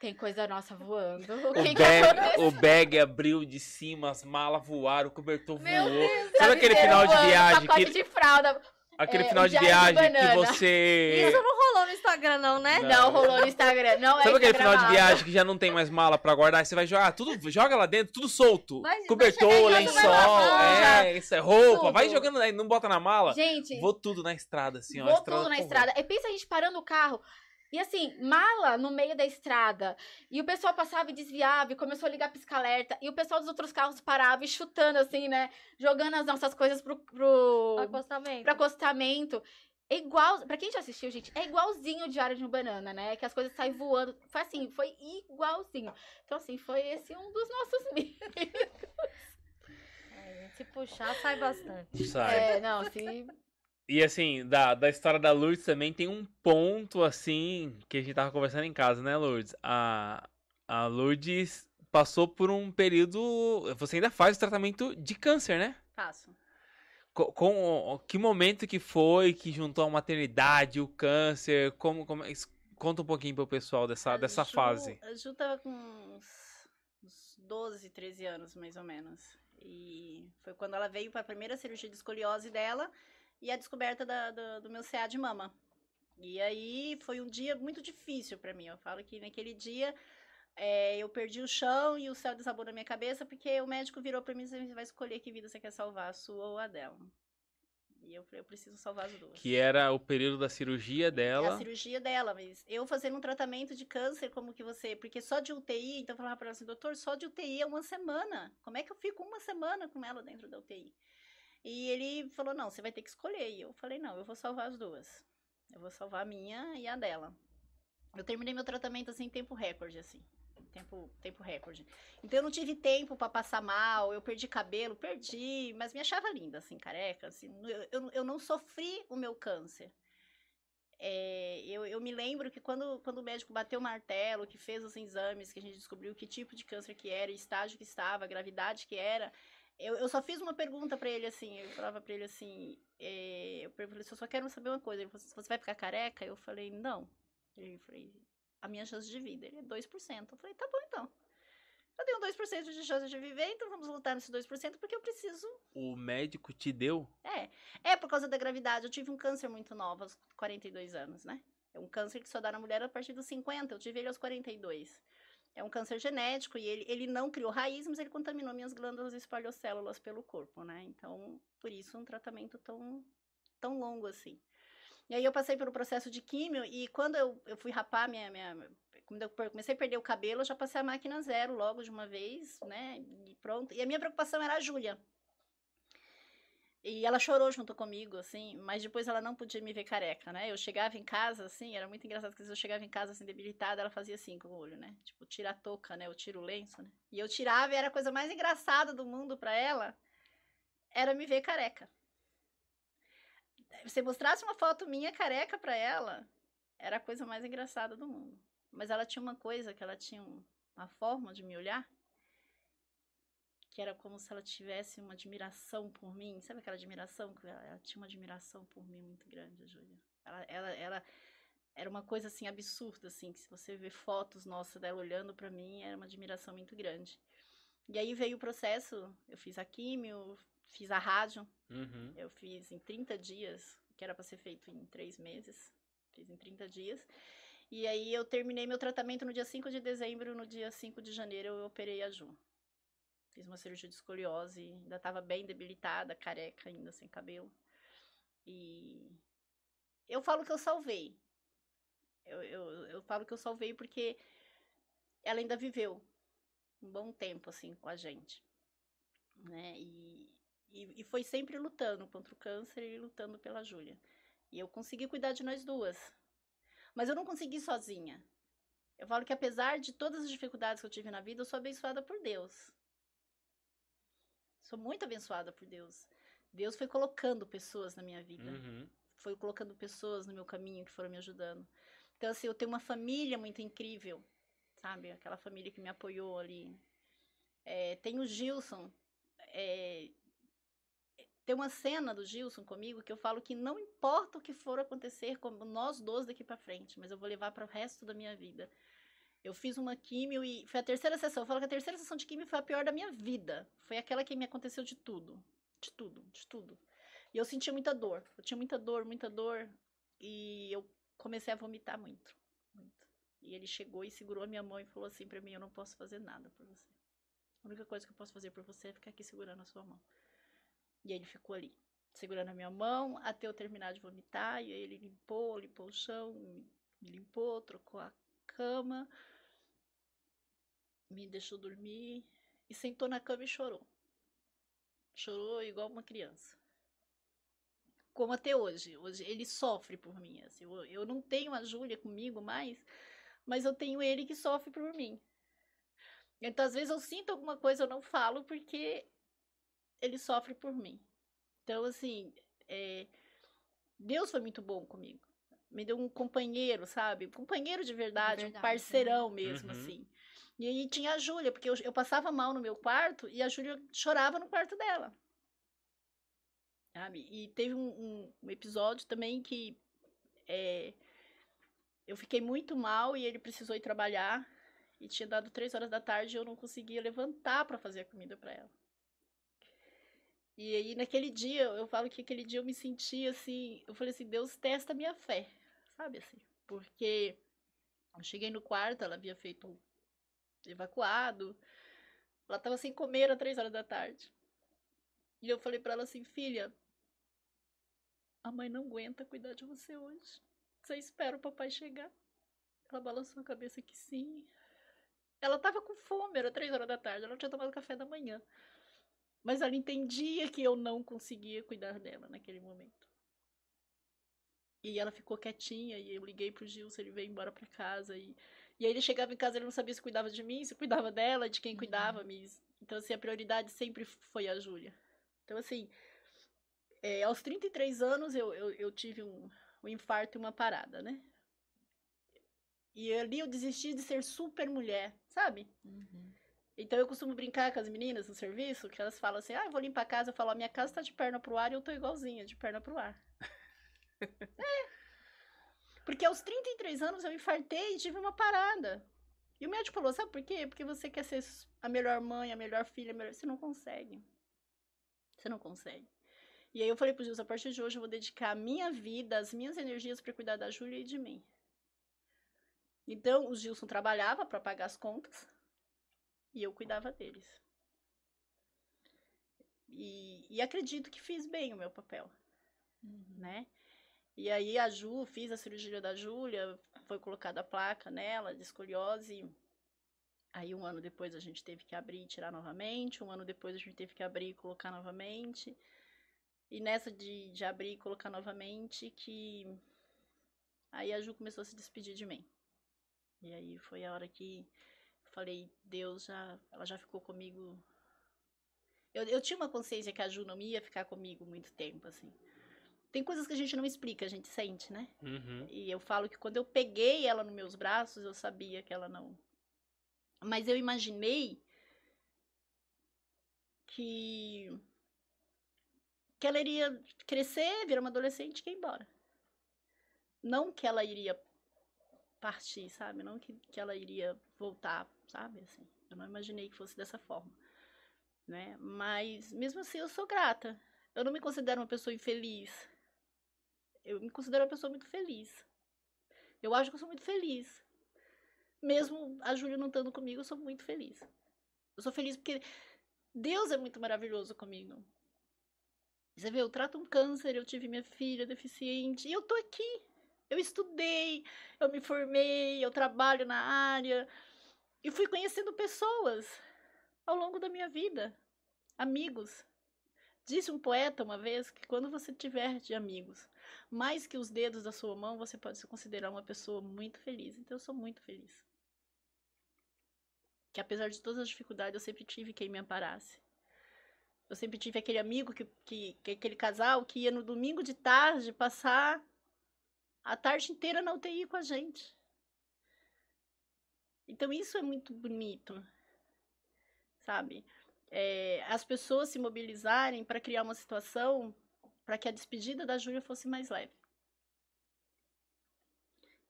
Tem coisa nossa voando. O que O que bag, aconteceu? o bag abriu de cima, as malas voaram, o cobertor Meu voou. Deus, Sabe aquele final de viagem? Pacote Que, de fralda. Aquele é, final de diário de viagem que você. Isso não rolou no Instagram, não, né? Não. Não, rolou no Instagram. Não Sabe é aquele final de viagem que já não tem mais mala pra guardar? Aí você vai jogar tudo, joga lá dentro, tudo solto. Cobertor, lençol, lavar, é, isso é roupa. Tudo. Vai jogando aí, não bota na mala. Gente, Vou tudo na estrada, assim, ó. Vou tudo na porra. estrada. E pensa a gente parando o carro. E assim, mala no meio da estrada. E o pessoal passava e desviava e começou a ligar pisca-alerta. E o pessoal dos outros carros parava e chutando, assim, né? Jogando as nossas coisas pro, pro, Acostamento. pro acostamento. É igual. Pra quem já assistiu, gente, é igualzinho o Diário de um Banana, né? Que as coisas saem voando. Foi assim, foi igualzinho. Então, assim, foi esse um dos nossos mitos. É, se puxar, sai bastante. Sabe? É, não, se. E assim, da, da história da Lourdes também tem um ponto, assim, que a gente tava conversando em casa, né, Lourdes? A, a Lourdes passou por um período. Você ainda faz o tratamento de câncer, né? Faço. Co- Com, que momento que foi que juntou a maternidade, o câncer? Como, como, Conta um pouquinho pro pessoal dessa, A dessa Ju- fase. A Ju tava com uns, uns 12, 13 anos, mais ou menos. E foi quando ela veio para a primeira cirurgia de escoliose dela e a descoberta da- do, do meu CA de mama. E aí foi um dia muito difícil para mim. Eu falo que naquele dia é, eu perdi o chão e o céu desabou na minha cabeça porque o médico virou para mim e disse: você vai escolher que vida você quer salvar, a sua ou a dela. E eu falei: eu preciso salvar as duas. Que era o período da cirurgia É a dela. cirurgia dela, mas eu fazendo um tratamento de câncer, como que você. Porque só de UTI, então eu falava pra ela assim, doutor, só de UTI é uma semana. Como é que eu fico uma semana com ela dentro da UTI? E ele falou: não, você vai ter que escolher. E eu falei: não, eu vou salvar as duas. Eu vou salvar a minha e a dela. Eu terminei meu tratamento assim em tempo recorde, assim. Tempo, tempo recorde. Então eu não tive tempo pra passar mal, eu perdi cabelo, perdi, mas me achava linda, assim, careca. Assim, eu, eu, eu não sofri o meu câncer. É, eu, eu me lembro que quando, quando o médico bateu o martelo, que fez os exames, que a gente descobriu que tipo de câncer que era, estágio que estava, gravidade que era, eu, eu só fiz uma pergunta pra ele assim, eu falava pra ele assim, é, eu falei, eu só quero saber uma coisa, ele falou, assim, você vai ficar careca? Eu falei, não. Ele falou, a minha chance de vida, ele é 2%. Eu falei, tá bom então. Eu tenho 2% de chance de viver, então vamos lutar nesse 2% porque eu preciso O médico te deu? é, é por causa da gravidade. Eu tive um câncer muito novo, aos 42 anos, né? É um câncer que só dá na mulher a partir dos 50. Eu tive ele aos 42. É um câncer genético e ele, ele não criou raiz, mas ele contaminou minhas glândulas espalhocélulas pelo corpo, né? Então, por isso, um tratamento tão, tão longo assim. E aí eu passei pelo processo de químio e quando eu, eu fui rapar minha, minha... Quando eu comecei a perder o cabelo, eu já passei a máquina zero logo de uma vez, né? E pronto. E a minha preocupação era a Júlia. E ela chorou junto comigo, assim, mas depois ela não podia me ver careca, né? Eu chegava em casa, assim, era muito engraçado, porque eu chegava em casa, assim, debilitada, ela fazia assim com o olho, né? Tipo, tira a touca, né? Eu tiro o lenço, né? E eu tirava e era a coisa mais engraçada do mundo pra ela, era me ver careca. Se mostrasse uma foto minha careca pra ela, era a coisa mais engraçada do mundo. Mas ela tinha uma coisa, que ela tinha um- uma forma de me olhar, que era como se ela tivesse uma admiração por mim. Sabe aquela admiração? que Ela, ela tinha uma admiração por mim muito grande, a Júlia. Ela, ela, ela era uma coisa assim absurda, assim, que se você ver fotos nossas dela olhando pra mim, era uma admiração muito grande. E aí veio o processo, eu fiz a químio, fiz a rádio, Uhum. eu fiz em 30 dias, que era pra ser feito em 3 meses. Fiz em 30 dias. E aí eu terminei meu tratamento no dia 5 de dezembro, no dia 5 de janeiro eu operei a Ju. Fiz uma cirurgia de escoliose, ainda estava bem debilitada, careca ainda, sem cabelo. E eu falo que eu salvei. Eu, eu, eu falo que eu salvei porque ela ainda viveu um bom tempo, assim, com a gente. Né? E, e, e foi sempre lutando contra o câncer e lutando pela Júlia. E eu consegui cuidar de nós duas. Mas eu não consegui sozinha. Eu falo que apesar de todas as dificuldades que eu tive na vida, eu sou abençoada por Deus. Sou muito abençoada por Deus. Deus foi colocando pessoas na minha vida. Uhum. Foi colocando pessoas no meu caminho que foram me ajudando. Então, assim, eu tenho uma família muito incrível, sabe? Aquela família que me apoiou ali. É, tem o Gilson. é, tem uma cena do Gilson comigo que eu falo que não importa o que for acontecer com nós dois daqui pra frente, mas eu vou levar para o resto da minha vida. Eu fiz uma químio e foi a terceira sessão. Eu falo que a terceira sessão de químio foi a pior da minha vida. Foi aquela que me aconteceu de tudo. De tudo, de tudo. E eu sentia muita dor. Eu tinha muita dor, muita dor. E eu comecei a vomitar muito. Muito. E ele chegou e segurou a minha mão e falou assim pra mim: Eu não posso fazer nada por você. A única coisa que eu posso fazer por você é ficar aqui segurando a sua mão. E ele ficou ali, segurando a minha mão até eu terminar de vomitar. E aí ele limpou, limpou o chão, me limpou, trocou a cama, me deixou dormir e sentou na cama e chorou. Chorou igual uma criança. Como até hoje. Hoje ele sofre por mim. Assim, eu, eu não tenho a Júlia comigo mais, mas eu tenho ele que sofre por mim. Então, às vezes, eu sinto alguma coisa, eu não falo porque ele sofre por mim. Então, assim, é, Deus foi muito bom comigo. Me deu um companheiro, sabe? Um companheiro de verdade, verdade, um parceirão mesmo, Uhum. assim. E aí tinha a Júlia, porque eu, eu passava mal no meu quarto e a Júlia chorava no quarto dela. Sabe? E teve um, um- um episódio também que é, eu fiquei muito mal e ele precisou ir trabalhar. E tinha dado três horas da tarde e eu não conseguia levantar para fazer a comida para ela. E aí, naquele dia, eu falo que aquele dia eu me senti assim. Eu falei assim: Deus testa a minha fé, sabe assim? Porque eu cheguei no quarto, ela havia feito evacuado, ela estava sem comer às três horas da tarde. E eu falei para ela assim: Filha, a mãe não aguenta cuidar de você hoje. Você espera o papai chegar. Ela balançou a cabeça que sim. Ela estava com fome, era três horas da tarde, ela não tinha tomado café da manhã. Mas ela entendia que eu não conseguia cuidar dela naquele momento. E ela ficou quietinha e eu liguei pro Gilson, ele veio embora para casa e e aí ele chegava em casa, ele não sabia se cuidava de mim, se cuidava dela, de quem uhum. cuidava, mas então assim, a prioridade sempre foi a Júlia. Então assim, é, aos 33 anos eu, eu, eu tive um, um infarto e uma parada, né? E ali eu desisti de ser super mulher, sabe? Uhum. Então eu costumo brincar com as meninas no serviço, que elas falam assim: ah, eu vou limpar a casa. Eu falo: a minha casa tá de perna pro ar e eu tô igualzinha, de perna pro ar. É. Porque aos 33 anos eu infartei e tive uma parada. E o médico falou: sabe por quê? Porque você quer ser a melhor mãe, a melhor filha, a melhor... você não consegue. Você não consegue. E aí eu falei pro Gilson: a partir de hoje eu vou dedicar a minha vida, as minhas energias para cuidar da Júlia e de mim. Então o Gilson trabalhava para pagar as contas e eu cuidava deles. E, e acredito que fiz bem o meu papel, uhum. né? E aí a Ju, fiz a cirurgia da Júlia, foi colocada a placa nela de escoliose. Aí um ano depois a gente teve que abrir e tirar novamente, um ano depois a gente teve que abrir e colocar novamente. E nessa de, de abrir e colocar novamente que aí a Ju começou a se despedir de mim. E aí foi a hora que falei, Deus já, ela já ficou comigo. Eu, eu tinha uma consciência que a Ju não ia ficar comigo muito tempo, assim. Tem coisas que a gente não explica, a gente sente, né? Uhum. E eu falo que quando eu peguei ela nos meus braços, eu sabia que ela não. Mas eu imaginei que que ela iria crescer, virar uma adolescente e ir embora. Não que ela iria partir, sabe? Não que, que ela iria voltar, sabe? Assim, eu não imaginei que fosse dessa forma, né? Mas mesmo assim eu sou grata. Eu não me considero uma pessoa infeliz. Eu me considero uma pessoa muito feliz. Eu acho que eu sou muito feliz. Mesmo a Júlia não estando comigo, eu sou muito feliz. Eu sou feliz porque Deus é muito maravilhoso comigo. Você vê, eu trato um câncer, eu tive minha filha deficiente e eu tô aqui. Eu estudei, eu me formei, eu trabalho na área e fui conhecendo pessoas ao longo da minha vida, amigos. Disse um poeta uma vez que quando você tiver de amigos mais que os dedos da sua mão, você pode se considerar uma pessoa muito feliz. Então eu sou muito feliz. Que apesar de todas as dificuldades, eu sempre tive quem me amparasse. Eu sempre tive aquele amigo que, que, que aquele casal que ia no domingo de tarde passar a tarde inteira na UTI com a gente. Então isso é muito bonito, sabe? É, as pessoas se mobilizarem para criar uma situação para que a despedida da Júlia fosse mais leve.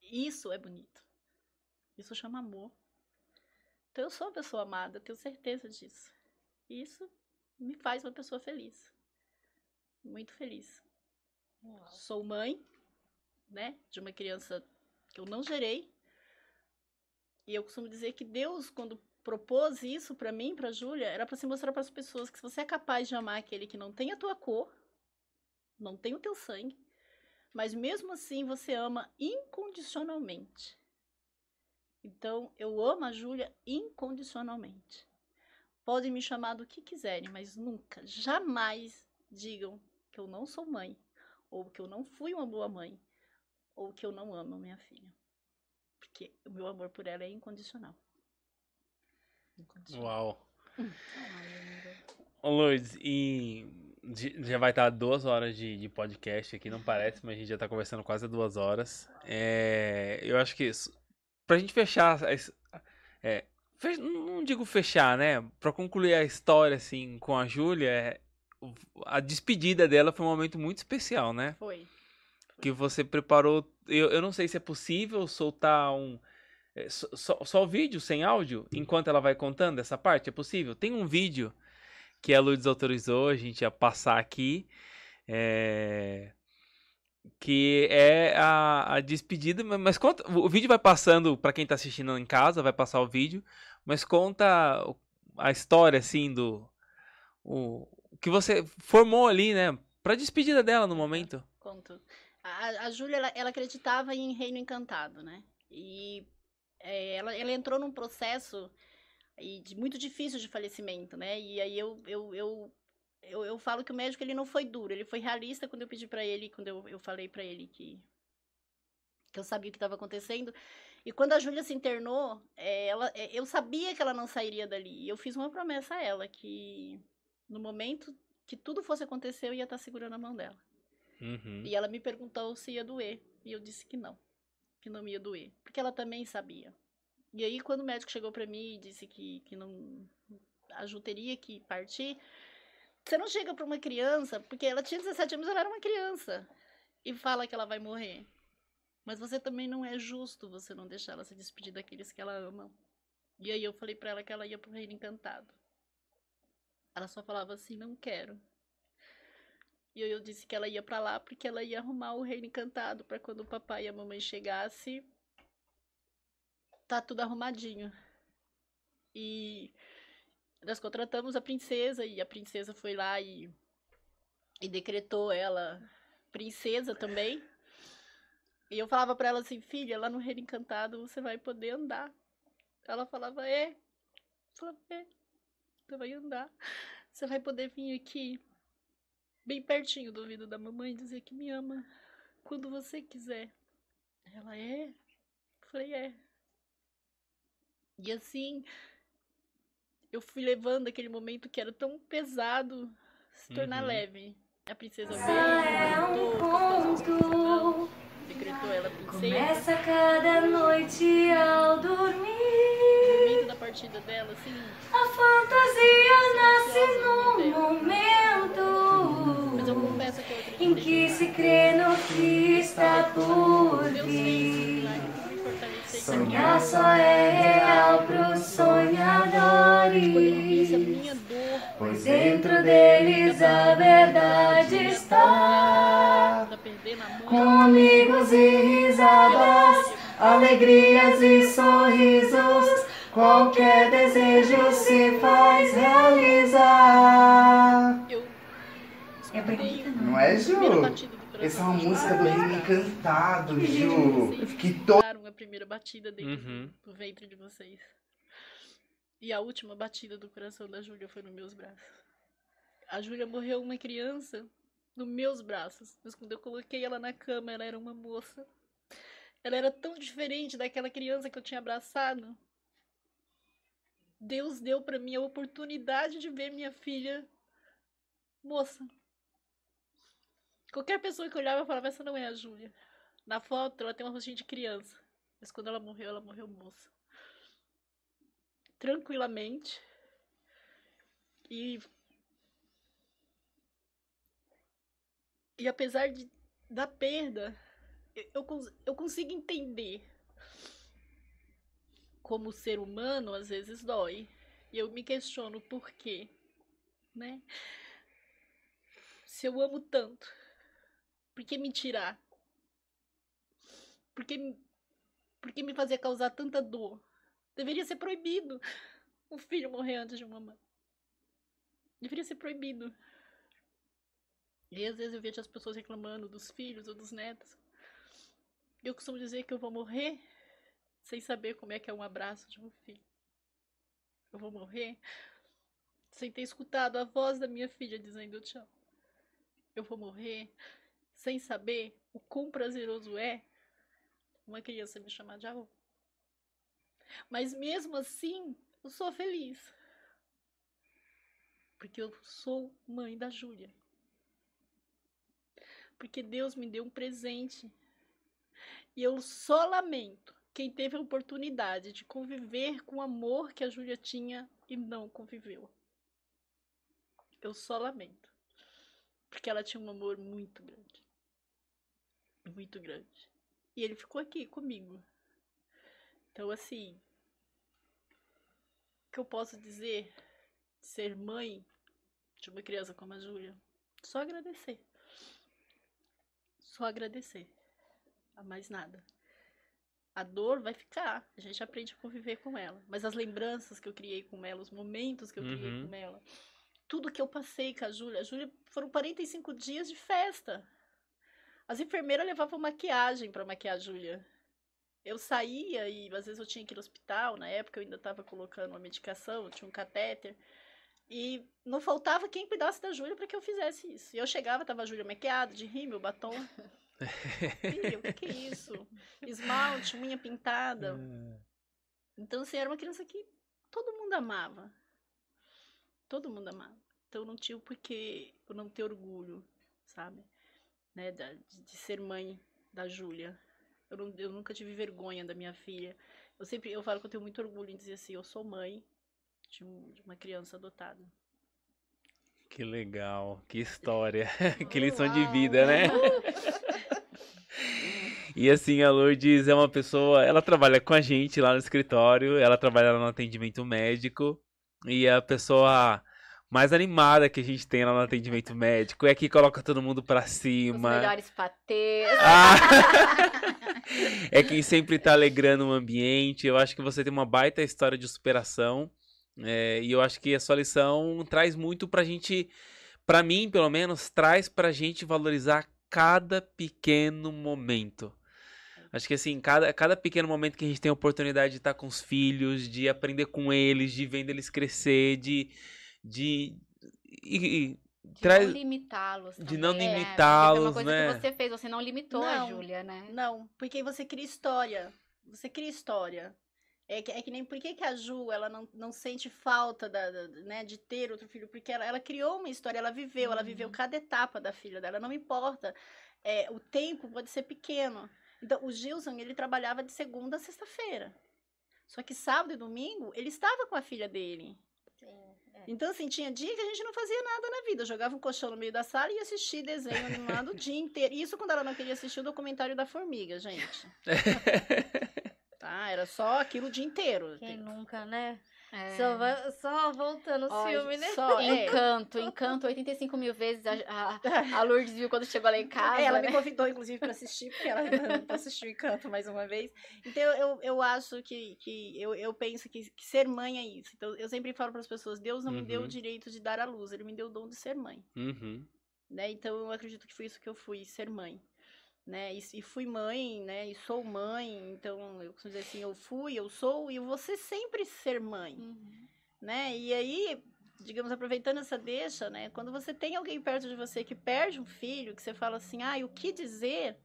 Isso é bonito. Isso chama amor. Então eu sou uma pessoa amada, tenho certeza disso. Isso me faz uma pessoa feliz. Muito feliz. Uau. Sou mãe, né, de uma criança que eu não gerei. E eu costumo dizer que Deus, quando propôs isso para mim, para Júlia, era para se mostrar para as pessoas que se você é capaz de amar aquele que não tem a tua cor, não tem o teu sangue, mas mesmo assim você ama incondicionalmente. Então, eu amo a Júlia incondicionalmente. Podem me chamar do que quiserem, mas nunca, jamais digam que eu não sou mãe, ou que eu não fui uma boa mãe, ou que eu não amo minha filha. Porque o meu amor por ela é incondicional. incondicional. Uau. Ô, Lourdes, e já vai estar duas horas de, de, podcast aqui, não parece, mas a gente já está conversando quase duas horas. É, eu acho que isso, pra gente fechar, é, fech, não digo fechar, né? Pra concluir a história, assim, com a Júlia, é, a despedida dela foi um momento muito especial, né? Foi. que você preparou. Eu, eu não sei se é possível soltar um. é, Só, só, só o vídeo, sem áudio, enquanto ela vai contando essa parte? É possível? Tem um vídeo que a Lourdes autorizou a gente a passar aqui. é, Que é a, a despedida. ma- Mas conta. O vídeo vai passando, pra quem tá assistindo em casa, vai passar o vídeo. Mas conta a história, assim, do. O, o que você formou ali, né? Pra despedida dela no momento. Conto. A, a Júlia, ela, ela acreditava em Reino Encantado, né? E é, ela, ela entrou num processo e de- muito difícil de falecimento, né? E aí eu, eu, eu, eu, eu falo que o médico ele não foi duro, ele foi realista quando eu pedi pra ele, quando eu, eu falei pra ele que, que eu sabia o que estava acontecendo. E quando a Júlia se internou, é, ela, é, eu sabia que ela não sairia dali. E eu fiz uma promessa a ela que no momento que tudo fosse acontecer, eu ia estar segurando a mão dela. Uhum. E ela me perguntou se ia doer. E eu disse que não. Que não ia doer. Porque ela também sabia. E aí, quando o médico chegou pra mim e disse que, que não. A Ju teria que partir. Você não chega pra uma criança, porque ela tinha 17 anos, ela era uma criança. E fala que ela vai morrer. Mas você também não é justo você não deixar ela se despedir daqueles que ela ama. E aí eu falei pra ela que ela ia pro Reino Encantado. Ela só falava assim, não quero. E eu disse que ela ia pra lá porque ela ia arrumar o reino encantado pra quando o papai e a mamãe chegasse, tá tudo arrumadinho. E nós contratamos a princesa e a princesa foi lá e, e decretou ela princesa também. E eu falava pra ela assim, filha, lá no reino encantado você vai poder andar. Ela falava, é. Eu falava, é. Você vai andar. Você vai poder vir aqui bem pertinho do ouvido da mamãe, dizer que me ama quando você quiser. Ela é? Eu falei, é. E assim, eu fui levando aquele momento que era tão pesado se tornar Uhum. leve. A princesa veio, É um conto. decretou ela princesa. Começa cada noite ao O dormir. momento da partida dela, assim, A fantasia nasce num momento mas eu confesso que eu em que se crê no que está por vir. Sonhar só é real pros sonhadores. Pois dentro deles a verdade está. tá. Com amigos e risadas, alegrias e sorrisos, qualquer desejo se faz realizar. Eu É bonita, não? Não é, Ju? Essa é uma música do Reino Encantado, Ju. Fiquei todo. Primeira batida dentro do- Uhum. do ventre de vocês. E a última batida do coração da Júlia foi nos meus braços. A Júlia morreu uma criança nos meus braços. Mas quando eu coloquei ela na cama, ela era uma moça. Ela era tão diferente daquela criança que eu tinha abraçado. Deus deu pra mim a oportunidade de ver minha filha moça. Qualquer pessoa que olhava falava, essa não é a Júlia. Na foto, ela tem um rostinho de criança. Mas quando ela morreu, ela morreu moça. Tranquilamente. E. E apesar de, da perda, eu, eu, cons- eu consigo entender como ser humano às vezes dói. E eu me questiono por quê, né? Se eu amo tanto, por que me tirar? Por que, por que me fazer causar tanta dor? Deveria ser proibido um filho morrer antes de uma mãe. Deveria ser proibido. E às vezes eu vejo as pessoas reclamando dos filhos ou dos netos. Eu costumo dizer que eu vou morrer sem saber como é que é um abraço de um filho. Eu vou morrer sem ter escutado a voz da minha filha dizendo amo. Eu vou morrer sem saber o quão prazeroso é uma criança me chamar de avó. Mas mesmo assim, eu sou feliz. Porque eu sou mãe da Júlia. Porque Deus me deu um presente. E eu só lamento quem teve a oportunidade de conviver com o amor que a Júlia tinha e não conviveu. Eu só lamento. Porque ela tinha um amor muito grande. muito grande. E ele ficou aqui comigo. Então, assim, o que eu posso dizer de ser mãe de uma criança como a Júlia? Só agradecer. Só agradecer. A mais nada. A dor vai ficar. A gente aprende a conviver com ela. Mas as lembranças que eu criei com ela, os momentos que eu criei Uhum. com ela, tudo que eu passei com a Júlia. A Júlia foram 45 dias de festa. As enfermeiras levavam maquiagem para maquiar a Júlia. Eu saía e às vezes eu tinha que ir no hospital. Na época eu ainda estava colocando uma medicação, tinha um catéter. E não faltava quem cuidasse da Júlia para que eu fizesse isso. E eu chegava, tava a Júlia maquiada, de rímel, batom. Filha, o que, que é isso? Esmalte, unha pintada. Então, assim, era uma criança que todo mundo amava. Todo mundo amava. Então, não tinha o porquê eu não ter orgulho, sabe? Né, de, de ser mãe da Júlia. Eu, não- eu nunca tive vergonha da minha filha. Eu sempre eu falo que eu tenho muito orgulho em dizer assim, eu sou mãe de, um- de uma criança adotada. Que legal, que história, que lição de vida, né? E assim, a Lourdes é uma pessoa, ela trabalha com a gente lá no escritório, ela trabalha no atendimento médico, e a pessoa mais animada que a gente tem lá no atendimento médico é que coloca todo mundo pra Os cima. melhores patês. Ah! é quem sempre tá alegrando o ambiente. Eu acho que você tem uma baita história de superação. é, e eu acho que a sua lição traz muito pra gente, pra mim, pelo menos, traz pra gente valorizar cada pequeno momento. Acho que assim, cada, cada pequeno momento que a gente tem a oportunidade de estar com os filhos, de aprender com eles, de vendo eles crescer, de. De e- e De traz- não limitá-los. de não também, né? limitá-los, foi uma coisa né? que você fez, você não limitou a Não. Júlia, né? Não, porque você cria história. Você cria história. É que, é que nem por que, que a Ju ela não, não sente falta da, da- né, de ter outro filho? Porque ela, ela criou uma história, ela viveu, ela viveu cada etapa da filha dela. Não importa. É, o tempo pode ser pequeno. Então, o Gilson, ele trabalhava de segunda a sexta-feira. Só que sábado e domingo, ele estava com a filha dele. Então, assim, tinha dia que a gente não fazia nada na vida. Jogava um colchão no meio da sala e ia assistir desenho animado o dia inteiro. Isso quando ela não queria assistir o documentário da formiga, gente. Tá? Era só aquilo o dia inteiro. Quem nunca, né? É. Só, vai- só voltando os filmes, né? Só, é. Encanto, Encanto 85 mil vezes. A, a, a Lourdes viu quando chegou lá em casa. É, ela me né? convidou, inclusive, para assistir, porque ela não assistiu Encanto mais uma vez. Então, eu, eu acho que, que eu, eu penso que, que ser mãe é isso. Então, eu sempre falo para as pessoas: Deus não me deu Uhum. o direito de dar à luz, ele me deu o dom de ser mãe. Uhum. né? Então eu acredito que foi isso que eu fui, ser mãe, né? E, e fui mãe, né? E sou mãe, então eu costumo dizer assim, eu fui, eu sou e ser sempre ser mãe, Uhum. né? E aí, digamos, aproveitando essa deixa, né? Quando você tem alguém perto de você que perde um filho, que você fala assim, ah, o que dizer?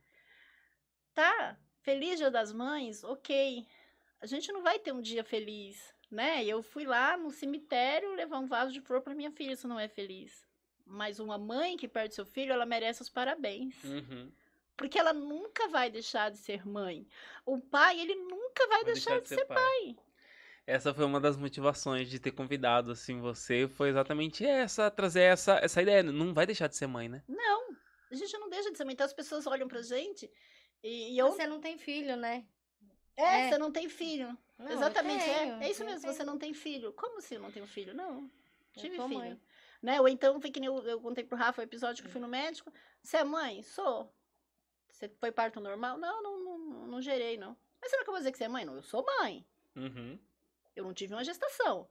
Tá, feliz dia das mães, ok. A gente não vai ter um dia feliz, né? Eu fui lá no cemitério levar um vaso de flor para minha filha, isso não é feliz. Mas uma mãe que perde seu filho, ela merece os parabéns. Uhum. Porque ela nunca vai deixar de ser mãe. O pai, ele nunca vai, Vou deixar, de ser pai. Essa foi uma das motivações de ter convidado assim você, foi exatamente essa, trazer essa, essa ideia. Não vai deixar de ser mãe, né? Não, a gente não deixa de ser mãe. Então as pessoas olham pra gente e, e eu. Você não tem filho, né? É, é. você não tem filho. Não, Exatamente, tenho, é. É isso mesmo, tenho. você não tem filho. Como assim eu não tenho filho? Não. Eu Tive filho. mãe. Né? Ou então, foi que nem eu, eu contei pro Rafa o episódio que eu fui no médico. Você é mãe? Sou. Você foi parto normal? Não, não, não, não gerei, não. Mas será que eu vou dizer que você é mãe? Não, eu sou mãe. Uhum. Eu não tive uma gestação.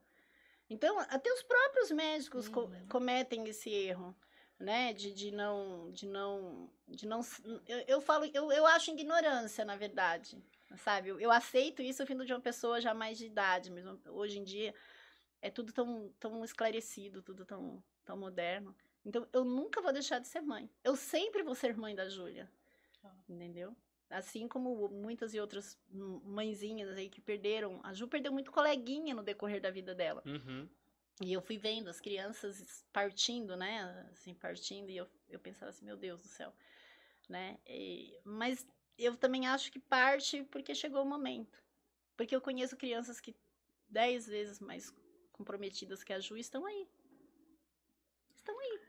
Então, até os próprios médicos co- Uhum. cometem esse erro, né? De, de não. De não. De não eu, eu falo, eu, eu acho ignorância, na verdade. Sabe? Eu, eu aceito isso vindo de uma pessoa já mais de idade, mesmo. Hoje em dia é tudo tão, tão esclarecido, tudo tão, tão moderno. Então, eu nunca vou deixar de ser mãe. Eu sempre vou ser mãe da Júlia. Entendeu? Assim como muitas e outras mãezinhas aí que perderam. A Ju perdeu muito coleguinha no decorrer da vida dela. Uhum. E eu fui vendo as crianças partindo, né? Assim, partindo. E eu, eu pensava assim, meu Deus do céu. Né? E- mas eu também acho que parte porque chegou o momento. Porque eu conheço crianças que dez vezes mais comprometidas que a Ju estão aí. Estão aí.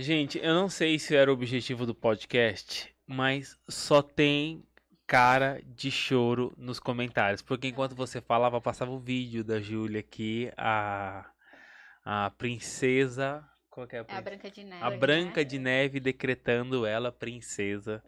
Gente, eu não sei se era o objetivo do podcast, mas só tem cara de choro nos comentários. Porque enquanto você falava, passava o vídeo da Júlia aqui, a, a princesa. Qual que é a É a princesa? Branca de Neve. A Branca de Neve decretando ela princesa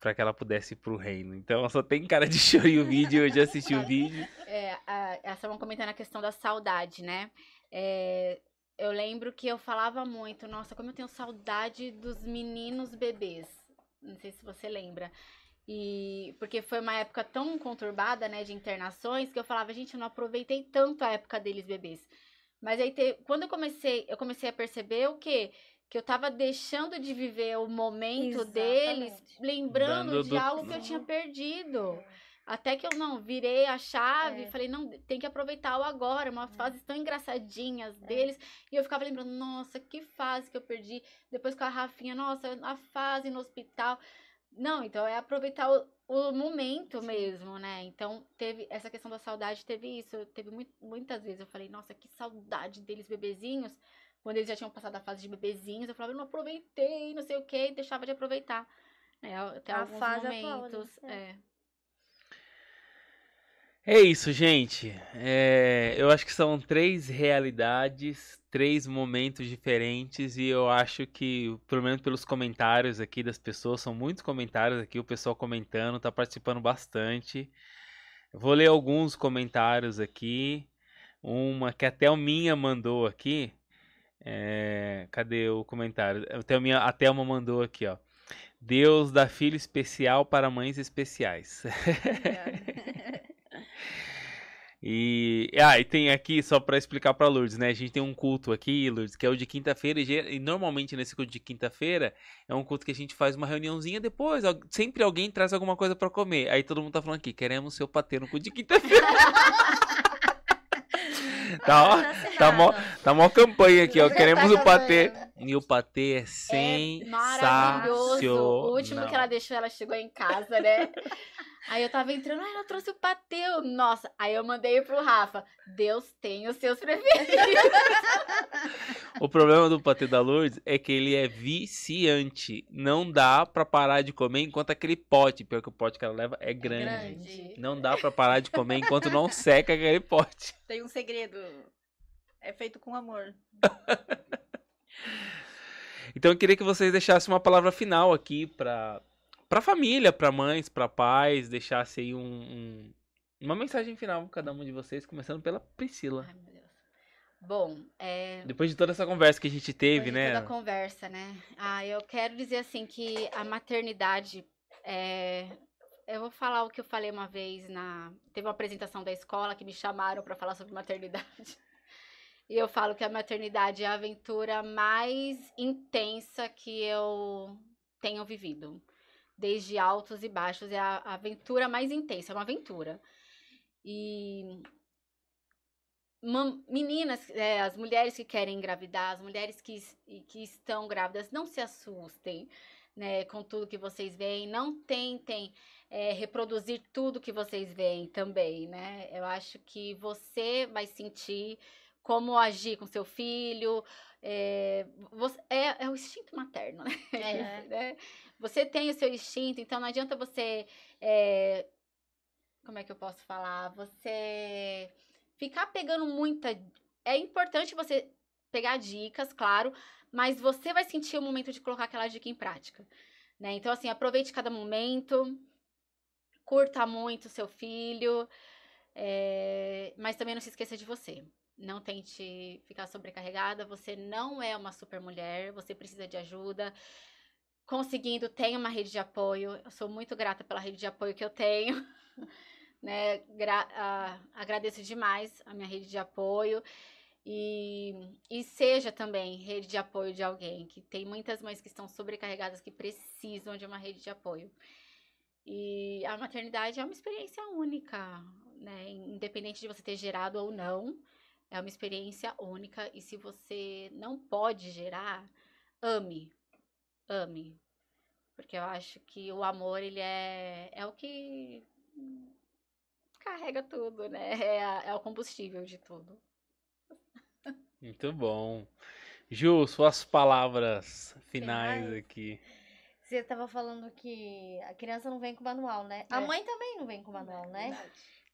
para que ela pudesse ir pro reino. Então só tem cara de choro em o vídeo, eu já assisti o vídeo. É, a, elas estavam comentando a questão da saudade, né? É, eu lembro que eu falava muito, nossa, como eu tenho saudade dos meninos bebês. Não sei se você lembra. E porque foi uma época tão conturbada, né, de internações, que eu falava, gente, eu não aproveitei tanto a época deles bebês. Mas aí te- quando eu comecei, eu comecei a perceber o quê? Que eu tava deixando de viver o momento deles, Exatamente. lembrando Dando de do- algo que eu tinha perdido. Até que eu não virei a chave É. e falei, não, tem que aproveitar o agora, umas fases tão engraçadinhas deles. E eu ficava lembrando, nossa, que fase que eu perdi. Depois com a Rafinha, nossa, a fase no hospital. Não, então é aproveitar o, o momento mesmo, né? Então teve essa questão da saudade, teve isso. Teve mui- muitas vezes eu falei, nossa, que saudade deles bebezinhos. Quando eles já tinham passado a fase de bebezinhos, eu falava, eu não aproveitei, não sei o que, e deixava de aproveitar. É, até A alguns fase atual, momentos. né? é. É isso, gente. É, eu acho que são três realidades, três momentos diferentes, e eu acho que, pelo menos pelos comentários aqui das pessoas, são muitos comentários aqui, o pessoal comentando, tá participando bastante. Vou ler alguns comentários aqui. Uma que até o Minha mandou aqui. É, cadê o comentário? A Thelminha- A Thelma mandou aqui, ó. Deus dá filho especial para mães especiais. E, ah, e tem aqui, só pra explicar pra Lourdes, né? A gente tem um culto aqui, Lourdes, que é o de quinta-feira. E, normalmente nesse culto de quinta-feira é um culto que a gente faz uma reuniãozinha depois. Sempre alguém traz alguma coisa pra comer. Aí todo mundo tá falando aqui, queremos seu patê no culto de quinta-feira. tá, ó, tá mó, tá mó campanha aqui, ó. Tá Queremos o patê. E o patê é É sensacional. maravilhoso. O último que ela deixou, ela chegou em casa, né? Aí eu tava entrando, ah, ela trouxe o pateu. Nossa, aí eu mandei pro Rafa. Deus tem os seus preferidos. O problema do patê da Lourdes é que ele é viciante. Não dá pra parar de comer enquanto aquele pote, pior que o pote que ela leva é grande. Grande. Não dá pra parar de comer enquanto não seca aquele pote. Tem um segredo. É feito com amor. Então eu queria que vocês deixassem uma palavra final aqui pra, pra família, pra mães, pra pais, deixasse aí um, um- uma mensagem final cada um de vocês, começando pela Priscila. Ai, meu Deus. Bom, é, Depois de toda essa conversa que a gente teve, Depois de né? Toda a conversa, né? Ah, eu quero dizer assim que a maternidade é. Eu vou falar o que eu falei uma vez na. Teve uma apresentação da escola que me chamaram para falar sobre maternidade. E eu falo que a maternidade é a aventura mais intensa que eu tenho vivido. Desde altos e baixos, é a aventura mais intensa, é uma aventura. E meninas, é, as mulheres que querem engravidar, as mulheres que, que estão grávidas, não se assustem, né, com tudo que vocês veem, não tentem é, reproduzir tudo que vocês veem também, né? Eu acho que você vai sentir como agir com seu filho, é, você- é, é o instinto materno, né? É. Você tem o seu instinto, então não adianta você é, como é que eu posso falar? Você ficar pegando muita. É importante você pegar dicas, claro, mas você vai sentir o momento de colocar aquela dica em prática. Né? Então, assim, aproveite cada momento, curta muito o seu filho, é, mas também não se esqueça de você. Não tente ficar sobrecarregada, você não é uma super mulher, você precisa de ajuda. Conseguindo, tenha uma rede de apoio. Eu sou muito grata pela rede de apoio que eu tenho. né? Gra- agradeço demais a minha rede de apoio. E, e seja também rede de apoio de alguém, que tem muitas mães que estão sobrecarregadas que precisam de uma rede de apoio. E a maternidade é uma experiência única, né? Independente de você ter gerado ou não, é uma experiência única. E se você não pode gerar, ame, ame. Porque eu acho que o amor, ele é, é o que carrega tudo, né? É, a- é o combustível de tudo. Muito bom. Ju, suas palavras finais Finais. aqui. Você tava falando que a criança não vem com manual, né? A É. mãe também não vem com manual, né?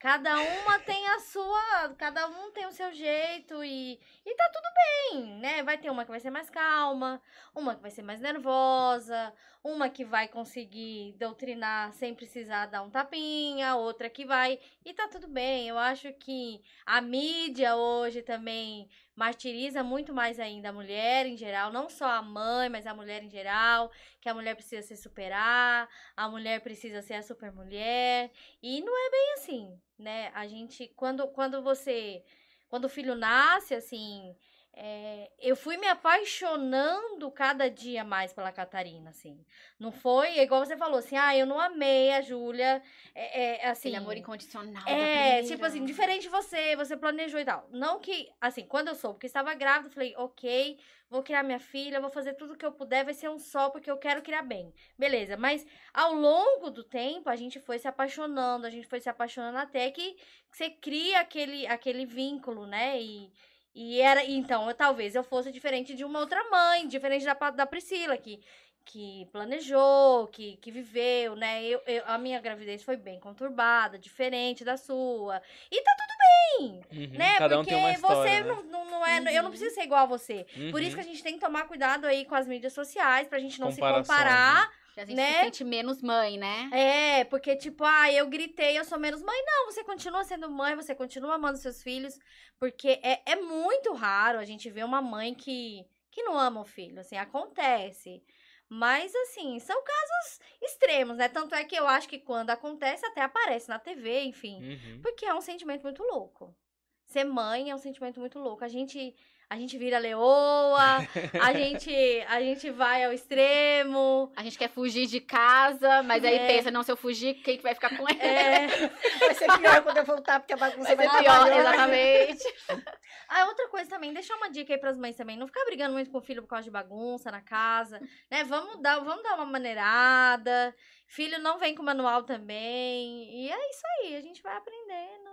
Cada uma tem a sua, cada um tem o seu jeito e, e tá tudo bem, né? Vai ter uma que vai ser mais calma, uma que vai ser mais nervosa, uma que vai conseguir doutrinar sem precisar dar um tapinha, outra que vai. E tá tudo bem. Eu acho que a mídia hoje também martiriza muito mais ainda a mulher em geral, não só a mãe, mas a mulher em geral, que a mulher precisa se superar, a mulher precisa ser a supermulher. E não é bem assim, né? A gente, quando, quando você. Quando o filho nasce, assim. É, eu fui me apaixonando cada dia mais pela Catarina, assim. Não foi, é igual você falou, assim, ah, eu não amei a Júlia. É, é, assim, Aquele amor incondicional. é, tipo assim, diferente de você, você planejou e tal. Não que, assim, quando eu soube que estava grávida, eu falei, ok, vou criar minha filha, vou fazer tudo que eu puder, vai ser um só, porque eu quero criar bem. Beleza, mas ao longo do tempo, a gente foi se apaixonando, a gente foi se apaixonando até que você cria aquele, aquele vínculo, né? E, e era, então, eu, talvez eu fosse diferente de uma outra mãe, diferente da, da Priscila, que que planejou, que, que viveu, né? Eu, eu- a minha gravidez foi bem conturbada, diferente da sua. E tá tudo bem, Uhum, né? Cada um Porque tem uma história. você né? não, não, não é. Eu não preciso ser igual a você. Por isso Uhum. que a gente tem que tomar cuidado aí com as mídias sociais, pra gente não se comparar. Que a gente né? se sente menos mãe, né? É, porque, tipo, ah, eu gritei, eu sou menos mãe. Não, você continua sendo mãe, você continua amando seus filhos. Porque é, é muito raro a gente ver uma mãe que, que não ama o filho. Assim, acontece. Mas, assim, são casos extremos, né? Tanto é que eu acho que quando acontece, até aparece na TV, enfim. Uhum. Porque é um sentimento muito louco. Ser mãe é um sentimento muito louco. A gente, a gente vira leoa, a gente, a gente vai ao extremo. A gente quer fugir de casa, mas aí É. pensa, não, se eu fugir, quem que vai ficar com ele? É, Vai ser pior quando eu voltar, porque a bagunça Vai vai ser estar pior, maior. exatamente. Ah, outra coisa também, deixar uma dica aí pras mães também. Não ficar brigando muito com o filho por causa de bagunça na casa, né? Vamos dar, vamos dar uma maneirada. Filho não vem com manual também. E é isso aí, a gente vai aprendendo.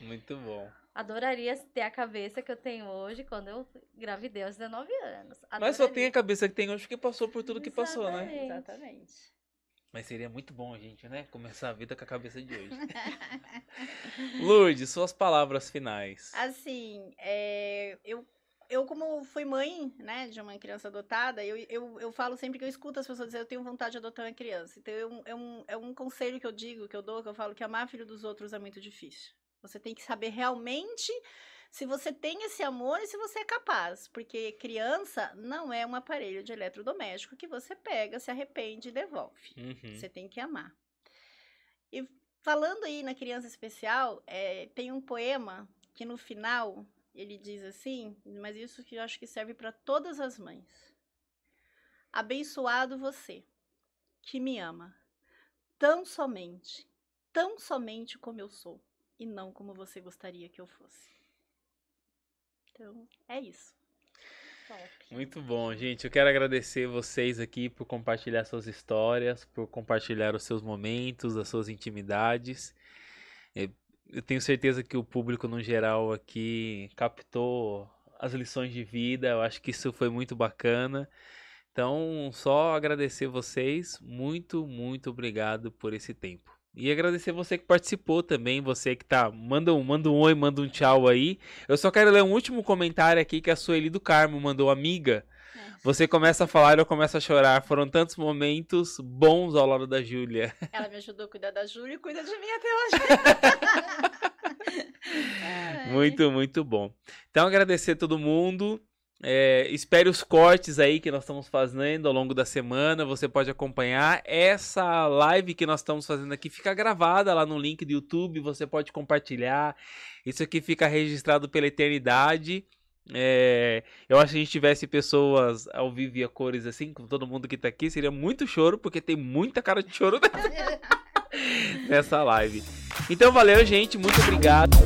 Muito bom. Adoraria ter a cabeça que eu tenho hoje quando eu engravidei aos 19 anos. Mas só Adoraria. tem a cabeça que tem hoje porque passou por tudo que passou, né? Exatamente. Exatamente. Mas seria muito bom a gente, né? Começar a vida com a cabeça de hoje. Lourdes, suas palavras finais. Assim, é, eu, eu como fui mãe, né, de uma criança adotada, eu, eu, eu falo sempre que eu escuto as pessoas dizer eu tenho vontade de adotar uma criança. Então, eu- é, um, é um conselho que eu digo, que eu dou, que eu falo que amar filho dos outros é muito difícil. Você tem que saber realmente se você tem esse amor e se você é capaz. Porque criança não é um aparelho de eletrodoméstico que você pega, se arrepende e devolve. Uhum. Você tem que amar. E falando aí na criança especial, é, tem um poema que no final ele diz assim, mas isso que eu acho que serve para todas as mães. Abençoado você, que me ama, tão somente, tão somente como eu sou, e não como você gostaria que eu fosse. Então, é isso. Muito bom, gente. Eu quero agradecer vocês aqui por compartilhar suas histórias, por compartilhar os seus momentos, as suas intimidades. É, Eu tenho certeza que o público no geral aqui captou as lições de vida. Eu acho que isso foi muito bacana. Então, só agradecer vocês. Muito, muito obrigado por esse tempo. E agradecer você que participou também, você que tá, manda um, manda um oi, manda um tchau aí. Eu só quero ler um último comentário aqui que a Sueli do Carmo mandou, amiga. Você começa a falar e eu começo a chorar. Foram tantos momentos bons ao lado da Júlia. Ela me ajudou a cuidar da Júlia e cuida de mim até hoje. Ai. Muito, muito bom. Então, agradecer a todo mundo. É, espere os cortes aí que nós estamos fazendo ao longo da semana. Você pode acompanhar. Essa live que nós estamos fazendo aqui fica gravada lá no link do YouTube. Você pode compartilhar. Isso aqui fica registrado pela eternidade. É, eu acho que a gente tivesse pessoas ao vivo e a cores assim, com todo mundo que tá aqui, seria muito choro, porque tem muita cara de choro nessa live. Então valeu, gente. Muito obrigado.